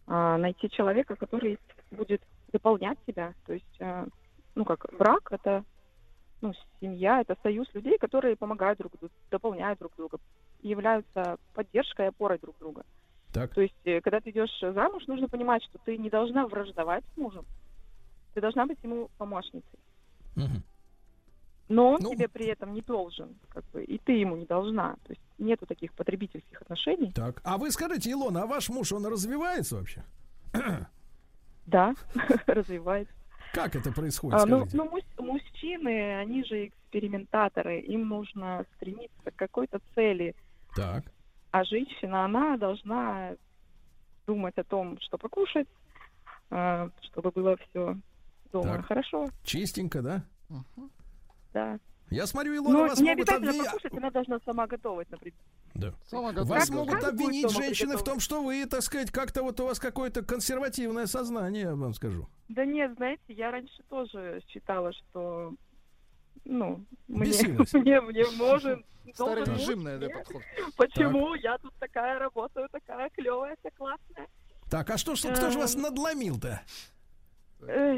S16: А, найти человека, который будет дополнять тебя. То есть, а, ну, как брак, это ну, семья, это союз людей, которые помогают друг другу, дополняют друг друга, являются поддержкой и опорой друг друга.
S2: Так.
S16: То есть, э, когда ты идешь замуж, нужно понимать, что ты не должна враждовать с мужем. Ты должна быть ему помощницей. Но он тебе при этом не должен, как бы, и ты ему не должна. То есть нету таких потребительских отношений.
S2: Так. А вы скажите, Илона, а ваш муж, он развивается вообще?
S16: Да, развивается.
S2: Как это происходит,
S16: А, ну, ну, мужчины, они же экспериментаторы, им нужно стремиться к какой-то цели.
S2: Так.
S16: А женщина, она должна думать о том, что покушать, а, чтобы было все дома
S2: Так.
S16: хорошо.
S2: Чистенько, да?
S16: Да.
S2: Я смотрю, Илона,
S16: Ну,
S2: вас
S16: не
S2: могут
S16: обязательно
S2: обвинить...
S16: покушать, она должна сама готовить, например.
S2: Да.
S3: Сама
S2: Вас
S16: Как-
S2: могут
S16: как
S2: обвинить женщины в том, что вы, так сказать, как-то вот у вас какое-то консервативное сознание, я вам скажу.
S16: Да нет, знаете, я раньше тоже считала, что ну, мне, мне, мне может...
S3: Старый режимный, да, подход.
S16: Почему я тут такая работаю, такая клевая, вся классная?
S2: Так, а что, ж- кто же вас
S16: Эм.
S2: надломил-то?
S16: Э,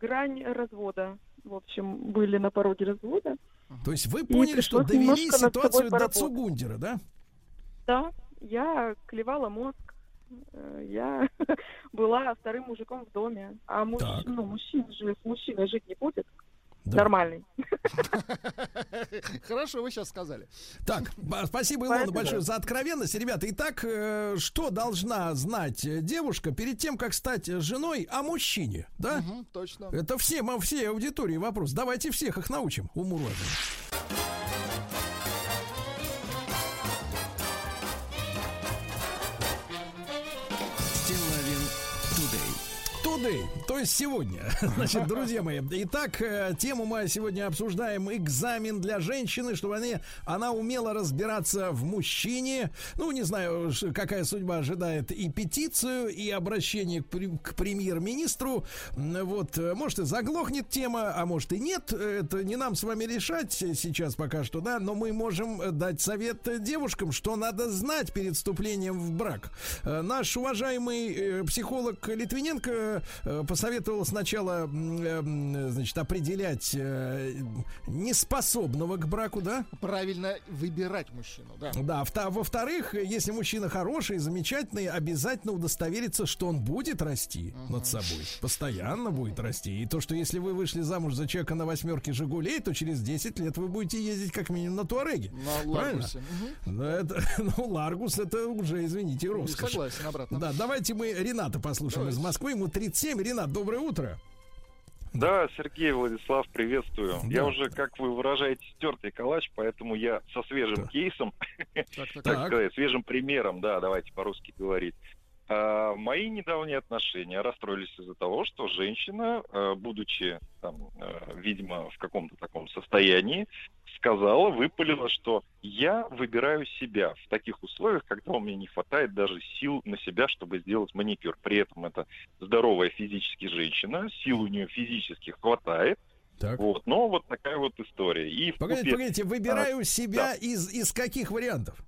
S16: грань развода. В общем, были на пороге развода.
S2: То есть вы поняли, что довели ситуацию до. Цугундера, да?
S16: Да, я клевала мозг. Э, Я была вторым мужиком в доме. А муж,
S2: Так.
S16: ну, мужчина же с мужчиной жить не будет.
S2: Да.
S16: Нормальный.
S3: Хорошо, вы сейчас сказали.
S2: Так, спасибо, Илона, большое за откровенность. Ребята, итак, э, что должна знать э, девушка перед тем, как стать женой о мужчине, да?
S3: Мгм, точно.
S2: Это всем, а всей аудитории вопрос. Давайте всех их научим, уму разуму. Today, то есть сегодня. Значит, друзья мои, итак, э, тему мы сегодня обсуждаем экзамен для женщины, чтобы они, она умела разбираться в мужчине. Ну, не знаю, какая судьба ожидает и петицию, и обращение к, к премьер-министру. Вот, э, может, и заглохнет тема, а может и нет. Это не нам с вами решать сейчас пока что, да, но мы можем дать совет девушкам, что надо знать перед вступлением в брак. Э, Наш уважаемый психолог Литвиненко посоветовал сначала, м, э, м, значит, определять э, неспособного к браку, да?
S3: Правильно выбирать мужчину, да.
S2: Да, вто- во-вторых, если мужчина хороший, замечательный, обязательно удостовериться, что он будет расти над собой. Постоянно будет расти. И то, что если вы вышли замуж за человека на восьмерке Жигулей, то через 10 лет вы будете ездить как минимум на Туареге.
S3: На? Ларгусе.
S2: Да, это, ну, Ларгус это уже, извините,
S3: Не
S2: роскошь.
S3: Согласен, обратно.
S2: Да, давайте мы Рената послушаем из Москвы. Ему 37. Ренат, доброе утро.
S17: Да, Сергей Владислав, приветствую.
S2: Да.
S17: Я уже, как вы выражаете, стертый калач, поэтому я со свежим кейсом, так
S2: Так.
S17: сказать, свежим примером, да, давайте по-русски говорить. А, мои недавние отношения расстроились из-за того, что женщина, э, будучи там, э, видимо, в каком-то таком состоянии, сказала, выпалила, что я выбираю себя в таких условиях, когда у меня не хватает даже сил на себя, чтобы сделать маникюр. При этом это здоровая физически женщина, сил у нее физически хватает. Вот, но вот такая вот история. И
S2: Погодите,
S17: купе-
S2: погодите, выбираю
S17: А,
S2: себя
S17: да.
S2: из, из каких вариантов?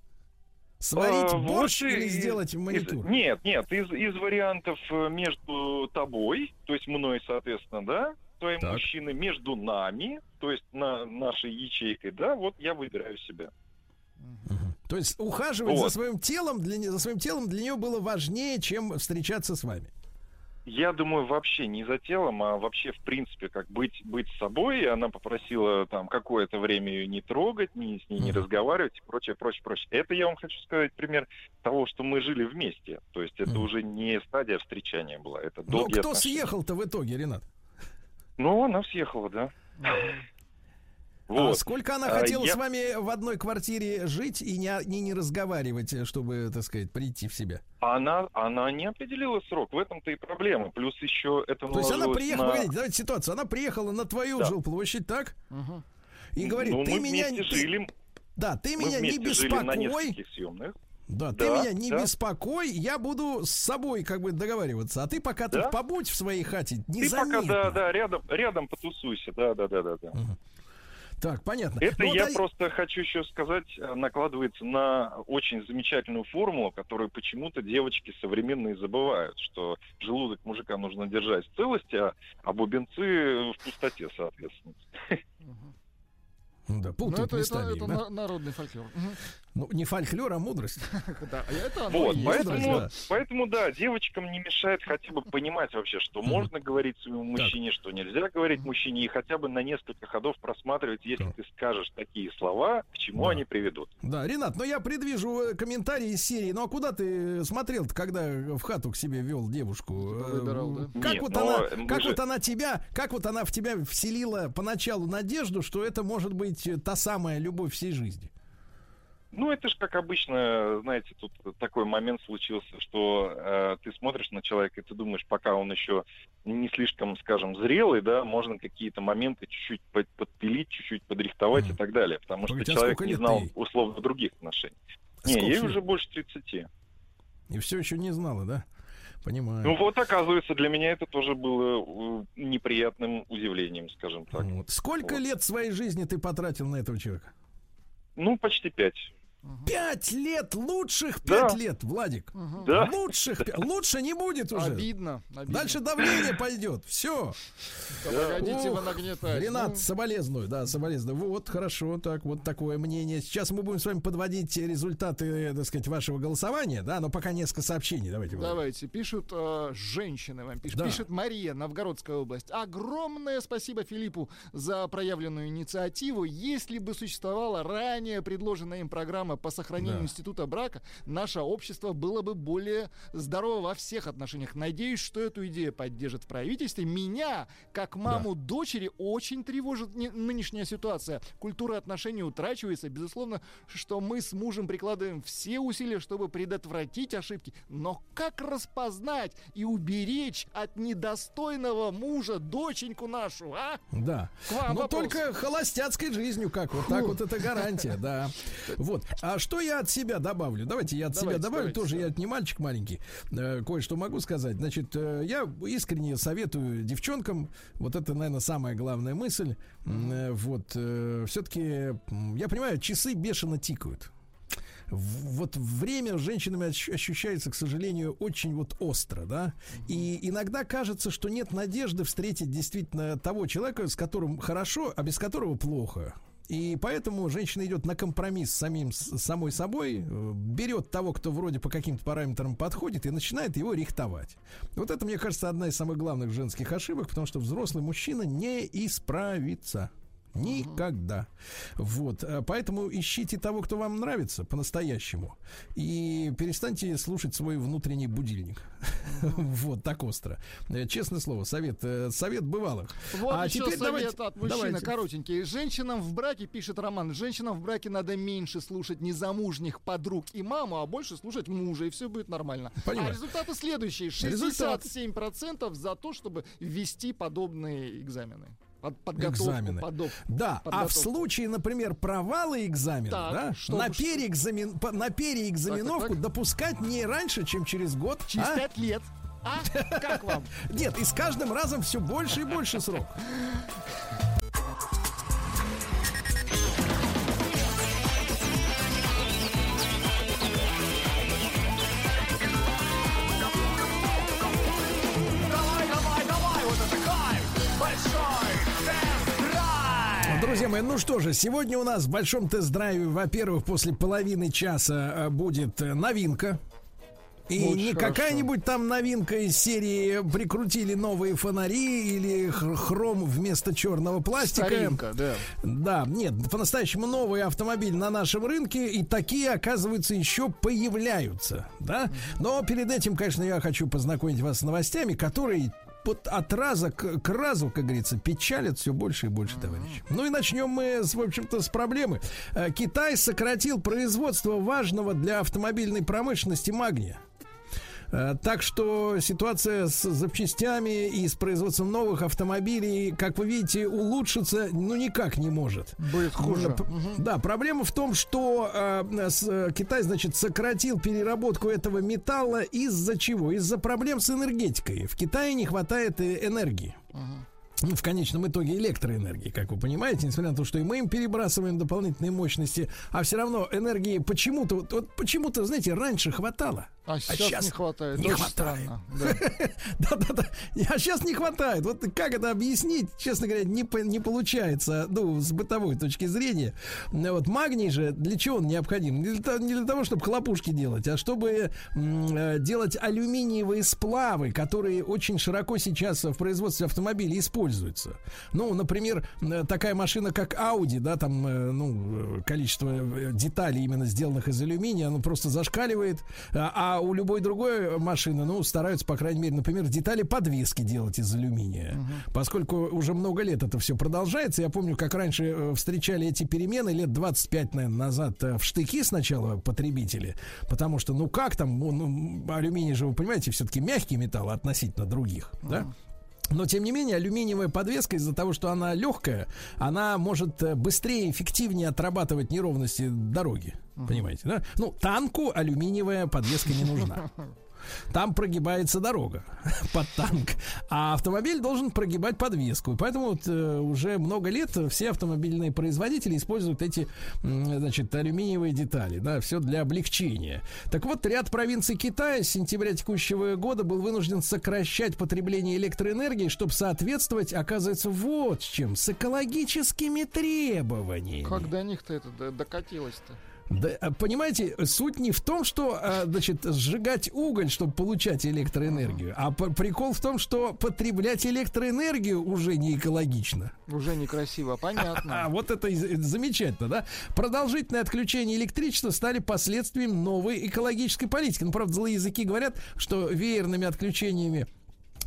S2: Сварить
S17: А,
S2: борщ
S17: вот
S2: или
S17: из-
S2: сделать
S17: из-
S2: маникюр?
S17: нет, нет, из, из вариантов э, между тобой, то есть мной, соответственно, да, твоим
S2: Так.
S17: мужчиной, между нами, то есть на нашей ячейкой, да, вот я выбираю себя.
S2: То есть ухаживать за
S17: Вот.
S2: своим телом для, не- за своим телом для нее было важнее, чем встречаться с вами.
S17: Я думаю, вообще не за телом, а вообще, в принципе, как быть, быть собой. И она попросила там какое-то время ее не трогать, ни, с ней не разговаривать и прочее, прочее, прочее. Это я вам хочу сказать пример того, что мы жили вместе. То есть это уже не стадия встречания была, это
S2: Но кто
S17: отношения.
S2: съехал-то в итоге, Ренат?
S17: Ну, она съехала, да.
S2: А
S17: Вот.
S2: сколько она
S17: А,
S2: хотела
S17: я-
S2: с вами в одной квартире жить и не, не, не разговаривать, чтобы, так сказать, прийти в себя?
S17: Она, она не определила срок, в этом-то и проблема. Плюс еще это
S2: То есть она приехала,
S17: на-
S2: погодите, давайте ситуацию, она приехала на твою
S17: Да.
S2: жилплощадь, так? И говорит,
S17: Ну,
S2: ты
S17: мы
S2: меня...
S17: вместе
S2: ты-
S17: жили.
S2: Да, ты
S17: мы
S2: меня не
S17: вместе жили на
S2: беспокой.
S17: нескольких съемных.
S2: Да, ты
S17: Да,
S2: меня не
S17: да.
S2: беспокой, я буду с собой как бы договариваться, а ты пока
S17: Да.
S2: тут побудь в своей хате,
S17: Ты
S2: незаметно.
S17: пока, да, да, рядом, рядом потусуйся, да, да, да, да, да.
S2: Так, понятно.
S17: Это
S2: Ну,
S17: я
S2: а-
S17: просто хочу еще сказать, э, накладывается на очень замечательную формулу, которую почему-то девочки современные забывают, что желудок мужика нужно держать в целости, а, а бубенцы в пустоте, соответственно.
S2: Да,
S3: Ну,
S2: путают
S3: это, это,
S2: местами,
S3: это
S2: да?
S3: на- народный фольклор. Мгм.
S2: Ну, не фольклор, а мудрость.
S3: Да, это оно
S17: Вот, поэтому,
S2: да.
S17: поэтому, да, девочкам не мешает хотя бы понимать вообще, что можно говорить своему мужчине, что нельзя говорить мужчине, и хотя бы на несколько ходов просматривать, если ты скажешь такие слова, к чему они приведут.
S2: Да, Ренат, но я предвижу э, комментарии из серии. Ну а куда ты смотрел когда в хату к себе вел девушку? Э,
S3: выбирал, да?
S2: Как
S17: Нет,
S2: вот она, как
S17: же-
S2: вот она тебя, как вот она в тебя вселила поначалу надежду, что это может быть э, та самая любовь всей жизни?
S17: Ну, это же, как обычно, знаете, тут такой момент случился, что э, ты смотришь на человека, и ты думаешь, пока он еще не слишком, скажем, зрелый, да, можно какие-то моменты чуть-чуть под- подпилить, чуть-чуть подрихтовать и так далее, потому что
S2: Погоди, а
S17: человек
S2: сколько
S17: не знал
S2: ей?
S17: условно других отношений.
S2: А
S17: Не, ей
S2: лет?
S17: уже больше 30.
S2: И все еще не знала, да? понимаю.
S17: Ну вот, оказывается, для меня это тоже было неприятным удивлением, скажем так.
S2: Вот. Сколько лет своей жизни ты потратил на этого человека?
S17: Ну, почти пять.
S2: Пять лет, лучших
S17: Да.
S2: пять лет, Владик.
S17: Да.
S2: Лучших, лучше не будет уже.
S3: Обидно, обидно.
S2: Дальше давление пойдет. Все.
S3: Да погодите вы нагнетать.
S2: Ренат,
S3: Ну.
S2: соболезную, да, соболезную. Вот, хорошо, так, вот такое мнение. Сейчас мы будем с вами подводить результаты, так сказать, вашего голосования, да, но пока несколько сообщений. Давайте.
S3: Давайте, пишут э, женщины вам пишут.
S2: Да.
S3: Пишет Мария, Новгородская область. Огромное спасибо Филиппу за проявленную инициативу. Если бы существовала ранее предложенная им программа по сохранению
S2: Да.
S3: института брака, наше общество было бы более здорово во всех отношениях. Надеюсь, что эту идею поддержит в правительстве. Меня, как маму дочери, очень тревожит не- нынешняя ситуация. Культура отношений утрачивается. Безусловно, что мы с мужем прикладываем все усилия, чтобы предотвратить ошибки. Но как распознать и уберечь от недостойного мужа доченьку нашу, а?
S2: Да. Но
S3: вопрос.
S2: только холостяцкой жизнью, как вот так вот это гарантия, да. Вот. А что я от себя добавлю? Давайте я от себя
S3: Давайте,
S2: добавлю.
S3: давайте,
S2: Тоже я не мальчик маленький. Э, Кое-что могу сказать. Значит, э, я искренне советую девчонкам, вот это, наверное, самая главная мысль. Э, Вот, все-таки, я понимаю, часы бешено тикают. Вот время с женщинами ощ- ощущается, к сожалению, очень вот остро, да. И иногда кажется, что нет надежды встретить действительно того человека, с которым хорошо, а без которого плохо. И поэтому женщина идет на компромисс с самим с самой собой, э, берет того, кто вроде по каким-то параметрам подходит, и начинает его рихтовать. Вот это, мне кажется, одна из самых главных женских ошибок, потому что взрослый мужчина не исправится. Никогда. Вот. э, Поэтому ищите того, кто вам нравится по-настоящему. И перестаньте слушать свой внутренний будильник. Вот, так остро. Э, Честное слово, совет, э, совет бывалых.
S3: Вот
S2: А
S3: еще
S2: теперь
S3: совет
S2: давайте-
S3: от мужчины,
S2: давайте.
S3: коротенький. Женщинам в браке, пишет Роман, женщинам в браке надо меньше слушать незамужних подруг и маму, а больше слушать мужа, и все будет нормально.
S2: Понимаю.
S3: А результаты следующие.
S2: Результат.
S3: 67% за то, чтобы ввести подобные экзамены. Под, подготовку,
S2: Экзамены.
S3: подоб-
S2: Да, а в
S3: подготовку.
S2: случае, например, провала экзамена,
S3: Так,
S2: да,
S3: что-
S2: на, переэкзамен, по- на переэкзаменовку
S3: Так, так,
S2: допускать не раньше, чем через год.
S3: Через
S2: а?
S3: пять лет. А? Как вам?
S2: Нет, и с каждым разом все больше и больше срок. Друзья мои, ну что же, сегодня у нас в большом тест-драйве, во-первых, после половины часа э, будет э, новинка. И
S3: Очень
S2: не какая-нибудь там новинка из серии прикрутили новые фонари или хром вместо черного пластика.
S3: Старинка, да.
S2: Да, нет, по-настоящему новый автомобиль на нашем рынке, и такие, оказывается, еще появляются, да? Но перед этим, конечно, я хочу познакомить вас с новостями, которые вот от раза к, к разу, как говорится, печалят все больше и больше, товарищи. Ну и начнем мы, с, в общем-то, с проблемы. Э, Китай сократил производство важного для автомобильной промышленности магния. Э, Так что ситуация с запчастями и с производством новых автомобилей, как вы видите, улучшиться ну никак не может.
S3: Будет хуже.
S2: Да, проблема в том, что э, с- э, Китай, значит, сократил переработку этого металла из-за чего? Из-за проблем с энергетикой. В Китае не хватает э, энергии. Ну, в конечном итоге электроэнергии, как вы понимаете, несмотря на то, что и мы им перебрасываем дополнительные мощности, а все равно энергии почему-то, вот, вот почему-то, знаете, раньше хватало.
S3: А сейчас, не хватает.
S2: Не
S3: Очень
S2: хватает.
S3: странно. Да.
S2: Да-да-да. А сейчас не хватает. Вот как это объяснить, честно говоря, не, по- не получается, ну, с бытовой точки зрения. Вот магний же, для чего он необходим? Не для, того- не для того, чтобы хлопушки делать, а чтобы э, делать алюминиевые сплавы, которые очень широко сейчас в производстве автомобилей используются. Ну, например, э, такая машина, как Audi, да, там, э, ну, количество деталей именно сделанных из алюминия, оно просто зашкаливает. А, а у любой другой машины, ну, стараются, по крайней мере, например, детали подвески делать из алюминия. Поскольку уже много лет это все продолжается, я помню, как раньше э, встречали эти перемены лет 25, наверное, назад э, в штыки сначала потребители, потому что, ну, как там, он, м, алюминий же, вы понимаете, все-таки мягкий металл относительно других, да? Но, тем не менее, алюминиевая подвеска из-за того, что она легкая, она может э, быстрее и эффективнее отрабатывать неровности дороги. Понимаете, да? Ну, танку алюминиевая подвеска не нужна. Там прогибается дорога под танк, а автомобиль должен прогибать подвеску. Поэтому вот, э, уже много лет все автомобильные производители используют эти, значит, алюминиевые детали, да, все для облегчения. Так вот, ряд провинций Китая с сентября текущего года был вынужден сокращать потребление электроэнергии, чтобы соответствовать, оказывается, вот с чем, с экологическими требованиями.
S3: Как до них-то это докатилось-то?
S2: Да, а, понимаете, суть не в том, что, а, значит, сжигать уголь, чтобы получать электроэнергию, а прикол в том, что потреблять электроэнергию уже не экологично.
S3: Уже некрасиво, понятно.
S2: А вот это это замечательно, да? Продолжительное отключение электричества стали последствием новой экологической политики. Ну, правда, злые языки говорят, что веерными отключениями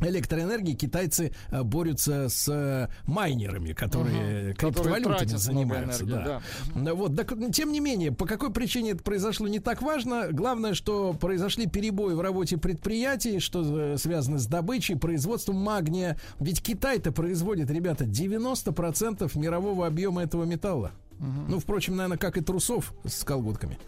S2: электроэнергии китайцы э, борются с э, майнерами, которые
S3: Мгм.
S2: криптовалютами занимаются. да. Ну Вот, так, тем не менее, по какой причине это произошло, не так важно. Главное, что произошли перебои в работе предприятий, что э, связано с добычей, производством магния. Ведь Китай-то производит, ребята, 90% мирового объема этого металла. Ну, впрочем, наверное, как и трусов с колготками.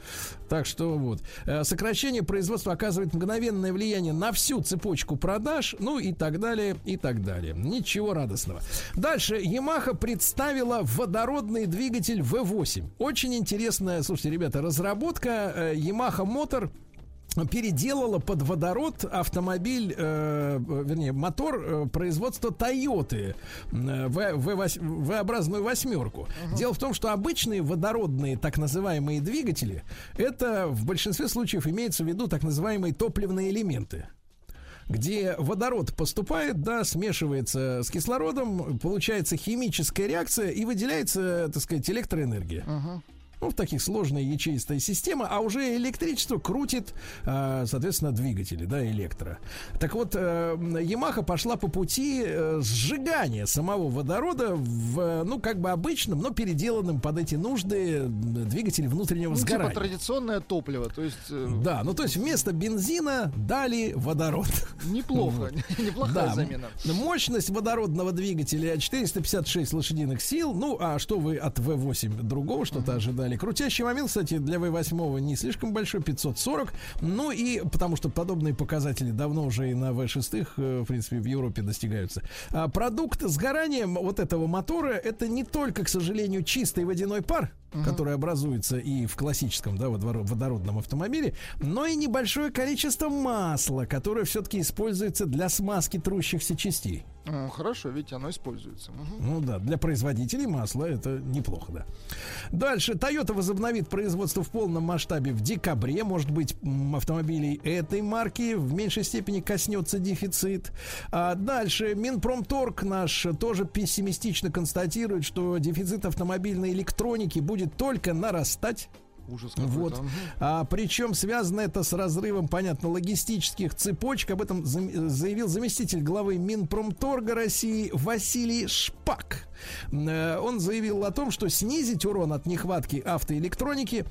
S2: Так что вот. Э, Сокращение производства оказывает мгновенное влияние на всю цепочку продаж, ну и так далее, и так далее. Ничего радостного. Дальше. Yamaha представила водородный двигатель V8. Очень интересная, слушайте, ребята, разработка э, Yamaha Motor переделала под водород автомобиль, э, вернее, мотор э, производства Тойоты э, В- V8 V-образную восьмерку. Дело в том, что обычные водородные так называемые двигатели, это в большинстве случаев имеется в виду так называемые топливные элементы где водород поступает, да, смешивается с кислородом, получается химическая реакция и выделяется, так сказать, электроэнергия. Ну, в таких сложная ячеистая система, а уже электричество крутит, э, соответственно, двигатели, да, электро. Так вот, э, Yamaha пошла по пути э, сжигания самого водорода в, э, ну, как бы обычном, но переделанном под эти нужды э, двигателе внутреннего
S3: Ну, типа
S2: сгорания.
S3: традиционное топливо, то есть... э,
S2: Да, ну то есть вместо бензина дали водород.
S3: Неплохо, неплохая замена.
S2: Мощность водородного двигателя 456 лошадиных сил. Ну, а что вы от V8 другого что-то ожидали? Крутящий момент, кстати, для V8 не слишком большой, 540. Ну и потому что подобные показатели давно уже и на V6, э, в принципе, в Европе достигаются. А продукт сгорания вот этого мотора это не только, к сожалению, чистый водяной пар, который образуется и в классическом, да, водоро- водородном автомобиле, но и небольшое количество масла, которое все-таки используется для смазки трущихся частей.
S3: Хорошо, ведь оно используется. Мгм.
S2: Ну да, для производителей масла это неплохо, да. Дальше. Toyota возобновит производство в полном масштабе в декабре. Может быть, автомобилей этой марки в меньшей степени коснется дефицит. А дальше. Минпромторг наш тоже пессимистично констатирует, что дефицит автомобильной электроники будет только нарастать.
S3: Ужас
S2: Вот.
S3: какой-то. Мгм.
S2: А, причем связано это с разрывом, понятно, логистических цепочек. Об этом заявил заместитель главы Минпромторга России Василий Шпак. Э, Он заявил о том, что снизить урон от нехватки автоэлектроники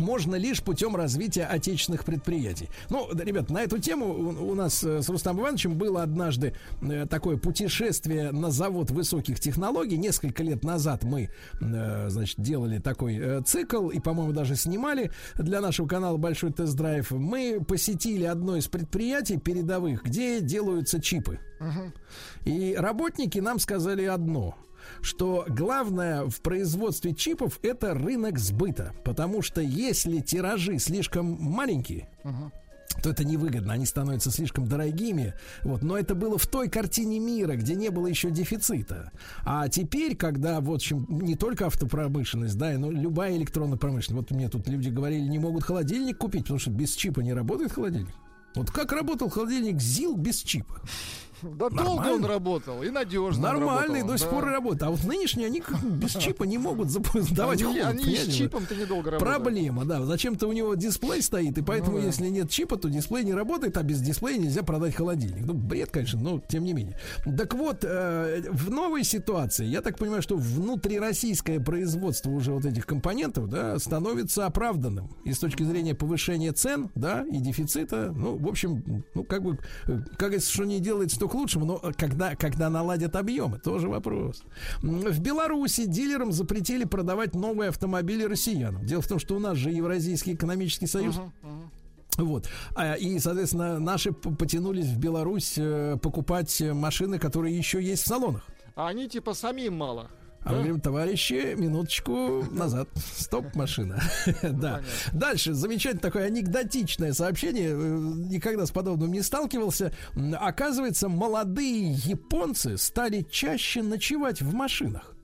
S2: можно лишь путем развития отечественных предприятий. Ну, да, ребят, на эту тему у, у нас э, с Рустамом Ивановичем было однажды э, такое путешествие на завод высоких технологий. Несколько лет назад мы, э, значит, делали такой э, цикл и, по-моему, даже снимали для нашего канала Большой тест-драйв. Мы посетили одно из предприятий передовых, где делаются чипы.
S3: Мгм.
S2: И работники нам сказали одно что главное в производстве чипов это рынок сбыта. Потому что если тиражи слишком маленькие, то это невыгодно, они становятся слишком дорогими. Вот. Но это было в той картине мира, где не было еще дефицита. А теперь, когда, в общем, не только автопромышленность, да, но любая электронная промышленность. Вот мне тут люди говорили, не могут холодильник купить, потому что без чипа не работает холодильник. Вот как работал холодильник ЗИЛ без чипа?
S3: Да долго он работал и надежно.
S2: Нормальный, до сих
S3: да.
S2: пор работает. А вот нынешние, они без чипа не могут давать
S3: Они-
S2: холод,
S3: они с чипом-то недолго работают.
S2: Проблема, да. Зачем-то у него дисплей стоит, и поэтому,
S3: Ну да.
S2: если нет чипа, то дисплей не работает, а без дисплея нельзя продать холодильник. Ну, бред, конечно, но тем не менее. Так вот, э, в новой ситуации, я так понимаю, что внутрироссийское производство уже вот этих компонентов, да, становится оправданным. И с точки зрения повышения цен, да, и дефицита, ну, в общем, ну, как бы, э, как говорится, что не делается, то к лучшему, но э, когда, когда наладят объемы, тоже вопрос. В Беларуси дилерам запретили продавать новые автомобили россиянам. Дело в том, что у нас же Евразийский экономический союз. Вот. А, И, соответственно, наши потянулись в Беларусь э, покупать э, машины, которые еще есть в салонах.
S3: А они типа самим мало.
S2: А мы говорим, товарищи, минуточку назад. Стоп, машина. Да. Дальше. Замечательное такое анекдотичное сообщение. Э, Никогда с подобным не сталкивался. Оказывается, молодые японцы стали чаще ночевать в машинах.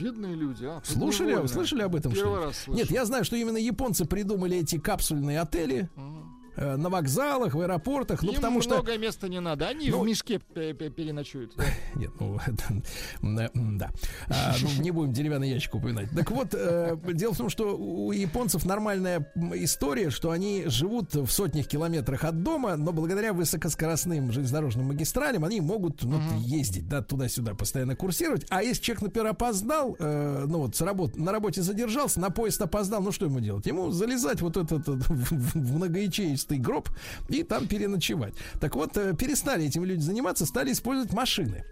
S3: Бедные люди, а.
S2: Слушали, слышали об этом?
S3: Первый раз слышу.
S2: Нет, я знаю, что именно японцы придумали эти капсульные отели э, на вокзалах, в аэропортах. Ну,
S3: Им
S2: потому что
S3: много места не надо. Они
S2: Ну,
S3: в мешке пе- пе- переночуют.
S2: Нет, ну, да. А, ну, не будем деревянный ящик упоминать. Так вот, э, дело в том, что у японцев нормальная история, что они живут в сотнях километрах от дома, но благодаря высокоскоростным железнодорожным магистралям они могут ну, ездить да, туда-сюда, постоянно курсировать. А если человек, например, опоздал, э, ну вот с работ- на работе задержался, на поезд опоздал, ну что ему делать? Ему залезать вот этот, этот в, в- многоячеистый гроб и там переночевать. Так вот, э, перестали этим люди заниматься, стали использовать машины.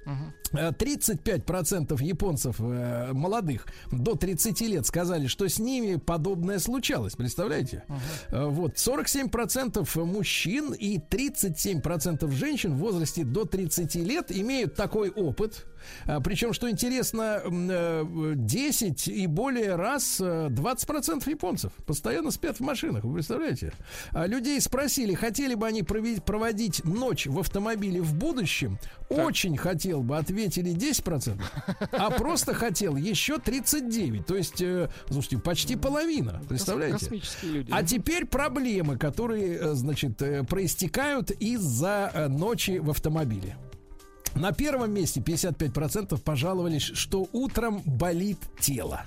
S2: Э, 35% японцев э, молодых до 30 лет сказали, что с ними подобное случалось. Представляете? Э, Вот 47% мужчин и 37% женщин в возрасте до 30 лет имеют такой опыт. А, Причем, что интересно, м, э, 10 и более раз э, 20% японцев постоянно спят в машинах. Вы представляете? А людей спросили, хотели бы они проводить ночь в автомобиле в будущем. Очень хотел бы, ответили 10%, а просто хотел еще 39%. То есть, э, слушайте, почти половина. Представляете?
S3: Люди.
S2: А теперь проблемы, которые, э, значит, э, проистекают из-за э, ночи в автомобиле. На первом месте 55% пожаловались, что утром болит тело.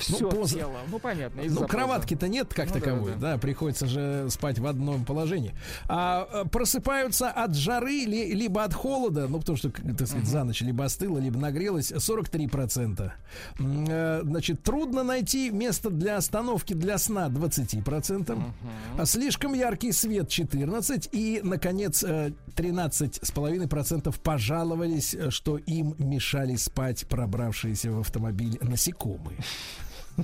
S3: Все
S2: поз-
S3: тело. Ну, понятно.
S2: Ну, кроватки-то нет как
S3: Ну, да,
S2: таковой, да, приходится же спать в одном положении. А, э, просыпаются от жары, ли- либо от холода, ну, потому что, так сказать, за ночь либо остыло, либо нагрелось, 43%. М, э, Значит, трудно найти место для остановки для сна 20%. А слишком яркий свет 14%. И, наконец, э, 13,5% пожаловались, э, что им мешали спать пробравшиеся в автомобиль насекомые.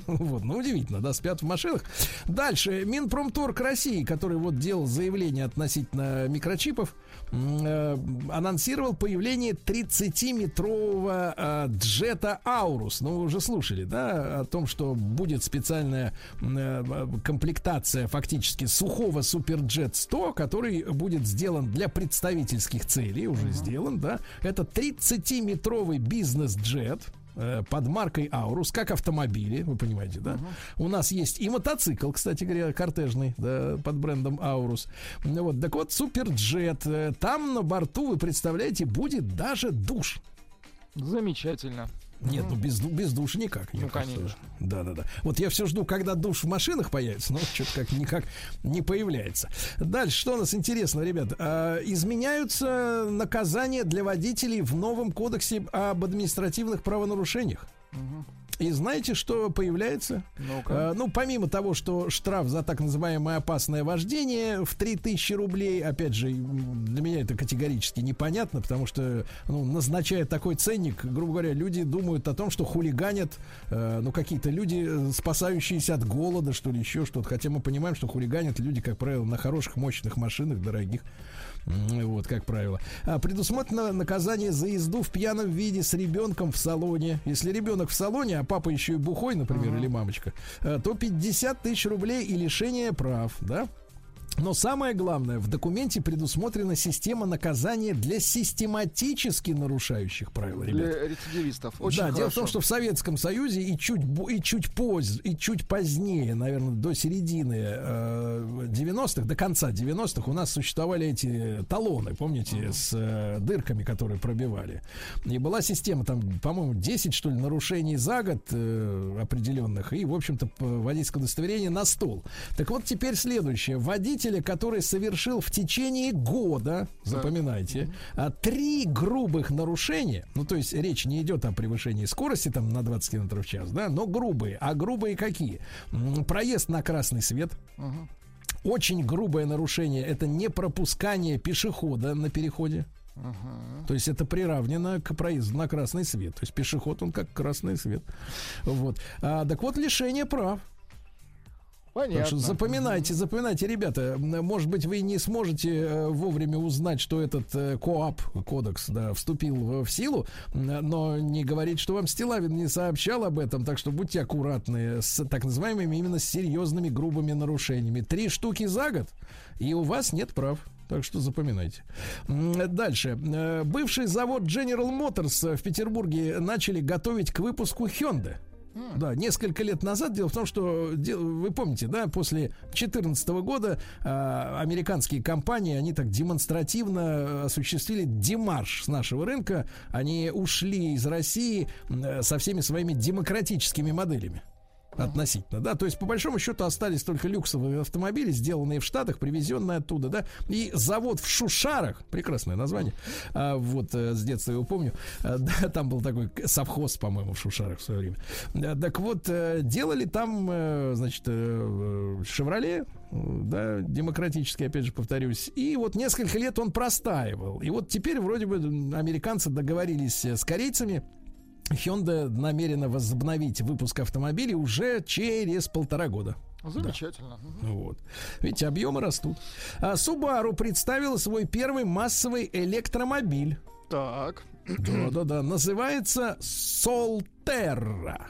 S2: Вот, ну удивительно, да, спят в машинах. Дальше, Минпромторг России, который вот делал заявление относительно микрочипов, э, анонсировал появление 30-метрового э, джета Аурус. Ну, вы уже слушали, да, о том, что будет специальная э, комплектация фактически сухого Суперджет 100, который будет сделан для представительских целей, уже сделан, да. Это 30-метровый бизнес-джет, э, под маркой Аурус, как автомобили, вы понимаете, да? У нас есть и мотоцикл, кстати говоря, кортежный, да, под брендом Аурус. Ну Вот, так вот, Суперджет. э, Там на борту, вы представляете, будет даже душ.
S3: Замечательно.
S2: Нет, ну без, ду- без душа никак.
S3: Ну, конечно.
S2: Да, да, да. Вот я все жду, когда душ в машинах появится, но что-то как никак не появляется. Дальше, что у нас интересно, ребят? А, изменяются наказания для водителей в новом кодексе об административных правонарушениях. И знаете, что появляется?
S3: Ну-ка.
S2: А, ну, помимо того, что штраф за так называемое опасное вождение в 3000 рублей, опять же, для меня это категорически непонятно, потому что, ну, назначая такой ценник, грубо говоря, люди думают о том, что хулиганят, э, ну, какие-то люди, э, спасающиеся от голода, что ли, еще что-то. Хотя мы понимаем, что хулиганят люди, как правило, на хороших, мощных машинах, дорогих. Вот, как правило. А, предусмотрено наказание за езду в пьяном виде с ребенком в салоне. Если ребенок в салоне, а папа еще и бухой, например, или мамочка, э, то 50 тысяч рублей и лишение прав, да? Но самое главное, в документе предусмотрена система наказания для систематически нарушающих правила, ребят.
S3: Для рецидивистов. Очень
S2: да, дело в том,
S3: хорошо.
S2: что в Советском Союзе и чуть, и чуть позже, и чуть позднее, наверное, до середины э, 90-х, до конца 90-х у нас существовали эти талоны, помните, с э, дырками, которые пробивали. И была система, там, по-моему, 10, что ли, нарушений за год э, определенных, и, в общем-то, водительское удостоверение на стол. Так вот, теперь следующее. Водителя, который совершил в течение года, запоминайте, а, три грубых нарушения, ну, то есть речь не идет о превышении скорости там на 20 км в час, да, но грубые. А грубые какие? Проезд на красный свет, очень грубое нарушение это не пропускание пешехода на переходе. То есть это приравнено к проезду на красный свет. То есть пешеход он как красный свет. Вот. А, так вот лишение прав.
S3: Понятно.
S2: Так что запоминайте, запоминайте, ребята. Может быть, вы не сможете э, вовремя узнать, что этот э, КоАП, кодекс, да, вступил в- силу, но не говорить, что вам Стилавин не сообщал об этом, так что будьте аккуратны с так называемыми именно серьезными грубыми нарушениями. Три штуки за год, и у вас нет прав. Так что запоминайте. Дальше. Э, Бывший завод General Motors в Петербурге начали готовить к выпуску Hyundai. Да, несколько лет назад. Дело в том, что вы помните, да, после 2014 года а, американские компании, они так демонстративно э, осуществили демарш с нашего рынка. Они ушли из России м, со всеми своими демократическими моделями. Относительно, да, то есть по большому счету остались только люксовые автомобили, сделанные в Штатах, привезенные оттуда, да, и завод в Шушарах, прекрасное название, а, вот э, с детства его помню, А, да, там был такой совхоз, по-моему, в Шушарах в свое время. А, Так вот, делали там, значит, Шевроле, да, демократический, опять же, повторюсь, и вот несколько лет он простаивал, и вот теперь вроде бы американцы договорились с корейцами, Hyundai намерена возобновить выпуск автомобилей уже через полтора года.
S3: Замечательно. Мгм.
S2: Вот. Видите, объемы растут. А Subaru представила свой первый массовый электромобиль.
S3: Так.
S2: Да-да-да. Называется Solterra.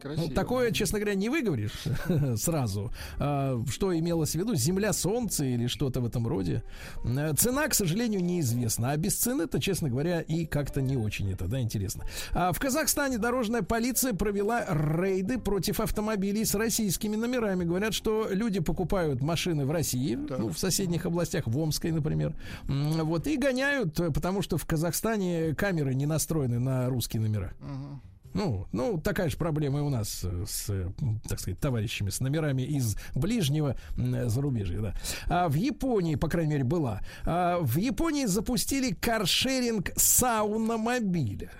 S3: Красиво.
S2: Ну, такое, честно говоря, не выговоришь сразу. А, что имелось в виду? Земля, солнце или что-то в этом роде. Э, Цена, к сожалению, неизвестна. А без цены-то, честно говоря, и как-то не очень это, да, интересно. А в Казахстане дорожная полиция провела рейды против автомобилей с российскими номерами. Говорят, что люди покупают машины в России, ну, в соседних областях, в Омской, например. Вот, и гоняют, э, потому что в Казахстане камеры не настроены на русские номера.
S3: Мгм.
S2: Ну, ну, такая же проблема и у нас э, с, э, так сказать, товарищами с номерами из ближнего м, зарубежья, да. А в Японии, по крайней мере, была. А в Японии запустили каршеринг сауномобиля.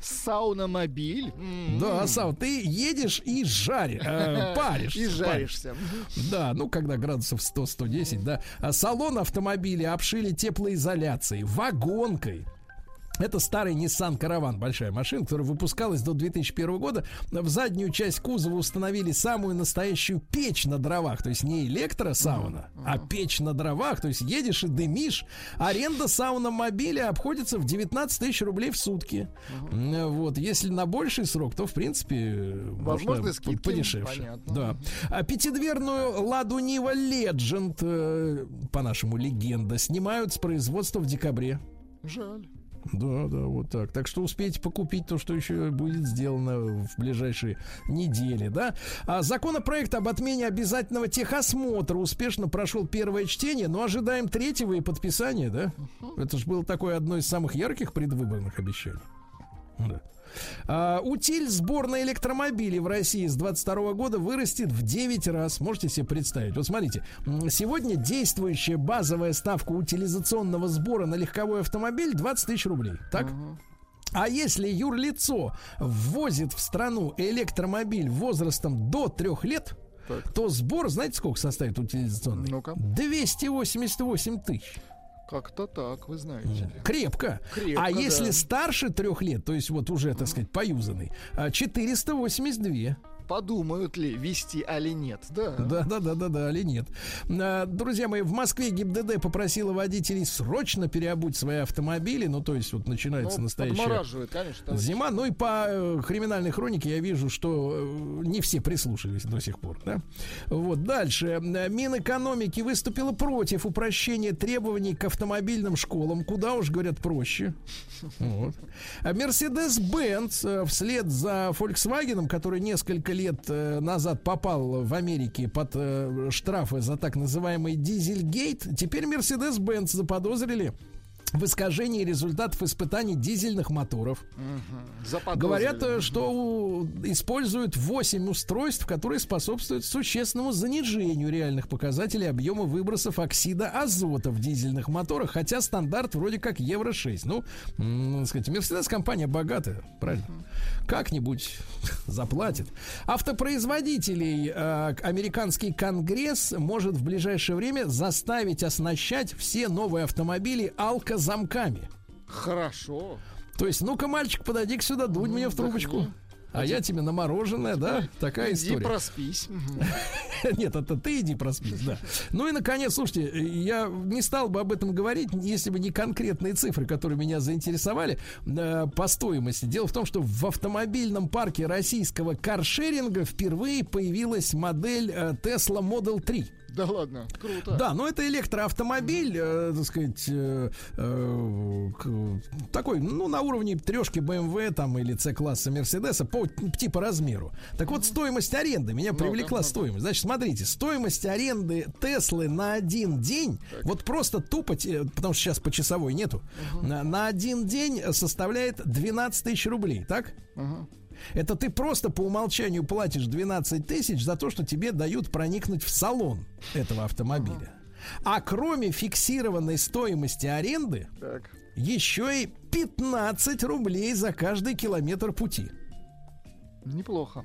S3: Сауномобиль. М.
S2: Да, Сау, ты едешь и жаришь, э, паришь.
S3: И
S2: паришь.
S3: жаришься.
S2: Да, ну, когда градусов 100-110, да. А салон автомобиля обшили теплоизоляцией, вагонкой. Это старый Nissan Caravan, большая машина, которая выпускалась до 2001 года. В заднюю часть кузова установили самую настоящую печь на дровах. То есть не электросауна, а печь на дровах. То есть едешь и дымишь. Аренда сауномобиля обходится в 19 тысяч рублей в сутки. М, Вот. Если на больший срок, то, в принципе,
S3: Возможны
S2: можно подешевше.
S3: понятно.
S2: Да. А пятидверную Ладу Нива Legend, э, по-нашему легенда, снимают с производства в декабре.
S3: Жаль.
S2: Да, да, вот так. Так что успейте покупить то, что еще будет сделано в ближайшие недели, да. А законопроект об отмене обязательного техосмотра успешно прошел первое чтение, но ожидаем третьего и подписания, да. Это же было такое одно из самых ярких предвыборных обещаний. Да. А, утиль сбор на электромобили в России с 22 года вырастет в 9 раз. Можете себе представить? Вот смотрите, сегодня действующая базовая ставка утилизационного сбора на легковой автомобиль 20 тысяч рублей. Так? А если юрлицо ввозит в страну электромобиль возрастом до трех лет, то сбор, знаете, сколько составит утилизационный?
S3: Ну-ка.
S2: 288 тысяч.
S3: Как-то так, вы знаете.
S2: Крепко.
S3: Крепко,
S2: а если
S3: да.
S2: старше трех лет, то есть вот уже, так сказать, поюзанный, а, 482.
S3: Подумают ли, вести али нет. Да.
S2: Да, да, да, да, да, или нет. А, Друзья мои, в Москве ГИБДД попросила водителей срочно переобуть свои автомобили. Ну, то есть, вот начинается
S3: Ну,
S2: настоящая
S3: конечно.
S2: зима. Ну и по э, криминальной хронике я вижу, что э, не все прислушались до сих пор. Да? Вот дальше. Э, Минэкономики выступила против упрощения требований к автомобильным школам. Куда уж, говорят, проще. Вот. Mercedes-Benz вслед за Volkswagen, который несколько лет э, назад попал в Америке под э, штрафы за так называемый дизельгейт, теперь Mercedes-Benz заподозрили в искажении результатов испытаний дизельных моторов.
S3: Заподозрили.
S2: Говорят, э, что у- используют 8 устройств, которые способствуют существенному занижению реальных показателей объема выбросов оксида азота в дизельных моторах, хотя стандарт вроде как Евро-6. Ну, м, сказать, Мерседес компания богатая, правильно? Как-нибудь заплатит. Автопроизводителей э, американский конгресс может в ближайшее время заставить оснащать все новые автомобили алкозамками.
S3: Хорошо.
S2: То есть, ну-ка, мальчик, подойди к сюда, дунь мне в трубочку. А я тебе на мороженое, да? Такая
S3: Иди
S2: история.
S3: проспись.
S2: Нет, это ты иди проспись, да. Ну и, наконец, слушайте, я не стал бы об этом говорить, если бы не конкретные цифры, которые меня заинтересовали э, по стоимости. Дело в том, что в автомобильном парке российского каршеринга впервые появилась модель э, Tesla Model 3.
S3: Да ладно, круто.
S2: Да, но это электроавтомобиль, э, так сказать, э, э, такой, ну, на уровне трешки BMW там или C-класса Мерседеса по типа размеру. Так вот, стоимость аренды, меня привлекла стоимость. Значит, смотрите, стоимость аренды Теслы на один день, вот просто тупо, те- потому что сейчас по часовой нету, на, на один день составляет 12 тысяч рублей, так? Это ты просто по умолчанию платишь 12 тысяч за то, что тебе дают проникнуть в салон этого автомобиля. А кроме фиксированной стоимости аренды,
S3: Так.
S2: еще и 15 рублей за каждый километр пути.
S3: Неплохо.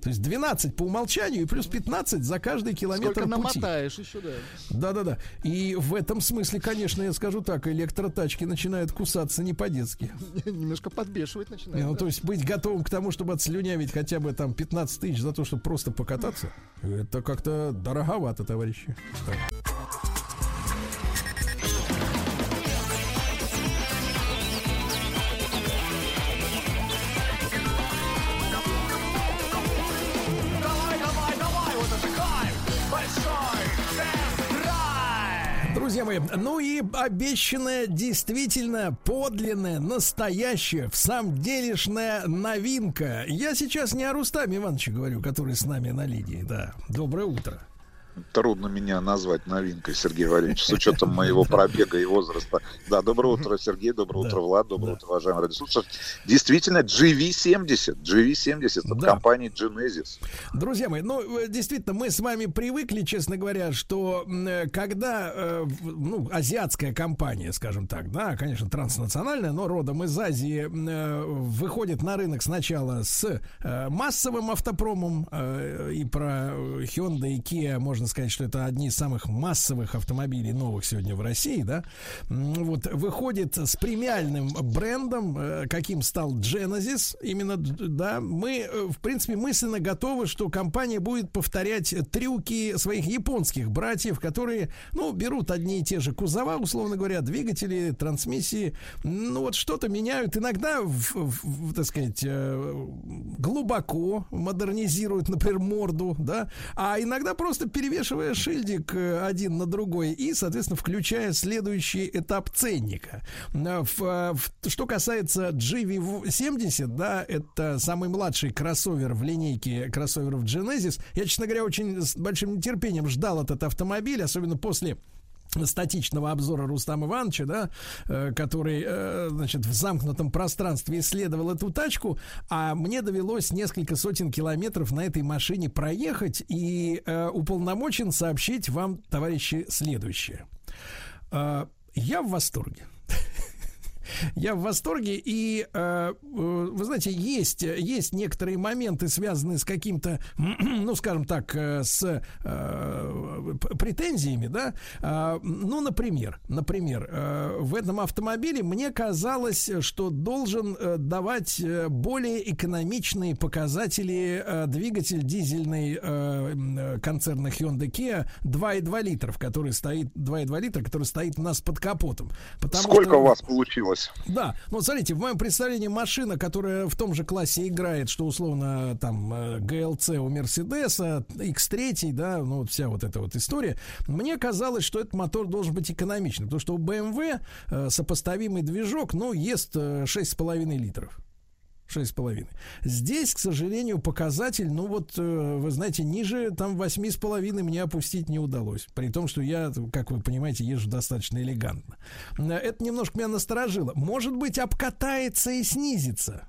S2: То есть 12 по умолчанию и плюс 15 за каждый километр
S3: Сколько
S2: пути.
S3: намотаешь еще, да.
S2: Да-да-да. И в этом смысле, конечно, я скажу так, электротачки начинают кусаться не по-детски.
S3: Немножко подбешивать начинает.
S2: Ну,
S3: да.
S2: то есть быть готовым к тому, чтобы отслюнявить хотя бы там 15 тысяч за то, чтобы просто покататься, это как-то дороговато, товарищи. Так. Друзья мои, ну и обещанная действительно подлинная, настоящая, в самом делешная новинка. Я сейчас не о Рустаме Ивановиче говорю, который с нами на линии, да. Доброе утро.
S18: Трудно меня назвать новинкой, Сергей Валерьевич, с учетом моего пробега и возраста. Да, доброе утро, Сергей, доброе утро, Влад, доброе утро, уважаемые радиослушатели. Действительно, GV70, GV70 от
S2: Да.
S18: компании Genesis.
S2: Друзья мои, ну, э, действительно, мы с вами привыкли, честно говоря, что э, когда, э, ну, азиатская компания, скажем так, да, конечно, транснациональная, но родом из Азии, выходит на рынок сначала с массовым автопромом, и про Hyundai и Kia можно сказать, что это одни из самых массовых автомобилей новых сегодня в России, да, вот, выходит с премиальным брендом, э, каким стал Genesis, именно, да, мы, э, в принципе, мысленно готовы, что компания будет повторять трюки своих японских братьев, которые, ну, берут одни и те же кузова, условно говоря, двигатели, трансмиссии, ну, вот что-то меняют, иногда, в, в- так сказать, э, глубоко модернизируют, например, морду, да, а иногда просто перевешивая шильдик э, один на другой и, соответственно, включая следующий этап ценника. Э, в- э, в- что касается GV70, да, это самый младший кроссовер в линейке кроссоверов Genesis. Я, честно говоря, очень с большим нетерпением ждал этот автомобиль, особенно после статичного обзора Рустама Ивановича, да, э, который, э, значит, в замкнутом пространстве исследовал эту тачку, а мне довелось несколько сотен километров на этой машине проехать и э, уполномочен сообщить вам, товарищи, следующее. Я в восторге. Я в восторге, и э, э, вы знаете, есть, есть некоторые моменты, связанные с каким-то, ну, скажем так, э, с э, претензиями, да. А, ну, например, например, э, в этом автомобиле мне казалось, что должен э, давать более экономичные показатели э, двигатель дизельный э, концерна Hyundai Kia 2,2 литров, который стоит 2,2 литра, который стоит у нас под капотом. Потому
S18: Сколько
S2: что-
S18: у вас получилось?
S2: Да, ну смотрите, в моем представлении машина, которая в том же классе играет, что условно там э, GLC у Мерседеса, X3, да, ну вот вся вот эта вот история, мне казалось, что этот мотор должен быть экономичным, потому что у BMW э, сопоставимый движок, ну, ест э, 6,5 литров. 6,5. Здесь, к сожалению, показатель, ну вот, э, вы знаете, ниже там 8,5 мне опустить не удалось. При том, что я, как вы понимаете, езжу достаточно элегантно. Э, Это немножко меня насторожило. Может быть, обкатается и снизится.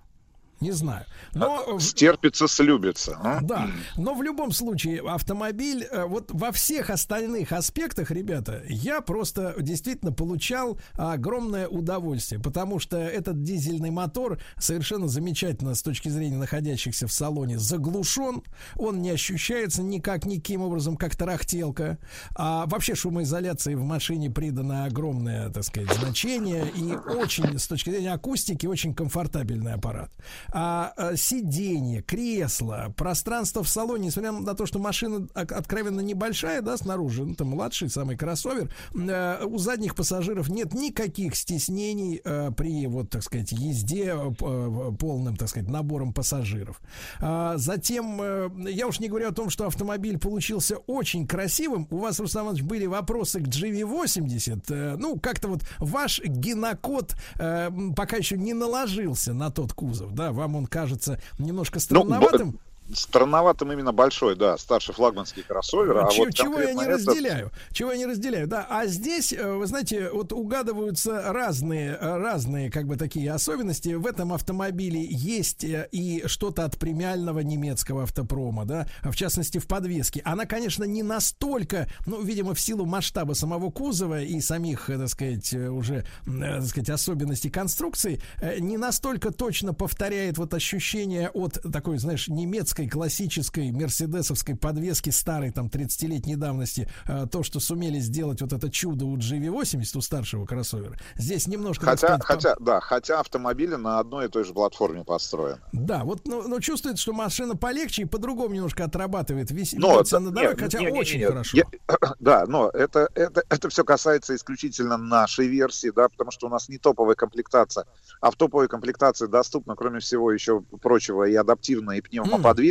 S2: Не знаю. Но
S18: Стерпится, слюбится. а?
S2: да, но в любом случае автомобиль, э, вот во всех остальных аспектах, ребята, я просто действительно получал огромное удовольствие, потому что этот дизельный мотор совершенно замечательно с точки зрения находящихся в салоне заглушен, он не ощущается никак, никаким образом, как тарахтелка, а вообще шумоизоляции в машине придано огромное, так сказать, значение и очень, с точки зрения акустики, очень комфортабельный аппарат. А, а, сиденье, кресло, пространство в салоне, несмотря на то, что машина откровенно небольшая, да, снаружи, ну, там младший самый кроссовер, э, у задних пассажиров нет никаких стеснений э, при, вот, так сказать, езде э, полным, так сказать, набором пассажиров. А, затем, э, я уж не говорю о том, что автомобиль получился очень красивым. У вас, Рустам Иванович, были вопросы к GV80. Э, ну, как-то вот ваш генокод э, м, пока еще не наложился на тот кузов, да, вам он кажется немножко
S18: Ну,
S2: странноватым.
S18: б- Странноватым именно большой, да, старший флагманский кроссовер. А
S2: Чего,
S18: вот
S2: чего я не
S18: этот-
S2: разделяю? Чего я не разделяю? Да, а здесь, э, вы знаете, вот угадываются разные, э, разные, как бы такие особенности. В этом автомобиле есть э, и что-то от премиального немецкого автопрома, да, в частности в подвеске. Она, конечно, не настолько, ну, видимо, в силу масштаба самого кузова и самих, так сказать, уже, так сказать, особенностей конструкции, не настолько точно повторяет вот ощущение от такой, знаешь, немецкой классической мерседесовской подвески старой там 30-летней давности, э, то, что сумели сделать вот это чудо у GV80, у старшего кроссовера. Здесь немножко,
S18: Хотя,
S2: сказать,
S18: хотя, да, хотя автомобили на одной и той же платформе построены.
S2: да, вот, но, но чувствуется, что машина полегче и по-другому немножко отрабатывает, вис,
S18: Но это-
S2: на дороге,
S18: нет,
S2: хотя
S18: нет, нет,
S2: очень
S18: нет.
S2: хорошо.
S18: Я- да, но это, это, это все касается исключительно нашей версии, да, потому что у нас не топовая комплектация, а в топовой комплектации доступна, кроме всего еще прочего, и адаптивная, и пневмоподвеска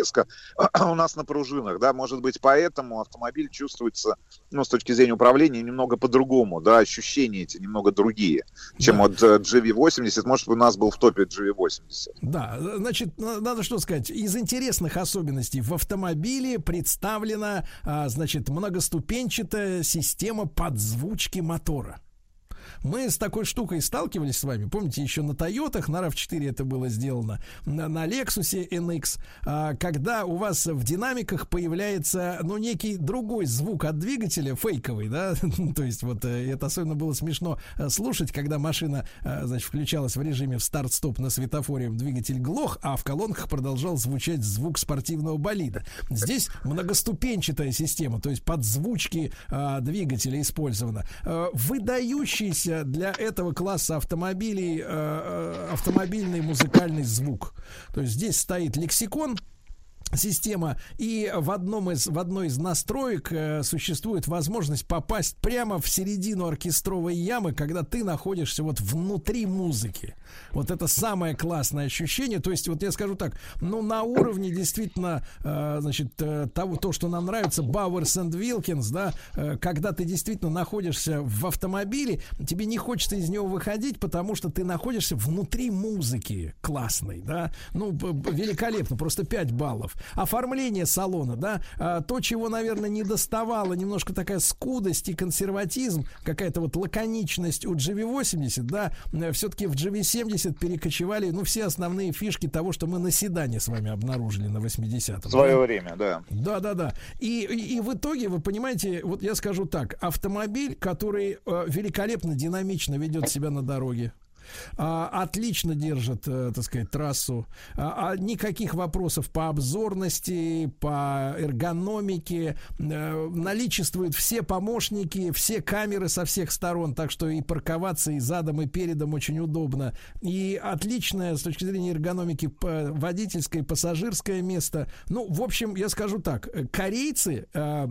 S18: у нас на пружинах, да, может быть, поэтому автомобиль чувствуется, ну, с точки зрения управления, немного по-другому, да, ощущения эти немного другие, чем вот э, GV80, может, у нас был в топе GV80.
S2: Да, значит, на- надо что сказать. Из интересных особенностей в автомобиле представлена, а, значит, многоступенчатая система подзвучки мотора. Мы с такой штукой сталкивались с вами. Помните, еще на Тойотах, на RAV4 это было сделано, на, на Lexus NX, а, когда у вас в динамиках появляется, ну, некий другой звук от двигателя, фейковый, да, то есть вот э, это особенно было смешно э, слушать, когда машина, э, значит, включалась в режиме в старт-стоп на светофоре, двигатель глох, а в колонках продолжал звучать звук спортивного болида. Здесь многоступенчатая система, то есть подзвучки э, двигателя использовано. Э, выдающийся для этого класса автомобилей э, э, автомобильный музыкальный звук. То есть здесь стоит лексикон, система, и в одном из в одной из настроек э, существует возможность попасть прямо в середину оркестровой ямы, когда ты находишься вот внутри музыки. Вот это самое классное ощущение. То есть вот я скажу так, ну на уровне действительно, э, значит, э, того то, что нам нравится, Бауэрс and Wilkins, да, э, когда ты действительно находишься в автомобиле, тебе не хочется из него выходить, потому что ты находишься внутри музыки классной, да, ну великолепно, просто 5 баллов. Оформление салона, да, а, то, чего, наверное, не доставало, немножко такая скудость и консерватизм, какая-то вот лаконичность у GV80, да, все-таки в GV70 перекочевали, ну, все основные фишки того, что мы на седане с вами обнаружили на 80-м.
S18: В свое
S2: да?
S18: время, да.
S2: Да, да, да. И, и, и в итоге, вы понимаете, вот я скажу так, автомобиль, который э, великолепно, динамично ведет себя на дороге, отлично держит, э, так сказать, трассу. А, а никаких вопросов по обзорности, по эргономике. Э, наличествуют все помощники, все камеры со всех сторон, так что и парковаться и задом, и передом очень удобно. И отличное с точки зрения эргономики п- водительское, пассажирское место. Ну, в общем, я скажу так, э, корейцы э,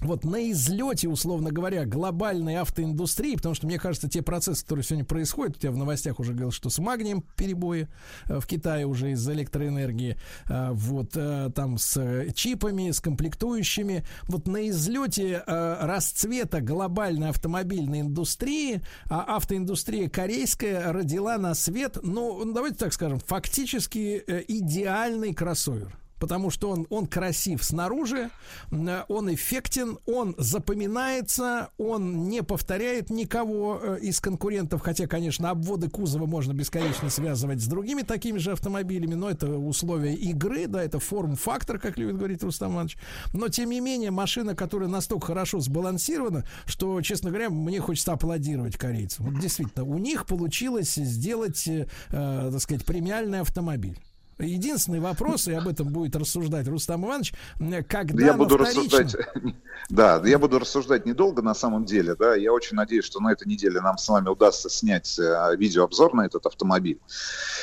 S2: вот на излете, условно говоря, глобальной автоиндустрии, потому что, мне кажется, те процессы, которые сегодня происходят, у тебя в новостях уже говорил, что с магнием перебои э, в Китае уже из-за электроэнергии, э, вот э, там с чипами, с комплектующими, вот на излете расцвета глобальной автомобильной индустрии, а автоиндустрия корейская родила на свет, ну, давайте так скажем, фактически идеальный кроссовер. Потому что он, он красив снаружи, м, он эффектен, он запоминается, он не повторяет никого э, из конкурентов, хотя, конечно, обводы кузова можно бесконечно связывать с другими такими же автомобилями, но это условия игры, да, это форм-фактор, как любит говорить Рустам Иванович. Но, тем не менее, машина, которая настолько хорошо сбалансирована, что, честно говоря, мне хочется аплодировать корейцам. Вот действительно, у них получилось сделать, э, э, так сказать, премиальный автомобиль. Единственный вопрос, и об этом будет рассуждать Рустам Иванович, когда
S18: я буду
S2: вторичном...
S18: рассуждать, да, я буду рассуждать недолго на самом деле, да, я очень надеюсь, что на этой неделе нам с вами удастся снять э, видеообзор на этот автомобиль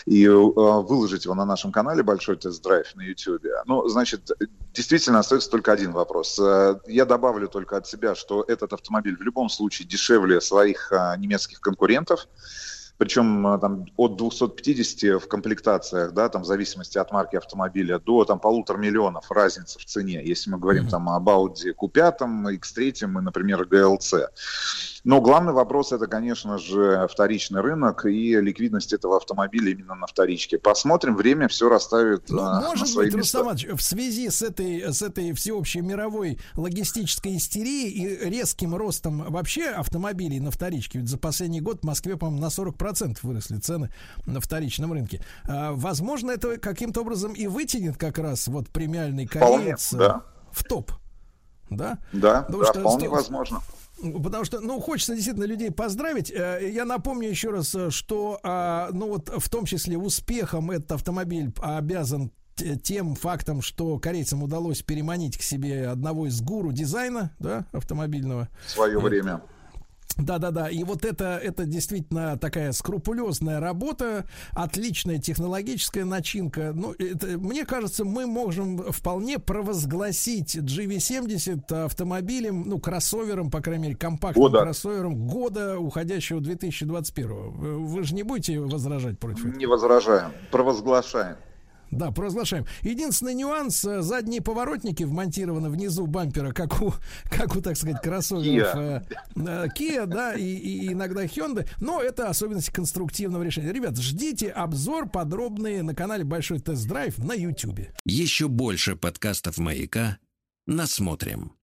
S18: и э, выложить его на нашем канале «Большой тест-драйв» на YouTube. Ну, значит, действительно остается только один вопрос. Э, я добавлю только от себя, что этот автомобиль в любом случае дешевле своих немецких конкурентов, причем э, там от 250 в комплектациях, да, там в зависимости от марки автомобиля, до там полутора миллионов разница в цене, если мы говорим mm-hmm. там об Audi Q5, X3 и, например, GLC. Но главный вопрос это, конечно же, вторичный рынок и ликвидность этого автомобиля именно на вторичке. Посмотрим, время все расставит
S2: ну,
S18: на,
S2: может
S18: на свои
S2: быть,
S18: места.
S2: Рустам в связи с этой, с этой всеобщей мировой логистической истерией и резким ростом вообще автомобилей на вторичке, ведь за последний год в Москве, по-моему, на 40% выросли цены на вторичном рынке. А, возможно, это каким-то образом и вытянет как раз вот премиальный кореец
S18: Вполне, да.
S2: в топ. Да?
S18: Да, Потому да что вполне 100... возможно.
S2: Потому что, ну, хочется действительно людей поздравить. Э, я напомню еще раз, э, что, а, ну, вот в том числе успехом этот автомобиль обязан тем фактом, что корейцам удалось переманить к себе одного из гуру дизайна, да, автомобильного.
S18: В свое время.
S2: Да, да, да. И вот это, это действительно такая скрупулезная работа, отличная технологическая начинка. Ну, это, мне кажется, мы можем вполне провозгласить GV70 автомобилем, ну, кроссовером, по крайней мере, компактным года. кроссовером года уходящего 2021. Вы, вы же не будете возражать против этого?
S18: Не возражаем, провозглашаем.
S2: Да, провозглашаем. Единственный нюанс, э, задние поворотники вмонтированы внизу бампера, как у, как у так сказать, кроссоверов Kia, э, Kia да, и, и иногда Hyundai, но это особенность конструктивного решения. Ребят, ждите обзор подробный на канале Большой тест-драйв на YouTube.
S1: Еще больше подкастов «Маяка» насмотрим.